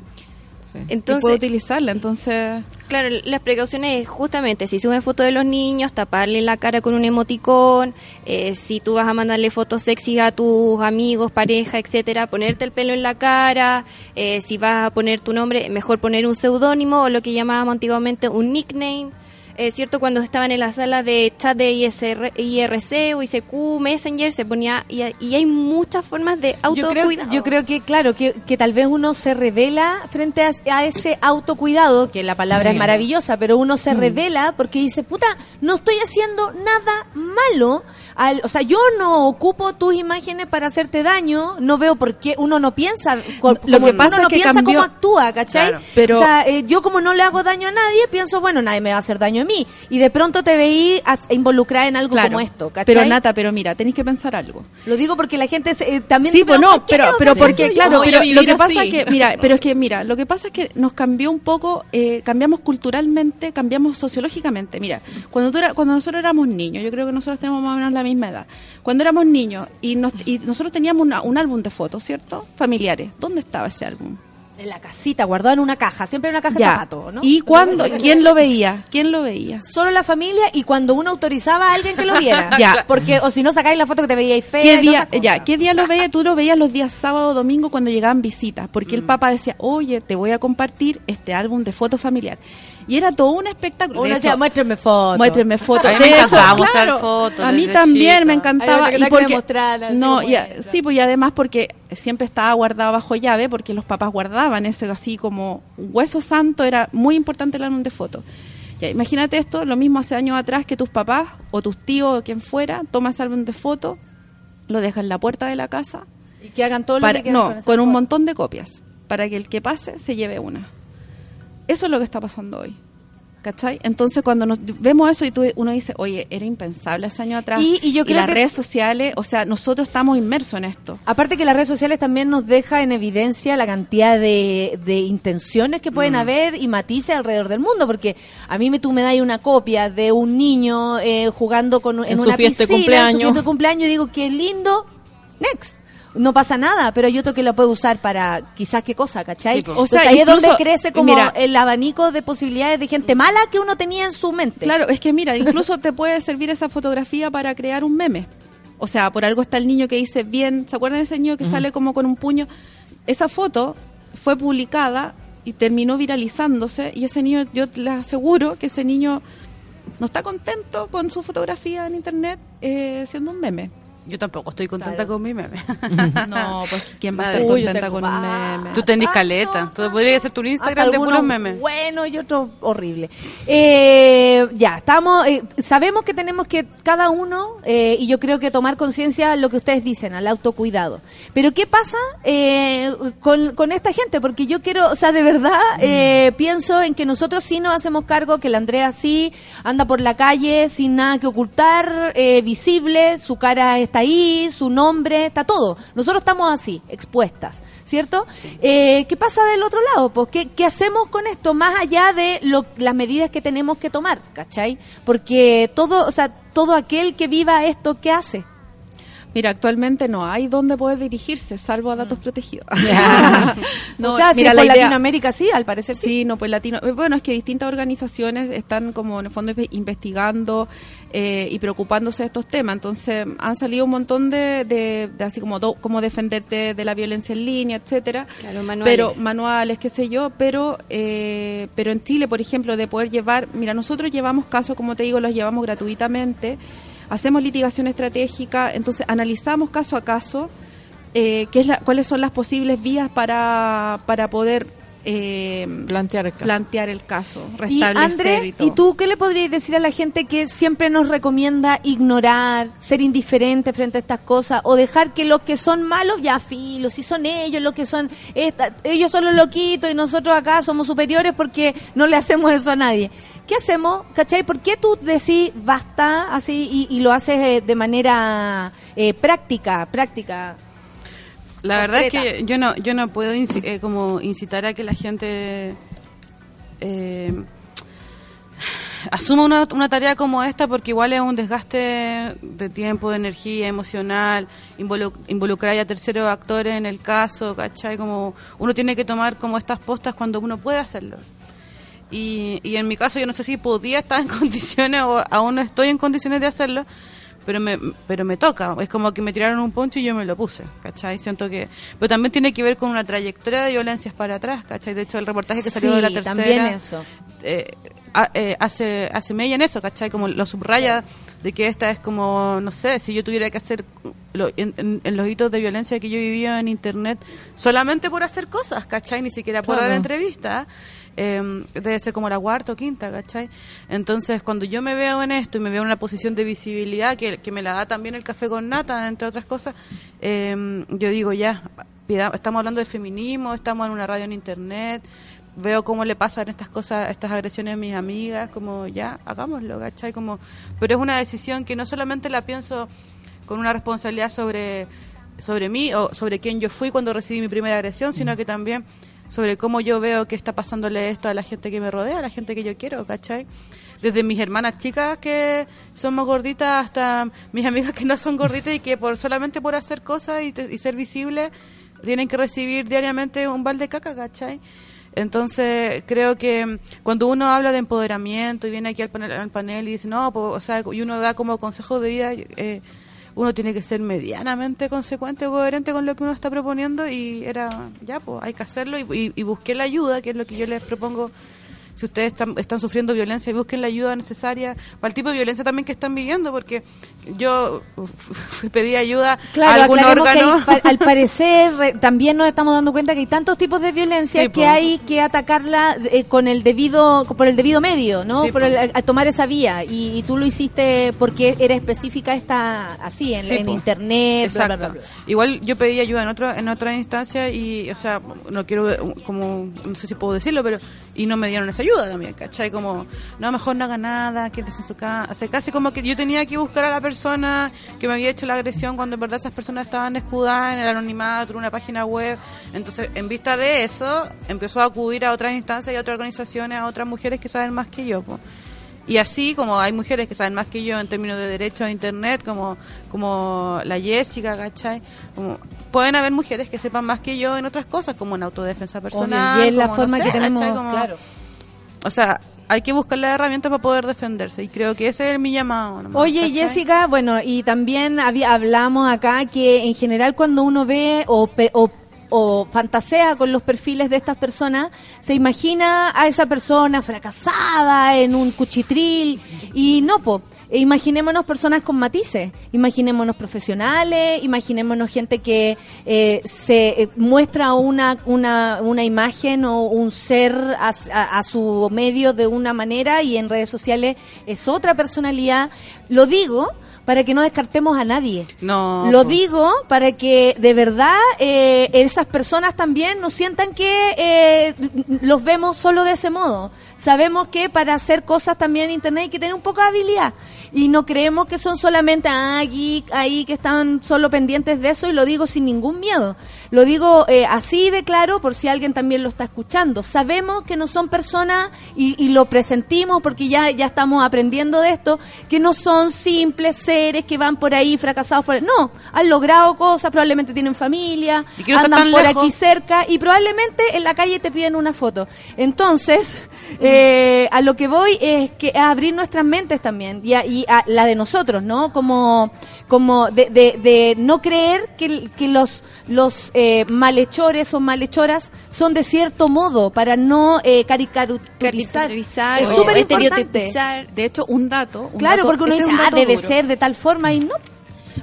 Entonces-
puede utilizarla, entonces
Claro, las precauciones es justamente si suben fotos de los niños, taparle la cara con un emoticón, eh, si tú vas a mandarle fotos sexy a tus amigos, pareja, etcétera, ponerte el pelo en la cara, eh, si vas a poner tu nombre, mejor poner un seudónimo o lo que llamábamos antiguamente un nickname. Es cierto, cuando estaban en la sala de chat de ISR, IRC o ICQ, Messenger, se ponía, y, y hay muchas formas de
Yo creo,
autocuidado.
yo creo que, claro, que, que tal vez uno se revela frente a, a ese autocuidado, que la palabra
Sí.
es maravillosa, pero uno se
Mm.
revela porque dice, puta, no estoy haciendo nada malo. Al, o sea, yo no ocupo tus imágenes para hacerte daño, no veo por qué uno no piensa,
Lo que pasa
uno no
es que
piensa
cambió-
cómo actúa, ¿cachai?
Claro, pero-
o sea, eh, yo como no le hago daño a nadie, pienso, bueno, nadie me va a hacer daño a mí. Y de pronto te veí involucrada en algo
claro.
como esto, ¿cachai?
Pero Nata, pero mira, tenéis que pensar algo.
Lo digo porque la gente se- eh, también...
Sí, pues no,
¿por qué
pero, pero porque, claro, pero lo que pasa
así.
es que, mira, pero es que, mira, lo que pasa es que nos cambió un poco, eh, cambiamos culturalmente, cambiamos sociológicamente. Mira, cuando, tú era- cuando nosotros éramos niños, yo creo que nosotros tenemos más o menos la misma edad, cuando éramos niños y, nos- y nosotros teníamos una- un álbum de fotos, ¿cierto? Familiares. ¿Dónde estaba ese álbum?
En la casita, guardado en una caja, siempre en una caja de
Ya.
zapatos, ¿no?
¿Y cuándo? ¿Quién lo veía? ¿Quién lo veía?
Solo la familia y cuando uno autorizaba a alguien que lo viera. [LAUGHS]
Ya.
Porque, o si no sacáis la foto que te veíais fea.
¿Qué
y todas
día,
cosas.
ya, ¿Qué día lo veías? Tú lo veías los días sábado o domingo cuando llegaban visitas, porque
Mm.
el papá decía, oye, te voy a compartir este álbum de fotos familiar. Y era todo un espectáculo.
Uno
De
decía,
hecho,
muéstrame fotos.
Muéstrenme [LAUGHS] fotos.
A mí me mostrar fotos
A también
chica.
me encantaba. y porque, no, y a- sí, pues y además porque siempre estaba guardado bajo llave, porque los papás guardaban ese así como hueso santo, era muy importante el álbum de fotos. Ya, imagínate esto, lo mismo hace años atrás que tus papás o tus tíos o quien fuera, toma ese álbum de fotos, lo deja en la puerta de la casa
Y que hagan todo lo
para-
que quieran
no, con un montón de copias, para que el que pase se lleve una. Eso es lo que está pasando hoy. ¿Cachai? Entonces cuando nos vemos eso y tú, uno dice, oye, era impensable hace años atrás.
Y- y yo creo
las
que-
redes sociales, o sea, nosotros estamos inmersos en esto.
Aparte que las redes sociales también nos deja en evidencia la cantidad de, de intenciones que
Mm.
pueden haber y matices alrededor del mundo, porque a mí me, tú me das una copia de un niño eh, jugando con, en,
En su
una
fiesta de
piscina, en su
cumpleaños.
fiesta de cumpleaños, y digo, qué lindo, next. No pasa nada, pero hay otro que lo puede usar para quizás qué cosa, ¿cachai?
Sí,
o sea, ahí es donde crece como
mira-
el abanico de posibilidades de gente mala que uno tenía en su mente.
Claro, es que mira, incluso te puede servir esa fotografía para crear un meme. O sea, por algo está el niño que dice bien, ¿se acuerdan de ese niño que sale como con un puño? Esa foto fue publicada y terminó viralizándose y ese niño, yo le aseguro que ese niño no está contento con su fotografía en internet eh, siendo un meme.
Yo tampoco estoy contenta con mi meme. [LAUGHS]
No, pues ¿quién va a estar
Uy,
contenta con un meme?
Tú tenés caleta. Tú podrías hacer tu Instagram de puros memes.
Bueno y otro horrible. Eh, ya, estamos, eh, sabemos que tenemos que cada uno, eh, y yo creo que tomar conciencia lo que ustedes dicen, al autocuidado. Pero ¿qué pasa eh, con, con esta gente? Porque yo quiero, o sea, de verdad eh, pienso en que nosotros sí nos hacemos cargo, que la Andrea sí anda por la calle sin nada que ocultar, eh, visible, su cara está ahí, su nombre, está todo. Nosotros estamos así, expuestas, ¿cierto? Eh, ¿Qué pasa del otro lado? Pues, ¿qué, qué hacemos con esto más allá de lo- las medidas que tenemos que tomar, ¿cachai? Porque todo, o sea, todo aquel que viva esto, ¿qué hace?
Mira, actualmente no hay dónde poder dirigirse, salvo a datos protegidos. [LAUGHS] [LAUGHS]
o sea, si es por Latinoamérica sí, al parecer sí.
Sí, no, pues latino. eh, Bueno, es que distintas organizaciones están como en el fondo inve- investigando eh, y preocupándose de estos temas. Entonces han salido un montón de, de, de así como do- cómo defenderte de la violencia en línea, etcétera.
Claro, manuales.
Pero manuales, qué sé yo. Pero eh, pero en Chile, por ejemplo, de poder llevar, mira, nosotros llevamos casos, como te digo, los llevamos gratuitamente hacemos litigación estratégica, entonces analizamos caso a caso eh, qué es la, cuáles son las posibles vías para, para poder eh,
plantear el caso,
plantear el caso
Y André,
y todo.
¿y tú qué le podrías decir a la gente que siempre nos recomienda ignorar, ser indiferente frente a estas cosas o dejar que los que son malos ya filos, si son ellos los que son esta- ellos son los loquitos y nosotros acá somos superiores porque no le hacemos eso a nadie? ¿Qué hacemos? ¿Cachai? ¿Por qué tú decís basta así y, y lo haces eh, de manera eh, práctica, práctica?
La verdad es que yo no, yo no puedo eh, como incitar a que la gente eh, asuma una, una tarea como esta porque igual es un desgaste de tiempo, de energía, emocional, involu- involucrar a terceros actores en el caso, ¿cachai? Como uno tiene que tomar como estas postas cuando uno puede hacerlo. Y, y en mi caso yo no sé si podía estar en [LAUGHS] condiciones o aún no estoy en condiciones de hacerlo, pero me, pero me toca. Es como que me tiraron un poncho y yo me lo puse, ¿cachai? Siento que... Pero también tiene que ver con una trayectoria de violencias para atrás, ¿cachai? De hecho, el reportaje que salió de la tercera...
también eso.
eh, eh, hace, hace mella en eso, ¿cachai? Como lo subraya de que esta es como, no sé, si yo tuviera que hacer lo- en, en- en los hitos de violencia que yo vivía en internet solamente por hacer cosas, ¿cachai? Ni siquiera por
Claro.
dar entrevistas. Eh, debe ser como la cuarta o quinta, ¿cachai? Entonces, cuando yo me veo en esto y me veo en una posición de visibilidad que, que me la da también el café con nata, entre otras cosas, eh, yo digo, ya, estamos hablando de feminismo, estamos en una radio en internet, veo cómo le pasan estas cosas, estas agresiones a mis amigas, como ya, hagámoslo, ¿cachai? Como, pero es una decisión que no solamente la pienso con una responsabilidad sobre, sobre mí o sobre quién yo fui cuando recibí mi primera agresión, sino que también sobre cómo yo veo que está pasándole esto a la gente que me rodea, a la gente que yo quiero, ¿cachai? Desde mis hermanas chicas que somos gorditas hasta mis amigas que no son gorditas y que por solamente por hacer cosas y, y ser visibles tienen que recibir diariamente un balde de caca, ¿cachai? Entonces, creo que cuando uno habla de empoderamiento y viene aquí al panel, al panel y dice, no, o sea, y uno da como consejos de vida, eh, uno tiene que ser medianamente consecuente o coherente con lo que uno está proponiendo y era, ya, pues, hay que hacerlo y, busqué la ayuda, que es lo que yo les propongo. Si ustedes están, están sufriendo violencia, busquen la ayuda necesaria para el tipo de violencia también que están viviendo, porque yo pedí ayuda
Claro,
a algún órgano.
hay- al parecer también nos estamos dando cuenta que hay tantos tipos de violencia
Sí,
que
po.
hay que atacarla eh, con el debido por el debido medio, ¿no?
Sí,
por
po.
el- a, tomar esa vía y, y tú lo hiciste porque era específica esta así en,
Sí,
en
po.
internet, bla, bla,
Exacto.
bla, bla.
Igual yo pedí ayuda en otra en otra instancia y, o sea, no quiero como no sé si puedo decirlo, pero y no me dieron esa ayuda también, ¿cachai? Como no mejor no haga nada, quédese en su casa, o sea, casi como que yo tenía que buscar a la persona que me había hecho la agresión cuando en verdad esas personas estaban escudadas en el anonimato, en una página web. Entonces, en vista de eso, empezó a acudir a otras instancias y a otras organizaciones, a otras mujeres que saben más que yo, po. Y así como hay mujeres que saben más que yo en términos de derecho a internet, como, como la Jessica, ¿cachai? Como, pueden haber mujeres que sepan más que yo en otras cosas, como en autodefensa personal.
Obvio, y es la
como,
forma
no
que tenemos.
Como-
claro.
O sea, hay que buscar las herramientas para poder defenderse y creo que ese es mi llamado. nomás,
Oye,
¿cachai?
Jessica, bueno, y también había, hablamos acá que en general cuando uno ve o, o, o fantasea con los perfiles de estas personas, se imagina a esa persona fracasada en un cuchitril y no, po. E Imaginémonos personas con matices, imaginémonos profesionales, imaginémonos gente que eh, se eh, muestra una, una, una imagen o un ser a, a- a su medio de una manera y en redes sociales es otra personalidad. Lo digo para que no descartemos a nadie.
No.
Lo
po.
digo para que de verdad eh, esas personas también no sientan que eh, los vemos solo de ese modo. Sabemos que para hacer cosas también en Internet hay que tener un poco de habilidad. Y no creemos que son solamente ah, geek ahí que están solo pendientes de eso y lo digo sin ningún miedo. Lo digo eh, así de claro por si alguien también lo está escuchando. Sabemos que no son personas y, y lo presentimos porque ya, ya estamos aprendiendo de esto, que no son simples seres que van por ahí fracasados por... No, han logrado cosas, probablemente tienen familia,
Y que no están
andan por
lejos.
aquí cerca y probablemente en la calle te piden una foto. Entonces, Eh, a lo que voy es que a abrir nuestras mentes también y, a, y a la de nosotros, ¿no? Como, como de, de, de no creer que, que los los eh, malhechores o malhechoras son de cierto modo para no eh, caricaturizar.
Caricaturizar
Es súper importante.
De hecho, un dato. un
Claro,
dato-
porque uno
este es
dice,
un
ah, debe
duro.
ser de tal forma y no.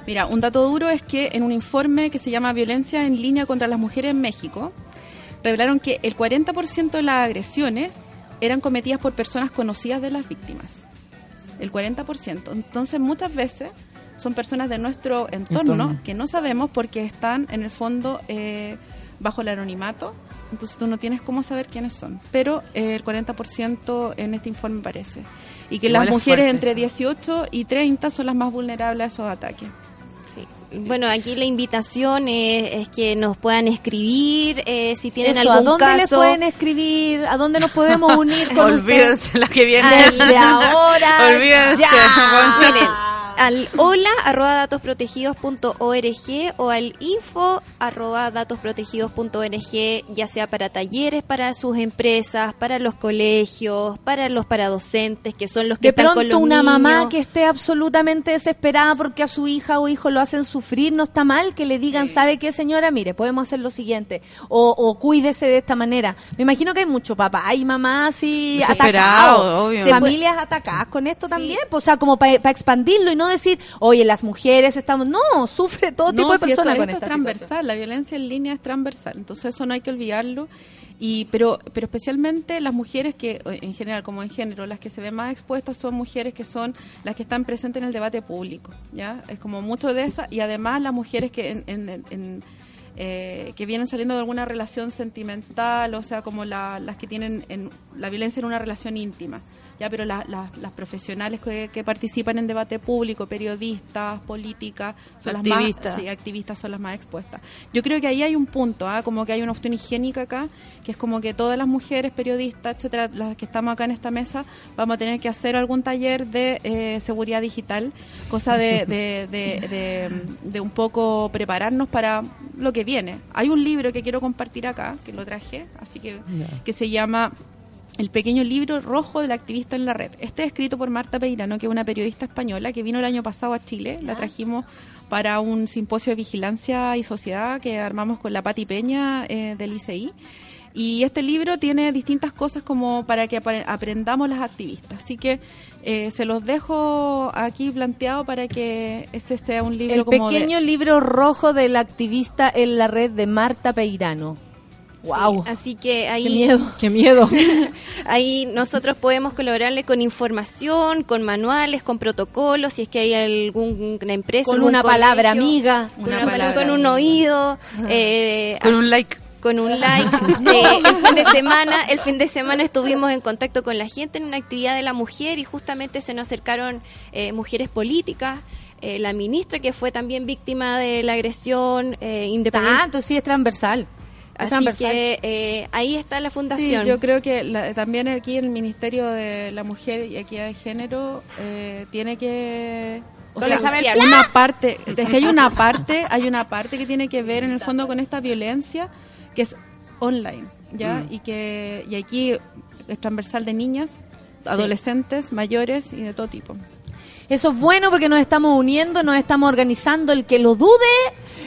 Mira, un dato duro es que en un informe que se llama Violencia en línea contra las mujeres en México, revelaron que el 40% de las agresiones eran cometidas por personas conocidas de las víctimas. El 40%. Entonces, muchas veces son personas de nuestro entorno,
Entorno.
que no sabemos porque están en el fondo eh, bajo el anonimato. Entonces tú no tienes cómo saber quiénes son. Pero eh, el 40% en este informe parece. Y que
Igual
las
es
mujeres
fuerte
entre
eso.
18 y 30 son las más vulnerables a esos ataques.
Bueno, aquí la invitación es, es que nos puedan escribir eh, si tienen
Eso, ¿a
algún
dónde les
caso.
pueden escribir? ¿A dónde nos podemos [LAUGHS] unir con
Olvídense
ustedes?
la que viene.
Desde ahora. [LAUGHS]
Olvídense.
ya. [LAUGHS]
Miren, al hola arroba datosprotegidos.org o al info arroba datosprotegidos.org, ya sea para talleres, para sus empresas, para los colegios, para los paradocentes, que son los que
De
están con
pronto
los
una mamá que esté absolutamente desesperada porque a su hija o hijo lo hacen sufrir, no está mal que le digan, ¿sabe qué señora? Mire, podemos hacer lo siguiente, o, o cuídese de esta manera. Me imagino que hay mucho papá y mamá así
Desesperado,
atacados,
obvio.
familias atacadas con esto también, pues, o sea, como para expandirlo y no decir, oye, las mujeres estamos, no, [LAUGHS] sufre todo tipo de
si
personas
esto,
con
esto
esta
es transversal, la violencia en línea es transversal, entonces eso no hay que olvidarlo. Y, pero, pero especialmente las mujeres que, en general, como en género, las que se ven más expuestas son mujeres que son las que están presentes en el debate público, ¿ya? Es como mucho de esa, y además las mujeres que en- en, eh, que vienen saliendo de alguna relación sentimental, o sea, como la- las que tienen en, la violencia en una relación íntima. Ya, pero la- la- las profesionales que, que participan en debate público, periodistas, políticas, son las
Activistas.
más, sí, activistas son las más expuestas. Yo creo que ahí hay un punto, ¿ah? como que hay una opción higiénica acá, que es como que todas las mujeres, periodistas, etcétera, las que estamos acá en esta mesa, vamos a tener que hacer algún taller de eh, seguridad digital, cosa de, [LAUGHS] de, de, de- de un poco prepararnos para lo que viene. Hay un libro que quiero compartir acá, que lo traje, así que, que se llama el pequeño libro rojo del activista en la red. Este es escrito por Marta Peirano, que es una periodista española que vino el año pasado a Chile. La trajimos para un simposio de vigilancia y sociedad que armamos con la Pati Peña eh, del ICI. Y este libro tiene distintas cosas como para que apre- aprendamos las activistas. Así que eh, se los dejo aquí planteado para que ese sea un libro
El
como de-
pequeño libro rojo del activista en la red de Marta Peirano. Wow.
Así que ahí
Qué miedo. [LAUGHS]
Qué miedo. [LAUGHS]
Ahí nosotros podemos colaborarle con información, con manuales, con protocolos, si es que hay alguna empresa,
Con una palabra amiga.
con,
Una
una palabra-
palabra
con un oído, eh,
Con un like.
con un like. [LAUGHS] Eh, el fin de semana, el fin de semana estuvimos en contacto con la gente en una actividad de la mujer y justamente se nos acercaron eh, mujeres políticas. eh, la ministra que fue también víctima de la agresión eh, independiente.
Tanto, sí, es transversal.
Así que eh, ahí está la
Sí,
fundación.
yo creo que la- también aquí el Ministerio de la Mujer y Equidad de Género eh, tiene que o sea, una parte, es que hay una parte, hay una parte que tiene que ver en el fondo con esta violencia que es online, ¿ya?
Mm.
Y que y aquí es transversal de niñas, adolescentes, mayores y de todo tipo.
Eso es bueno porque nos estamos uniendo, nos estamos organizando. El que lo dude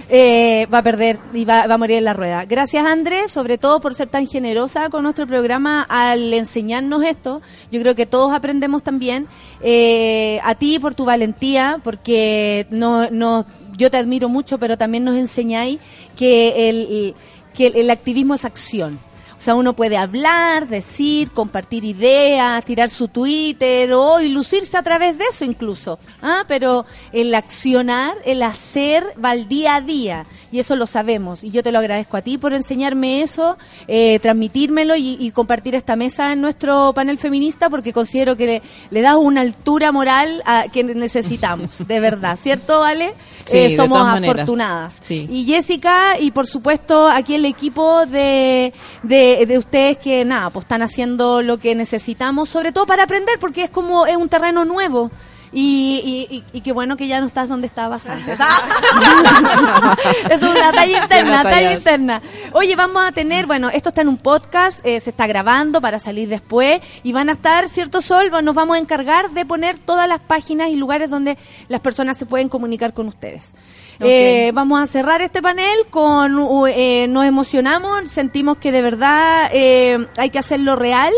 eh, va a perder y va, va a morir en la rueda. Gracias, Andrés, sobre todo por ser tan generosa con nuestro programa al enseñarnos esto. Yo creo que todos aprendemos también. Eh, a ti por tu valentía, porque no, no, yo te admiro mucho, pero también nos enseñáis que el, que el- el activismo es acción. O sea, uno puede hablar, decir, compartir ideas, tirar su Twitter o y lucirse a través de eso incluso. Ah, pero el accionar, el hacer va al día a día y eso lo sabemos. Y yo te lo agradezco a ti por enseñarme eso, eh, transmitírmelo y, y compartir esta mesa en nuestro panel feminista porque considero que le, le das una altura moral a, que necesitamos, de verdad. ¿Cierto, Vale? [LAUGHS]
Sí,
Eh, somos afortunadas.
Sí.
Y Jessica, y por supuesto aquí el equipo de, de, de ustedes que nada, pues están haciendo lo que necesitamos, sobre todo para aprender, porque es como es un terreno nuevo. Y, y, y, y qué bueno que ya no estás donde estabas antes. [LAUGHS] [LAUGHS] Es una talla interna,
talla
interna. Oye, vamos a tener, bueno, esto está en un podcast, eh, se está grabando para salir después y van a estar, ¿cierto, Sol? Nos vamos a encargar de poner todas las páginas y lugares donde las personas se pueden comunicar con ustedes. Eh, vamos a cerrar este panel con, uh, eh, nos emocionamos, sentimos que de verdad eh, hay que hacerlo real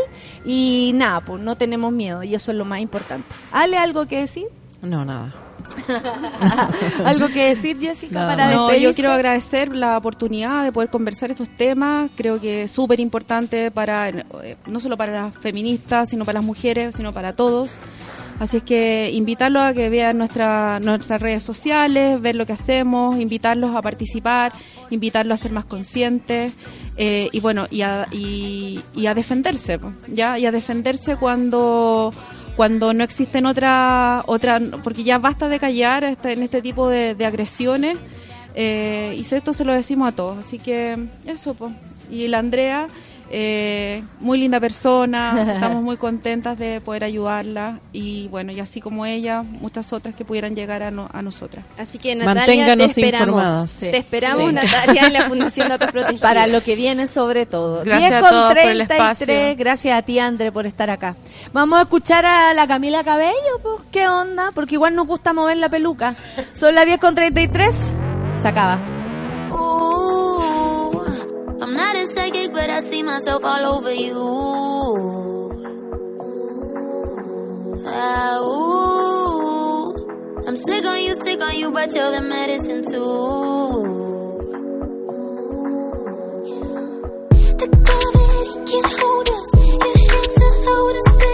y nada, pues no tenemos miedo y eso es lo más importante. ¿Ale algo que decir?
No, nada. [LAUGHS]
¿Algo que decir, Jessica, para
No, yo quiero agradecer la oportunidad de poder conversar estos temas. Creo que es súper importante para, eh, no solo para las feministas, sino para las mujeres, sino para todos. Así es que invitarlos a que vean nuestra, nuestras redes sociales, ver lo que hacemos, invitarlos a participar, invitarlos a ser más conscientes eh, y bueno, y a, y, a defenderse, ¿ya? Y a defenderse cuando cuando no existen otra, otra porque ya basta de callar este- en este tipo de, de agresiones eh, y esto se lo decimos a todos, así que eso, pues. Y la Andrea, eh, muy linda persona, [LAUGHS] estamos muy contentas de poder ayudarla y bueno, y así como ella, muchas otras que pudieran llegar a, no- a nosotras.
Así que Natalia,
Manténganos
te esperamos.
informadas.
Te esperamos,
Sí.
Natalia, en la [LAUGHS] Fundación Datos Protegidos.
Para lo que viene sobre todo.
Gracias
10
a
con
todos por el
33.
espacio.
Gracias a ti, André, por estar acá. Vamos a escuchar a la Camila Cabello, pues, ¿qué onda? Porque igual nos gusta mover la peluca. Son las 10 con 33. Se acaba.
Ooh, I'm not a psychic, but I see myself all over you. Ah, ooh, I'm sick on you, sick on you, but you're the medicine too. The gravity can't hold us. Your hands are outer space.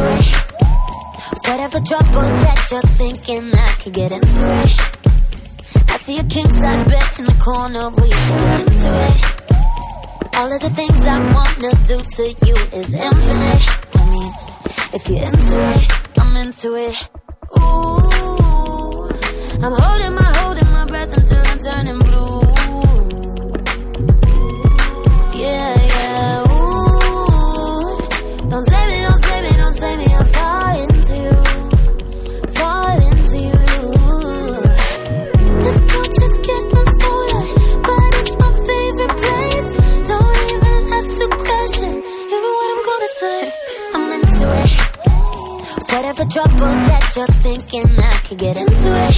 I'm it. Whatever trouble that you're thinking, I could get into it. I see a king size bed in the corner, we should get into it. All of the things I wanna do to you is infinite. I mean, if you're into it, I'm into it. Ooh, I'm holding my, holding my breath until I'm turning Whatever trouble that you're thinking, I could get into it.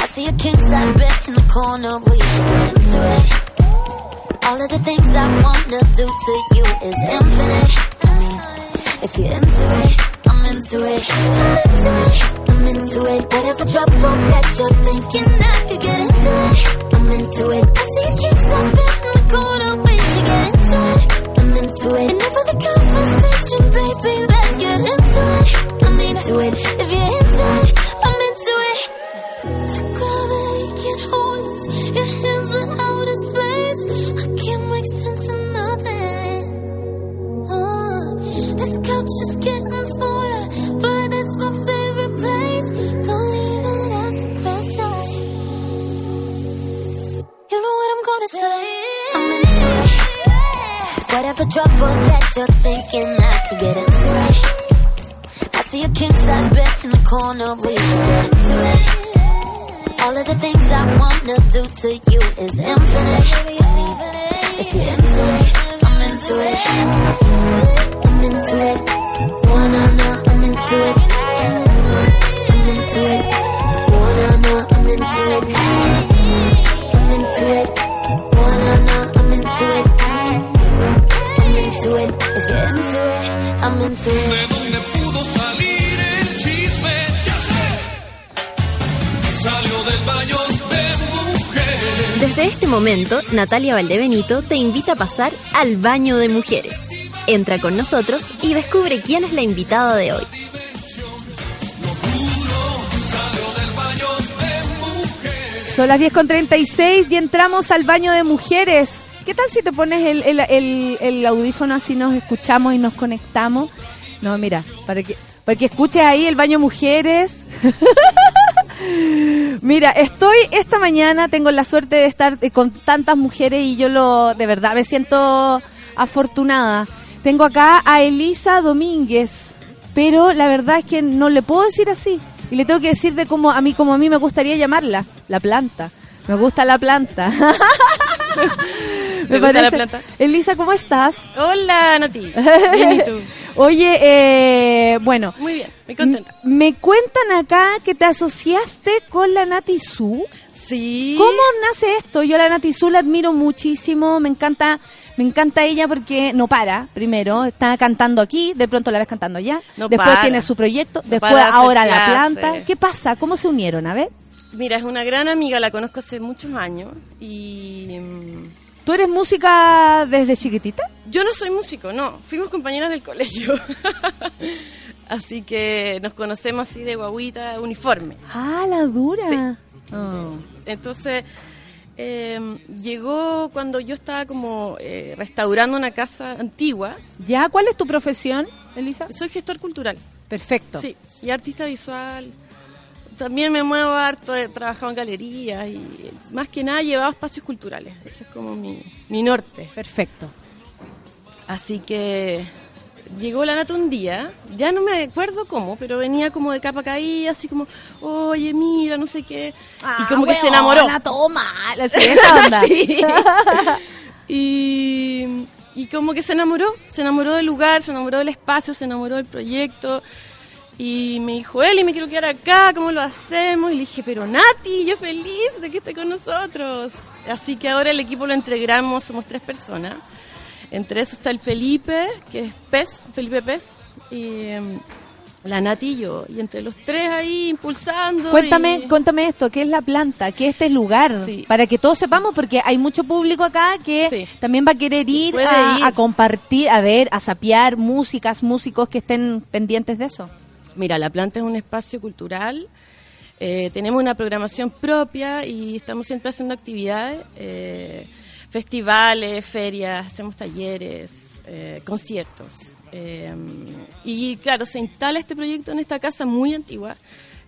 I see a king size bed in the corner, we should get into it. All of the things I wanna do to you is infinite. I mean, if you're into it, I'm into it. I'm into it. I'm into it. Whatever trouble that you're thinking, I could get into it. I'm into it. I see a king size bed in the corner,
Natalia Valdebenito te invita a pasar al baño de mujeres. Entra con nosotros y descubre quién es la invitada de hoy.
Son las 10 con 36 y entramos al baño de mujeres. ¿Qué tal si te pones el- el audífono así nos escuchamos y nos conectamos? No, mira, para que, para que escuches ahí el baño mujeres. [LAUGHS] Mira, estoy esta mañana, tengo la suerte de estar eh, con tantas mujeres y yo lo, de verdad, me siento afortunada. Tengo acá a Elisa Domínguez, pero la verdad es que no le puedo decir así. Y le tengo que decir de cómo a mí, como a mí me gustaría llamarla, la planta. Me gusta la planta. [LAUGHS] [LAUGHS]
¿Te gusta la planta?
Elisa, ¿cómo estás?
Hola, Nati. [LAUGHS] Bien, ¿y tú?
Oye, eh, bueno.
Muy bien, muy contenta.
Me cuentan acá que te asociaste con la Nati Su.
Sí.
¿Cómo nace esto? Yo a la Nati Su la admiro muchísimo, me encanta, me encanta ella porque no para, primero, está cantando aquí, de pronto la ves cantando allá,
No
después
para.
tiene su proyecto,
No
después ahora la planta. ¿Qué pasa? ¿Cómo se unieron? A ver.
Mira, es una gran amiga, la conozco hace muchos años y...
¿Tú eres música desde chiquitita?
Yo no soy músico, no. Fuimos compañeras del colegio. [LAUGHS] así que nos conocemos así de guaguita uniforme.
Ah, la dura.
Sí.
Oh.
Entonces, eh, llegó cuando yo estaba como eh, restaurando una casa antigua.
¿Ya? ¿Cuál es tu profesión, Elisa?
Soy gestor cultural.
Perfecto.
Sí, y artista visual. También me muevo harto, he trabajado en galerías y más que nada he llevado espacios culturales. Ese es como mi, mi norte.
Perfecto.
Así que llegó la nata un día, ya no me acuerdo cómo, pero venía como de capa caída, así como, oye, mira, no sé qué. y como que se enamoró.
Ah, toma. [LAUGHS] Esa onda.
Sí. [LAUGHS] y, y como que se enamoró, se enamoró del lugar, se enamoró del espacio, se enamoró del proyecto. Y me dijo, Eli, me quiero quedar acá, ¿cómo lo hacemos? Y le dije, pero Nati, yo feliz de que esté con nosotros. Así que ahora el equipo lo integramos, somos tres personas. Entre eso está el Felipe, que es Pez, Felipe Pez, y em, la Nati y yo. Y entre los tres ahí impulsando.
Cuéntame,
y-
cuéntame esto, ¿qué es la planta? ¿Qué es este lugar?
Sí.
Para que todos sepamos, porque hay mucho público acá que también va a querer ir a,
ir.
a compartir, a ver, a sapear músicas, músicos que estén pendientes de eso.
Mira, La Planta es un espacio cultural. eh, tenemos una programación propia y estamos siempre haciendo actividades, eh, festivales, ferias, hacemos talleres, eh, conciertos. eh, y claro, se instala este proyecto en esta casa muy antigua,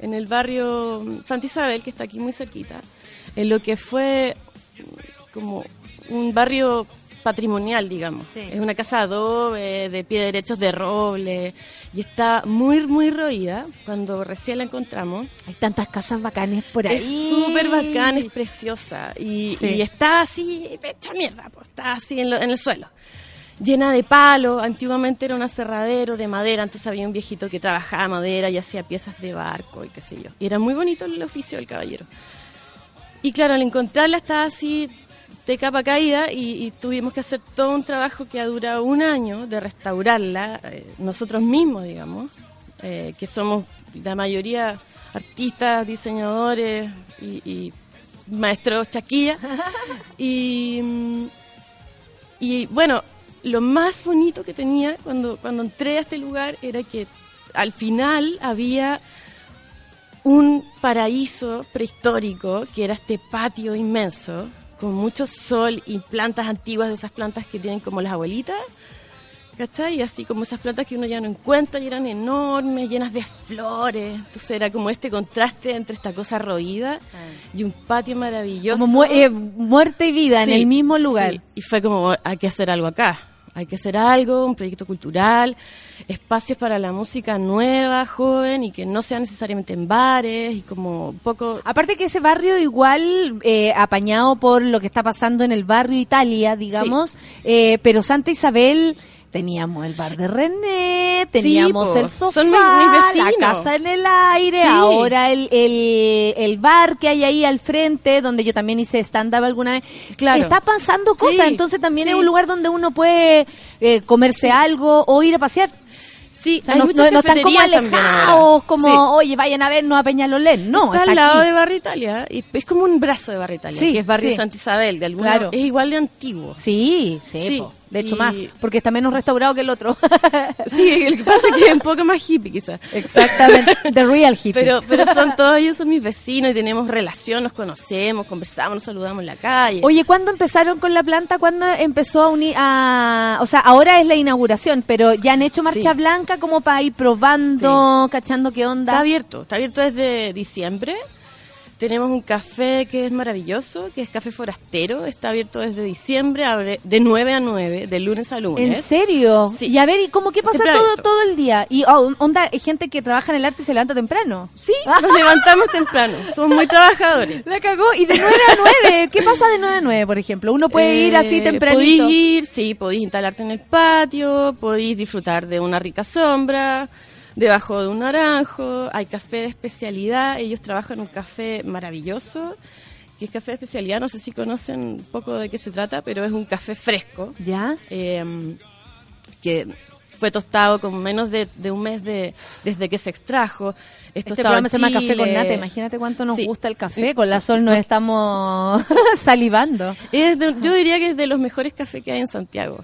en el barrio Santa Isabel, que está aquí muy cerquita, en lo que fue como un barrio patrimonial, digamos. Es una casa de adobe, de pie derechos de roble, y está muy, muy roída cuando recién la encontramos.
Hay tantas casas bacanes por
Es
ahí.
súper bacán, es preciosa, y,
Sí.
y está así, hecha mierda, pues, está así en, lo- en el suelo. Llena de palo, antiguamente era un aserradero de madera, entonces había un viejito que trabajaba madera y hacía piezas de barco y qué sé yo. Y era muy bonito el oficio del caballero. Y claro, al encontrarla estaba así de capa caída y, y tuvimos que hacer todo un trabajo que ha durado un año de restaurarla, eh, nosotros mismos, digamos, eh, que somos la mayoría artistas, diseñadores y, y maestros chaquilla. [LAUGHS] y, y bueno, lo más bonito que tenía cuando, cuando entré a este lugar era que al final había un paraíso prehistórico que era este patio inmenso con mucho sol y plantas antiguas de esas plantas que tienen como las abuelitas, ¿cachai? Así como esas plantas que uno ya no encuentra y eran enormes, llenas de flores. Entonces era como este contraste entre esta cosa roída y un patio maravilloso.
Como mu- eh, muerte y vida en el mismo lugar.
sí. Y fue como, hay que hacer algo acá. Hay que hacer algo, un proyecto cultural, espacios para la música nueva, joven y que no sea necesariamente en bares y como un poco...
Aparte que ese barrio igual eh, apañado por lo que está pasando en el barrio Italia, digamos, eh, pero Santa Isabel teníamos el bar de René, teníamos el sofá,
son mis- mis
la casa en el aire,
Sí.
ahora el, el, el bar que hay ahí al frente, donde yo también hice stand-up alguna vez.
Claro.
Está pasando cosas,
Sí,
entonces también es un lugar donde uno puede eh, comerse algo o ir a pasear.
Sí,
O sea,
hay
no,
muchas
no- no están como alejados, como,
Sí.
oye, vayan a vernos a Peñalolén. No,
está,
está,
al lado
aquí.
de Barrio Italia y es como un brazo de Barrio Italia,
Sí,
que es Barrio
sí.
Santa Isabel, de alguna
Claro.
es igual de antiguo.
Sí, sí. De hecho
y-
más, porque está menos restaurado que el otro. [LAUGHS]
Sí, lo que pasa es que es un poco más hippie quizás.
Exactamente, the real hippie.
Pero, pero son todos ellos son mis vecinos y tenemos relación, nos conocemos, conversamos, nos saludamos en la calle.
Oye, ¿cuándo empezaron con la planta? ¿Cuándo empezó a unir a... O sea, ahora es la inauguración, pero ya han hecho marcha blanca como para ir probando, cachando qué onda.
Está abierto, está abierto desde diciembre. Tenemos un café que es maravilloso, que es Café Forastero. Está abierto desde diciembre, abre de 9 a 9, de lunes a lunes.
¿En serio?
Sí.
Y a ver, ¿y cómo qué pasa todo, todo el día? Y oh, onda, hay gente que trabaja en el arte y se levanta temprano.
Sí, nos levantamos temprano. Somos muy trabajadores. [LAUGHS]
La cagó. Y de 9 a 9, ¿qué pasa de 9 a 9, por ejemplo? Uno puede ir así
Eh,
tempranito.
Podéis ir, sí, podéis instalarte en el patio, podéis disfrutar de una rica sombra, debajo de un naranjo. Hay café de especialidad, ellos trabajan un café maravilloso, que es café de especialidad. No sé si conocen un poco de qué se trata, pero es un café fresco.
¿Ya?
eh, que fue tostado con menos de, de un mes de, desde que se extrajo. Es
Este programa se llama Café con. Nata. Imagínate cuánto nos
Sí.
gusta el café. Con la Sol nos estamos [LAUGHS] salivando.
Es de- yo diría que es de los mejores cafés que hay en Santiago.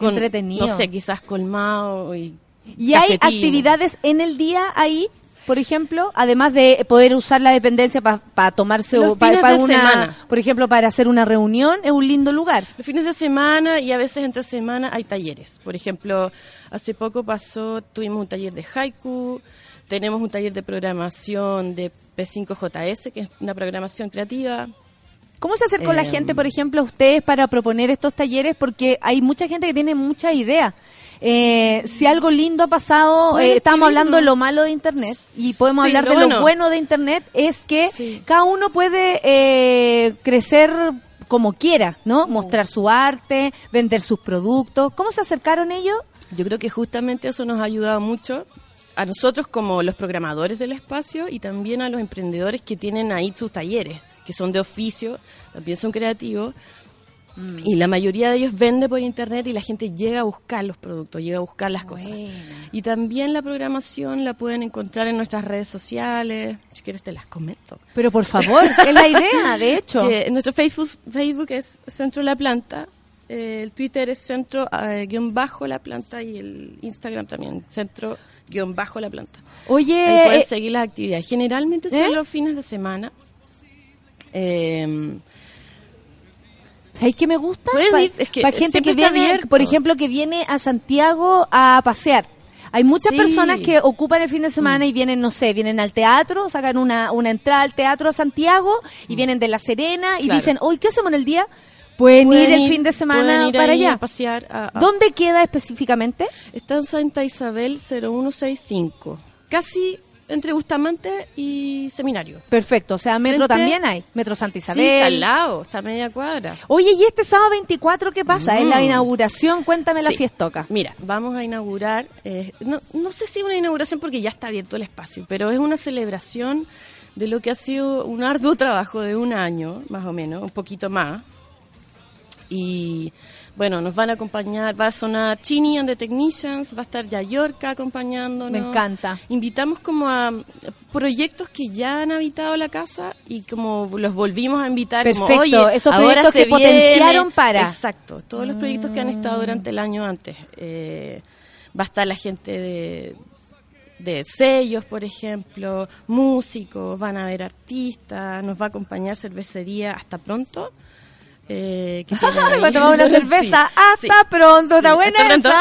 Entretenido.
No sé, quizás colmado y.
¿Y hay actividades en el día ahí? Por ejemplo, además de poder usar la dependencia para tomarse o pa-
fines
pa
de
una,
semana.
por ejemplo, para hacer una reunión, es un lindo lugar.
Los fines de semana y a veces entre semana hay talleres. Por ejemplo, hace poco pasó, tuvimos un taller de haiku, tenemos un taller de programación de P5JS, que es una programación creativa.
¿Cómo se acercó la
Eh,
gente, por ejemplo, a ustedes para proponer estos talleres? Porque hay mucha gente que tiene mucha idea. Eh, si algo lindo ha pasado, eh, estamos hablando de lo malo de Internet y podemos
Sí,
hablar
lo
de lo
bueno.
de Internet, es que cada uno puede eh, crecer como quiera, ¿no? Mostrar su arte, vender sus productos. ¿Cómo se acercaron ellos?
Yo creo que justamente eso nos ha ayudado mucho a nosotros como los programadores del espacio y también a los emprendedores que tienen ahí sus talleres, que son de oficio, también son creativos. Y la mayoría de ellos vende por internet y la gente llega a buscar los productos, llega a buscar las cosas. Y también la programación la pueden encontrar en nuestras redes sociales. Si quieres te las comento.
Pero por favor, [LAUGHS] es la idea, de hecho.
Que nuestro Facebook, Facebook es Centro La Planta, eh, el Twitter es Centro eh, guion bajo La Planta y el Instagram también, Centro guion bajo La Planta.
Oye,
Ahí pueden
eh,
seguir las actividades. Generalmente
¿Eh?
son los fines de semana. Eh,
¿Sabéis qué me gusta?
Puedes
Pa-
ir, es que
pa' gente que viene,
abierto.
por ejemplo, que viene a Santiago a pasear. Hay muchas
Sí.
personas que ocupan el fin de semana y vienen, no sé, vienen al teatro, sacan una, una entrada al teatro a Santiago y vienen de La Serena y
Claro.
dicen, hoy ¿qué hacemos en el día? Pueden, ir el fin de semana
ir
para allá.
a pasear. a- a-
¿Dónde queda específicamente?
Está en Santa Isabel 0165. Casi entre Bustamante y Seminario.
Perfecto, o sea, metro
Frente-
también hay, metro Santa Isabel.
Sí, está al lado, está a media cuadra.
Oye, ¿y este sábado 24 qué pasa? Es la
Mm.
inauguración, cuéntame la
Sí.
fiestoca.
Mira, vamos a inaugurar, eh, no, no sé si una inauguración porque ya está abierto el espacio, pero es una celebración de lo que ha sido un arduo trabajo de un año, más o menos, un poquito más. Y bueno, nos van a acompañar, va a sonar Chini and the Technicians, va a estar Yayorka acompañándonos.
Me encanta.
Invitamos como a proyectos que ya han habitado la casa y como los volvimos a invitar. como,
Perfecto,
"Oye,
esos proyectos
se
que potenciaron para".
Exacto, todos los proyectos que han estado durante el año antes. Eh, va a estar la gente de, de sellos, por ejemplo, músicos, van a haber artistas, nos va a acompañar cervecería hasta pronto. Eh,
a [LAUGHS] tomar una [LAUGHS]
Sí,
cerveza. Hasta pronto, está buena
pronto.
esa.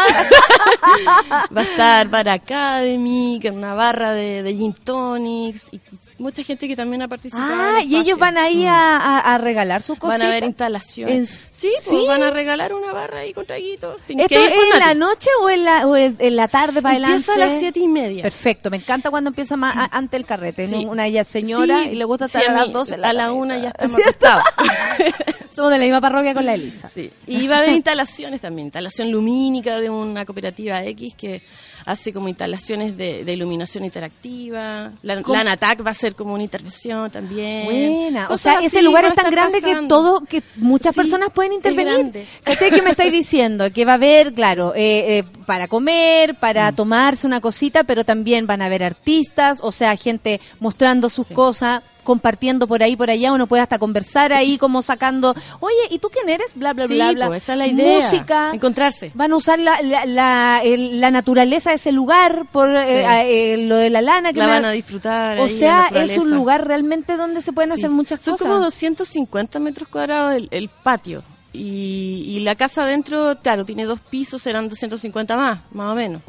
[LAUGHS]
Va a estar Bar Academy, es una barra de, de gin tonics, y mucha gente que también ha participado.
Ah, y ellos van ahí a, a- a regalar sus cosas.
Van a haber instalaciones. Sí, pues, van a regalar una barra ahí con traguitos.
¿Esto es en la noche o en la, o en la tarde para
Empieza
adelante?
a las siete y media.
Perfecto, me encanta cuando empieza más a- antes el carrete.
Sí.
¿no? Una es señora
Sí,
y le gusta
sí,
estar a, las 12.
a la una ya [LAUGHS] estamos acostados. [LAUGHS]
Somos de la misma parroquia con la Elisa.
Sí. Y va a haber [LAUGHS] instalaciones también, instalación lumínica de una cooperativa X que hace como instalaciones de, de iluminación interactiva. La, Natac va a ser como una intervención también.
Buena, o sea, ese lugar es tan grande que todo, que muchas
Sí,
personas pueden intervenir. ¿Cachai? ¿Qué me estáis diciendo? Que va a haber, claro, eh, eh, para comer, para tomarse una cosita, pero también van a haber artistas, o sea, gente mostrando sus cosas, compartiendo por ahí, por allá, uno puede hasta conversar ahí, como sacando, oye, ¿y tú quién eres? Bla, bla,
Sí,
bla, bla.
pues, esa es la idea.
Música.
Encontrarse.
Van a usar la, la, la, el- la naturaleza de ese lugar por eh, eh, lo de la lana. Que
La
me-
van a disfrutar.
O
ahí, la
sea, es un lugar realmente donde se pueden
Sí.
hacer muchas
Son
cosas.
como 250 metros cuadrados el, el patio. Y, y la casa adentro, claro, tiene dos pisos, serán 250 más, más o menos.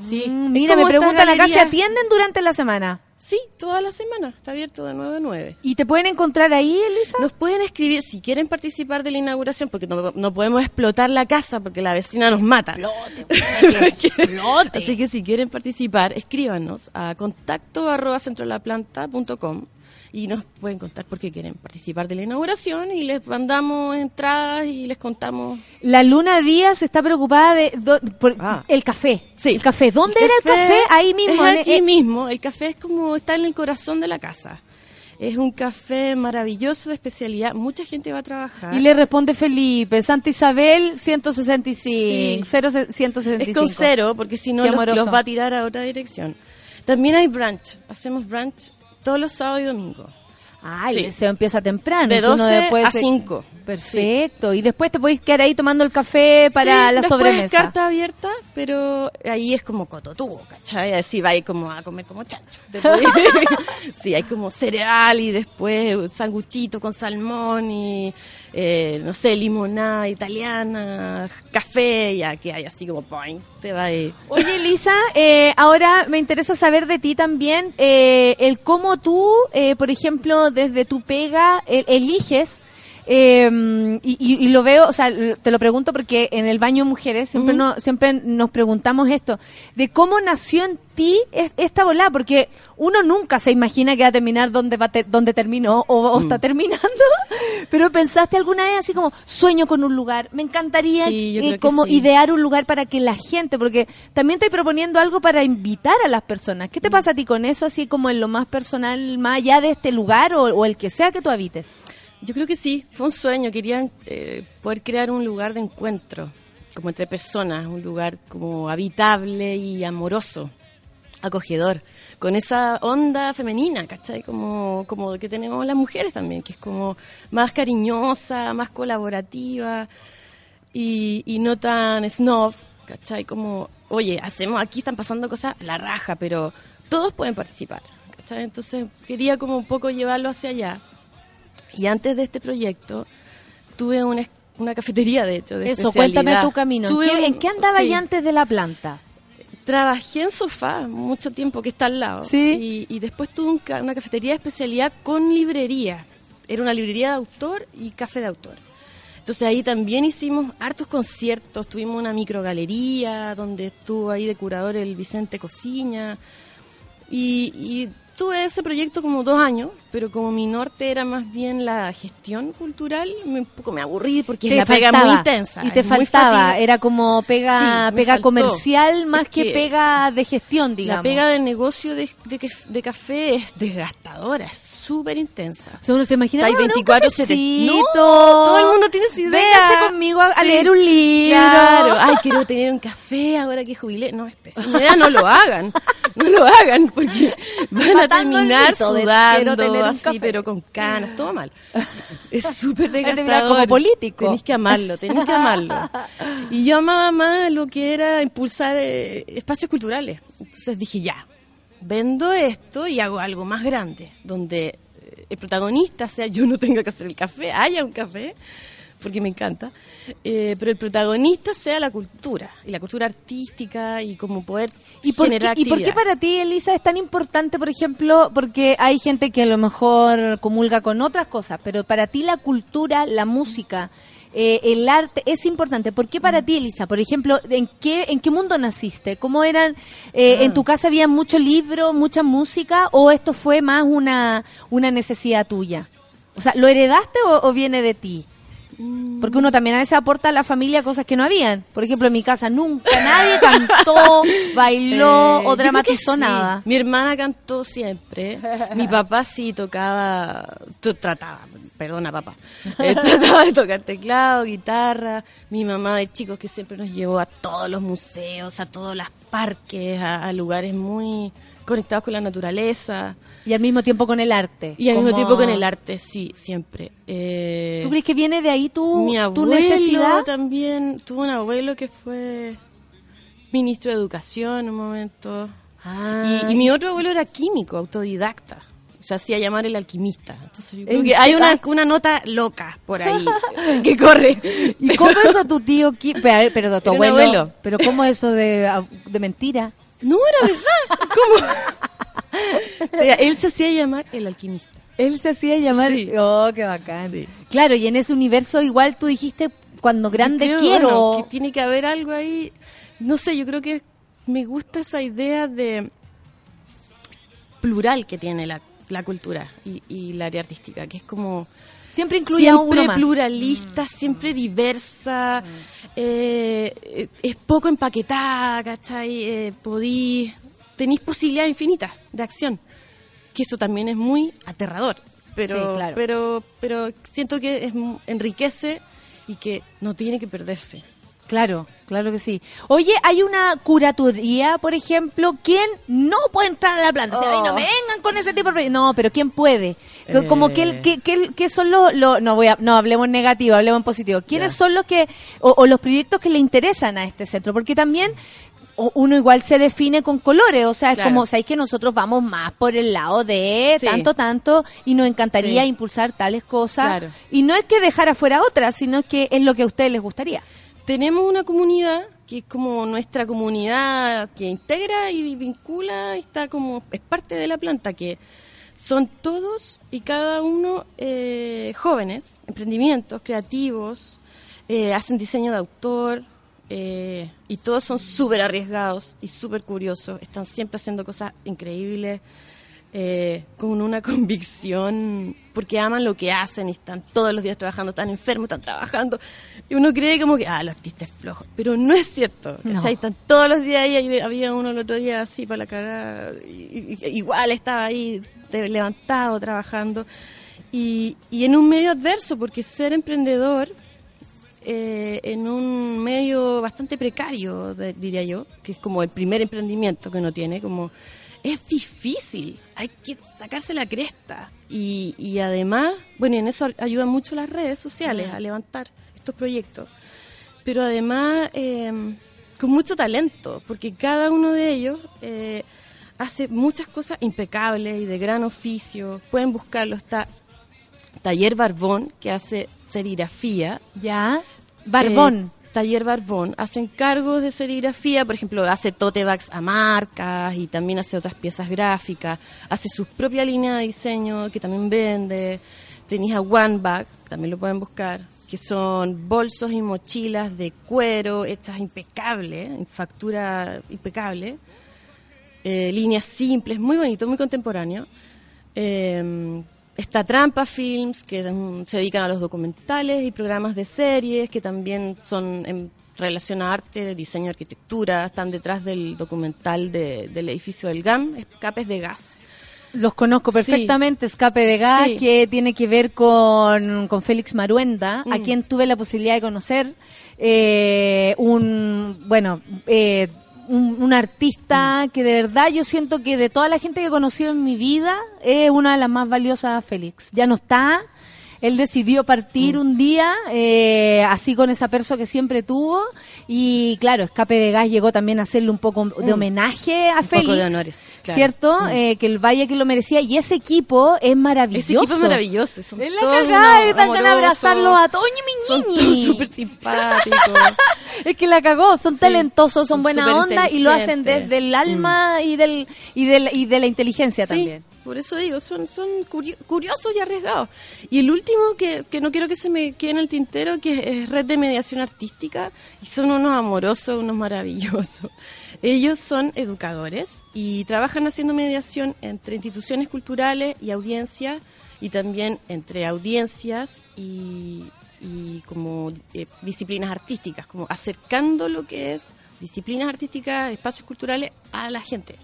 Sí.
Mm, Mira, me
esta
preguntan acá si
galería-
atienden durante la semana.
Sí, toda la semana. Está abierto de 9 a 9.
¿Y te pueden encontrar ahí, Elisa?
Nos pueden escribir si quieren participar de la inauguración, porque no, no podemos explotar la casa porque la vecina nos mata. [LAUGHS] Así que si quieren participar, escríbanos a contacto arroba centrolaplanta.com y nos pueden contar por qué quieren participar de la inauguración y les mandamos entradas y les contamos.
La Luna Díaz está preocupada de do- por el café.
Sí.
El café. ¿Dónde era el café? Ahí mismo.
Es aquí
eh,
mismo. El café es como está en el corazón de la casa. Es un café maravilloso de especialidad. Mucha gente va a trabajar.
Y le responde Felipe, Santa Isabel 165,
Sí.
0, 165.
Es con cero, porque si no los, los va a tirar a otra dirección. También hay brunch. Hacemos brunch todos los sábados y domingos.
El
Sí.
deseo empieza temprano.
De
eso uno
12
después
a
se-
5.
Perfecto. Y después te podéis quedar ahí tomando el café para
Sí,
la
después
sobremesa.
carta abierta, pero ahí es como cototubo, ¿cachai? Así va como a comer como chancho. [LAUGHS] [LAUGHS] Sí, hay como cereal y después sanguchito con salmón y, eh, no sé, limonada italiana, café, ya que hay así como point. Te va ahí.
Oye, Elisa, eh, ahora me interesa saber de ti también eh, el cómo tú, eh, por ejemplo, desde tu pega, el- eliges. Eh, y, y- y lo veo, o sea, te lo pregunto porque en el baño mujeres siempre, no, siempre nos preguntamos esto, de cómo nació en ti es- esta volada, porque uno nunca se imagina que va a terminar donde, va te- donde terminó o, o
Mm.
está terminando, [LAUGHS] pero pensaste alguna vez así como, sueño con un lugar, me encantaría
Sí,
eh, como
sí.
idear un lugar para que la gente, porque también estoy proponiendo algo para invitar a las personas. ¿Qué te pasa a ti con eso, así como en lo más personal, más allá de este lugar o, o el que sea que tú habites?
Yo creo que sí, fue un sueño. Querían eh, poder crear un lugar de encuentro, como entre personas, un lugar como habitable y amoroso, acogedor, con esa onda femenina, ¿cachai? Como, como que tenemos las mujeres también, que es como más cariñosa, más colaborativa y, y no tan snob, ¿cachai? Como, oye, hacemos, aquí están pasando cosas, la raja, pero todos pueden participar, ¿cachai? Entonces quería como un poco llevarlo hacia allá. Y antes de este proyecto, tuve una, una cafetería, de hecho, de
Eso, cuéntame tu camino. ¿En qué, en qué andabas
sí.
ya antes de la planta?
Trabajé en sofá mucho tiempo, que está al lado.
Sí.
Y, y después tuve un una cafetería de especialidad con librería. Era una librería de autor y café de autor. Entonces ahí también hicimos hartos conciertos, tuvimos una microgalería donde estuvo ahí de curador el Vicente Cociña. Y, y tuve ese proyecto como dos años, pero como mi norte era más bien la gestión cultural, me, un poco me aburrí porque es
Te
la pega muy intensa.
Y te
es
faltaba, era como pega,
Sí,
pega comercial más
Es
que,
que
pega de gestión, digamos.
La pega de negocio de, de, de café es desgastadora, es súper intensa.
O sea, uno se imagina,
ahí
"Ah, no, un
24/7.
cafecito.
No, todo el mundo tiene esa idea.
Véngase conmigo a, leer un libro.
Claro, ay, quiero tener un café ahora que jubilé. No, es pésima idea, no lo hagan. No lo hagan porque [LAUGHS] van a terminar sudando,
tener
así, pero con canas, todo mal. Es [LAUGHS] súper desgastador.
como político.
Tenéis que amarlo, tenéis que amarlo. [LAUGHS] Y yo amaba más lo que era impulsar eh, espacios culturales. Entonces dije, ya, vendo esto y hago algo más grande, donde eh, el protagonista sea yo no tenga que hacer el café, haya un café, porque me encanta, eh, pero el protagonista sea la cultura, y la cultura artística y como poder
¿Y por, qué, ¿Y por qué para ti, Elisa, es tan importante, por ejemplo, porque hay gente que a lo mejor comulga con otras cosas, pero para ti la cultura, la música, eh, el arte es importante. ¿Por qué para ti, Elisa? Por ejemplo, ¿en qué, en qué mundo naciste? ¿Cómo eran? eh,
Ah.
¿En tu casa había mucho libro, mucha música o esto fue más una, una necesidad tuya? O sea, ¿lo heredaste o, o viene de ti? Porque uno también a veces aporta a la familia cosas que no habían. Por ejemplo, en mi casa nunca nadie cantó, [LAUGHS] bailó
Eh,
o dramatizó
sí.
nada.
Mi hermana cantó siempre. Mi papá sí tocaba, trataba, perdona papá, Eh, [LAUGHS] trataba de tocar teclado, guitarra. Mi mamá de chicos que siempre nos llevó a todos los museos, a todos los parques, a, a lugares muy conectados con la naturaleza.
Y al mismo tiempo con el arte.
Y al mismo tiempo con el arte, sí, siempre. Eh,
¿Tú crees que viene de ahí tu,
mi
tu
abuelo
necesidad?
también tuvo un abuelo que fue ministro de educación en un momento. Y, y mi otro abuelo era químico, autodidacta. Se hacía llamar el alquimista. Entonces yo creo
¿En
que hay una, una nota loca por ahí [LAUGHS] que corre. [LAUGHS]
¿Y
Pero-
cómo eso tu tío? Pero, pero tu abuelo,
abuelo.
¿Pero cómo eso de, de mentira?
No, era verdad. ¿Cómo? [LAUGHS] [LAUGHS] O sea, él se hacía llamar el alquimista.
Él se hacía llamar.
Sí.
Oh, qué bacán.
Sí.
Claro, y en ese universo igual tú dijiste cuando grande
Creo,
quiero.
bueno, que tiene que haber algo ahí. No sé, yo creo que me gusta esa idea de plural que tiene la, la cultura y, y la área artística, que es como
Siempre incluye a
siempre
uno más.
pluralista, siempre diversa, eh, eh, es poco empaquetada, ¿cachai? Eh, podí, tenéis posibilidades infinitas de acción, que eso también es muy aterrador, pero,
Sí, claro.
pero, pero siento que es, enriquece y que no tiene que perderse.
Claro, claro que sí. Oye, hay una curatoría, por ejemplo, ¿quién no puede entrar a la planta? O sea, no
Oh.
me vengan con ese tipo de... No, pero ¿quién puede? Co- Como
Eh.
que, que, que, que son los... los- no, voy a, no, hablemos en negativo, hablemos en positivo. ¿Quiénes son los que... O, o los proyectos que le interesan a este centro? Porque también... o- Uno igual se define con colores, o sea, es
Claro.
como, sabéis que nosotros vamos más por el lado de
Sí.
tanto, tanto, y nos encantaría
Sí.
impulsar tales cosas.
Claro.
Y no es que dejar afuera otras, sino que es lo que a ustedes les gustaría.
Tenemos una comunidad que es como nuestra comunidad que integra y vincula, y está como, es parte de la planta, que son todos y cada uno eh, jóvenes, emprendimientos creativos, eh, hacen diseño de autor, eh, y todos son súper arriesgados y súper curiosos, están siempre haciendo cosas increíbles. eh, con una [LAUGHS] convicción, porque aman lo que hacen y están todos los días trabajando, están enfermos, están trabajando. Y uno cree como que, ah, los artistas es flojo. Pero no es cierto,
No.
Están todos los días ahí, había uno el otro día así para la cagada, y- y- igual estaba ahí levantado, trabajando. Y, y en un medio adverso, porque ser emprendedor eh, en un medio bastante precario, de- diría yo, que es como el primer emprendimiento que uno tiene, como es difícil, hay que sacarse la cresta. Y, y además, bueno, y en eso ayudan mucho las redes sociales a levantar estos proyectos. Pero además, eh, con mucho talento, porque cada uno de ellos eh, hace muchas cosas impecables y de gran oficio. Pueden buscarlo, está Taller Barbón, que hace serigrafía.
Ya. Barbón.
Eh, Taller Barbón. Hace encargos de serigrafía, por ejemplo, hace tote bags a marcas y también hace otras piezas gráficas. Hace su propia línea de diseño que también vende. Tenéis a One Bag, también lo pueden buscar, que son bolsos y mochilas de cuero hechas impecables, en factura impecable. Eh, líneas simples, muy bonito, muy contemporáneo. Eh, está Trampa Films, que se dedican a los documentales y programas de series, que también son en relación a arte, diseño, arquitectura. Están detrás del documental de- del edificio del GAM, Escapes de Gas.
Los conozco
Sí.
perfectamente, Escape de Gas,
Sí.
que tiene que ver con, con Félix Maruenda, a
Mm.
quien tuve la posibilidad de conocer. eh, un, bueno, eh, un, un artista que de verdad yo siento que de toda la gente que he conocido en mi vida es una de las más valiosas, Félix. Ya no está. Él decidió
Mm.
partir un día, eh, así con esa persona que siempre tuvo. Y claro, Escape de Gas llegó también a hacerle un poco de
Mm.
homenaje a
Un poco
Félix.
de honores, claro.
¿Cierto?
Mm.
Eh, que el Valle que lo merecía. Y ese equipo es maravilloso.
Ese equipo es maravilloso. Son
Es la cagada, de
amorosos,
abrazarlos a todos,
Son súper simpáticos. [LAUGHS]
Es que la cagó, son
Sí,
talentosos, son
son
buena onda y lo hacen desde el alma y del y del y de la inteligencia
Sí,
también.
Por eso digo, son, son curio- curiosos y arriesgados. Y el último, que, que no quiero que se me quede en el tintero, que es Red de Mediación Artística, y son unos amorosos, unos maravillosos. [LAUGHS] Ellos son educadores y trabajan haciendo mediación entre instituciones culturales y audiencias, y también entre audiencias y, y como eh, disciplinas artísticas, como acercando lo que es disciplinas artísticas, espacios culturales a la gente.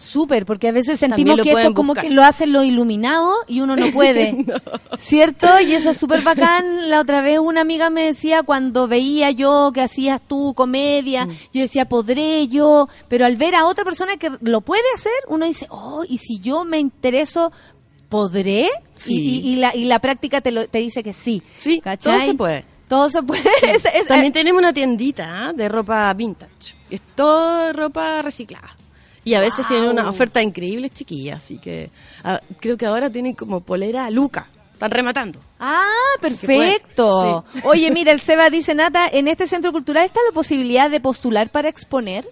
Súper, porque a veces sentimos que esto como
buscar.
que lo hacen los iluminados y uno no [LAUGHS] puede. [LAUGHS] ¿Cierto? Y eso es súper bacán. La otra vez una amiga me decía cuando veía yo que hacías tú comedia,
Mm.
yo decía, podré yo, pero al ver a otra persona que lo puede hacer, uno dice, oh, y si yo me intereso, ¿podré?
Sí.
Y, y- y la, y la práctica te, lo, te dice que sí.
Sí,
¿cachai?
todo se puede.
Todo se puede. [LAUGHS] Es- es-
También tenemos una tiendita ¿ah? de ropa vintage. Es todo ropa reciclada. Y a veces tienen una oferta increíble, chiquilla. Así que ah, creo que ahora tienen como polera a Luca. Están rematando.
Ah, perfecto.
Sí.
Oye, [LAUGHS] mira, el Seba dice, Nata, en este centro cultural está la posibilidad de postular para exponer.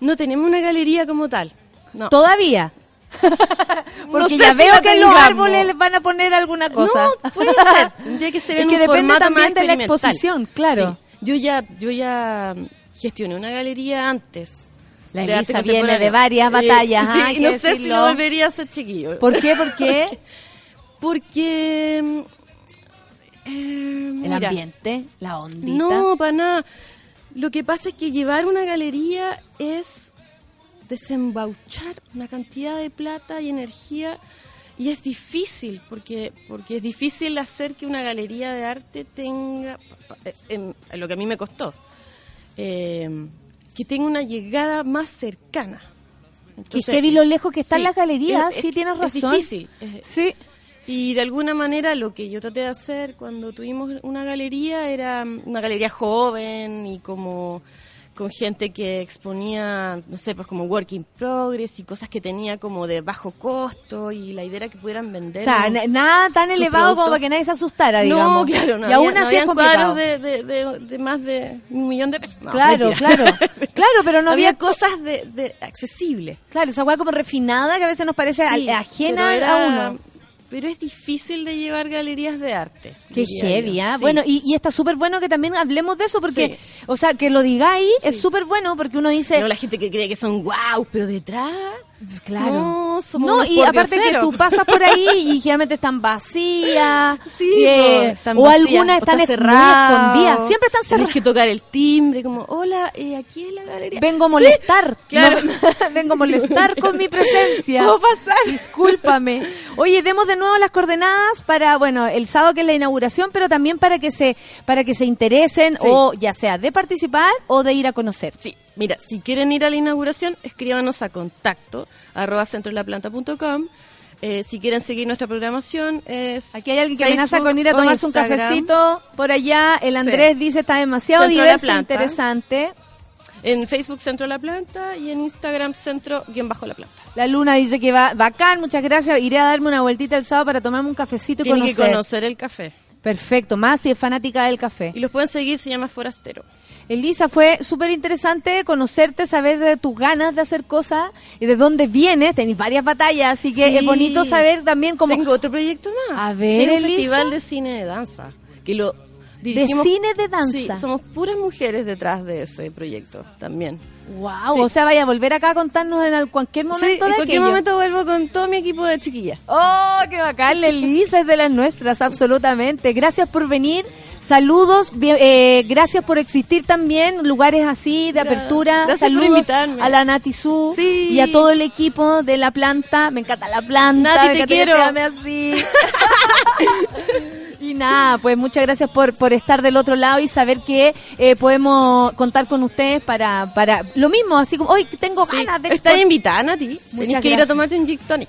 No tenemos una galería como tal. No.
Todavía. [LAUGHS] Porque
sé
ya veo que en los árboles les van a poner alguna cosa.
No, puede ser. [LAUGHS] Tendría que ser
Es
en
que
un
depende también de la exposición, claro.
Sí. Yo ya, yo ya gestioné una galería antes.
La
de
Elisa viene de varias batallas,
sí,
ah,
no sé si lo volvería a hacer chiquillo.
¿Por qué? ¿Por qué? [LAUGHS]
Porque... mm, eh,
El ambiente, la ondita.
No, para nada. Lo que pasa es que llevar una galería es desembauchar una cantidad de plata y energía y es difícil porque porque es difícil hacer que una galería de arte tenga pa- em, lo que a mí me costó em, que tenga una llegada más cercana.
Que
Entonces,
heavy lo lejos que están
sí,
las galerías,
es-
sí
es-
tienes
es
razón.
difícil. es-
Sí.
y de alguna manera lo que yo traté de hacer cuando tuvimos una galería era mm, una galería joven y como con gente que exponía, no sé, pues como work in progress y cosas que tenía como de bajo costo y la idea era que pudieran vender.
O sea, nada tan elevado como para que nadie se asustara,
No,
digamos.
claro, no
y
había,
aún
no
así complicado.
cuadros de, de, de- de más de un millón de pesos. No,
claro,
mentira.
claro. [LAUGHS] Claro, pero no había,
había cosas de, de accesibles.
Claro, esa weá como refinada que a veces nos parece
Sí,
ajena
era-
a uno.
Pero es difícil de llevar galerías de arte.
Qué heavy. ¿ah?
Sí.
Bueno, y, y está súper bueno que también hablemos de eso, porque,
Sí.
o sea, que lo digáis es súper bueno, porque uno dice...
No, la gente que cree que son wow, pero detrás.
Claro.
No, somos
No, y aparte que tú pasas por ahí [LAUGHS] y generalmente están vacías.
Sí,
eh,
po, están
o
vacías,
algunas
o
están
está
escondidas. Siempre están
Tienes
cerradas.
que tocar el timbre, como, hola, eh, aquí es la galería.
Vengo a
Sí,
molestar.
claro.
No, [LAUGHS] vengo a molestar [LAUGHS] con mi presencia.
¿Puedo pasar?
Discúlpame. Oye, demos de nuevo las coordenadas para, bueno, el sábado que es la inauguración, pero también para que se, para que se interesen
Sí.
o ya sea de participar o de ir a conocer.
Sí, mira, si quieren ir a la inauguración, escríbanos a contacto arroba centrolaplanta.com. Eh, si quieren seguir nuestra programación, es.
Aquí hay alguien que
Facebook
amenaza con ir a tomarse un cafecito por allá. El
Sí.
Andrés dice está demasiado
Centro
diverso e interesante.
En Facebook Centro La Planta y en Instagram Centro guion bajo La Planta.
La Luna dice que va bacán, muchas gracias. Iré a darme una vueltita el sábado para tomarme un cafecito y
Tienen que
conocer.
conocer el café.
Perfecto, más si es fanática del café.
Y los pueden seguir, se llama Forastero.
Elisa, fue súper interesante conocerte, saber de tus ganas de hacer cosas y de dónde vienes. Tenés varias batallas, así que
Sí.
es bonito saber también cómo...
Tengo otro proyecto más.
A ver,
Sí, un
Elisa.
festival de cine de danza. Que lo
De cine de danza.
Sí, somos puras mujeres detrás de ese proyecto también.
Wow,
Sí.
o sea, vaya a volver acá a contarnos en al- cualquier momento
Sí, en cualquier
aquello.
momento vuelvo con todo mi equipo de chiquillas.
Oh, qué bacán, la Elisa es de las nuestras, absolutamente. Gracias por venir, saludos, eh, gracias por existir también, lugares así de apertura.
gracias por
saludos
invitarme.
a la Nati Su
Sí.
y a todo el equipo de la planta. Me encanta la planta,
Nati,
me
te
que
quiero.
llame así. [LAUGHS] Y nada, pues muchas gracias por, por estar del otro lado y saber que eh, podemos contar con ustedes para, para lo mismo, así como, hoy tengo ganas de...
Estás invitada, Nati. Tenés que ir a tomarte un gin tonic.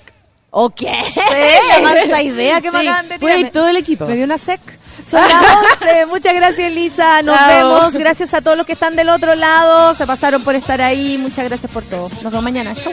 Ok, la [LAUGHS] mansa idea que me
Sí,
acaban de tirar.
ir todo el equipo.
Me dio una sec. Son las 11. [LAUGHS] Muchas gracias, Elisa. Nos
Chao.
vemos. Gracias a todos los que están del otro lado. Se pasaron por estar ahí. Muchas gracias por todo. Nos vemos mañana. Chau.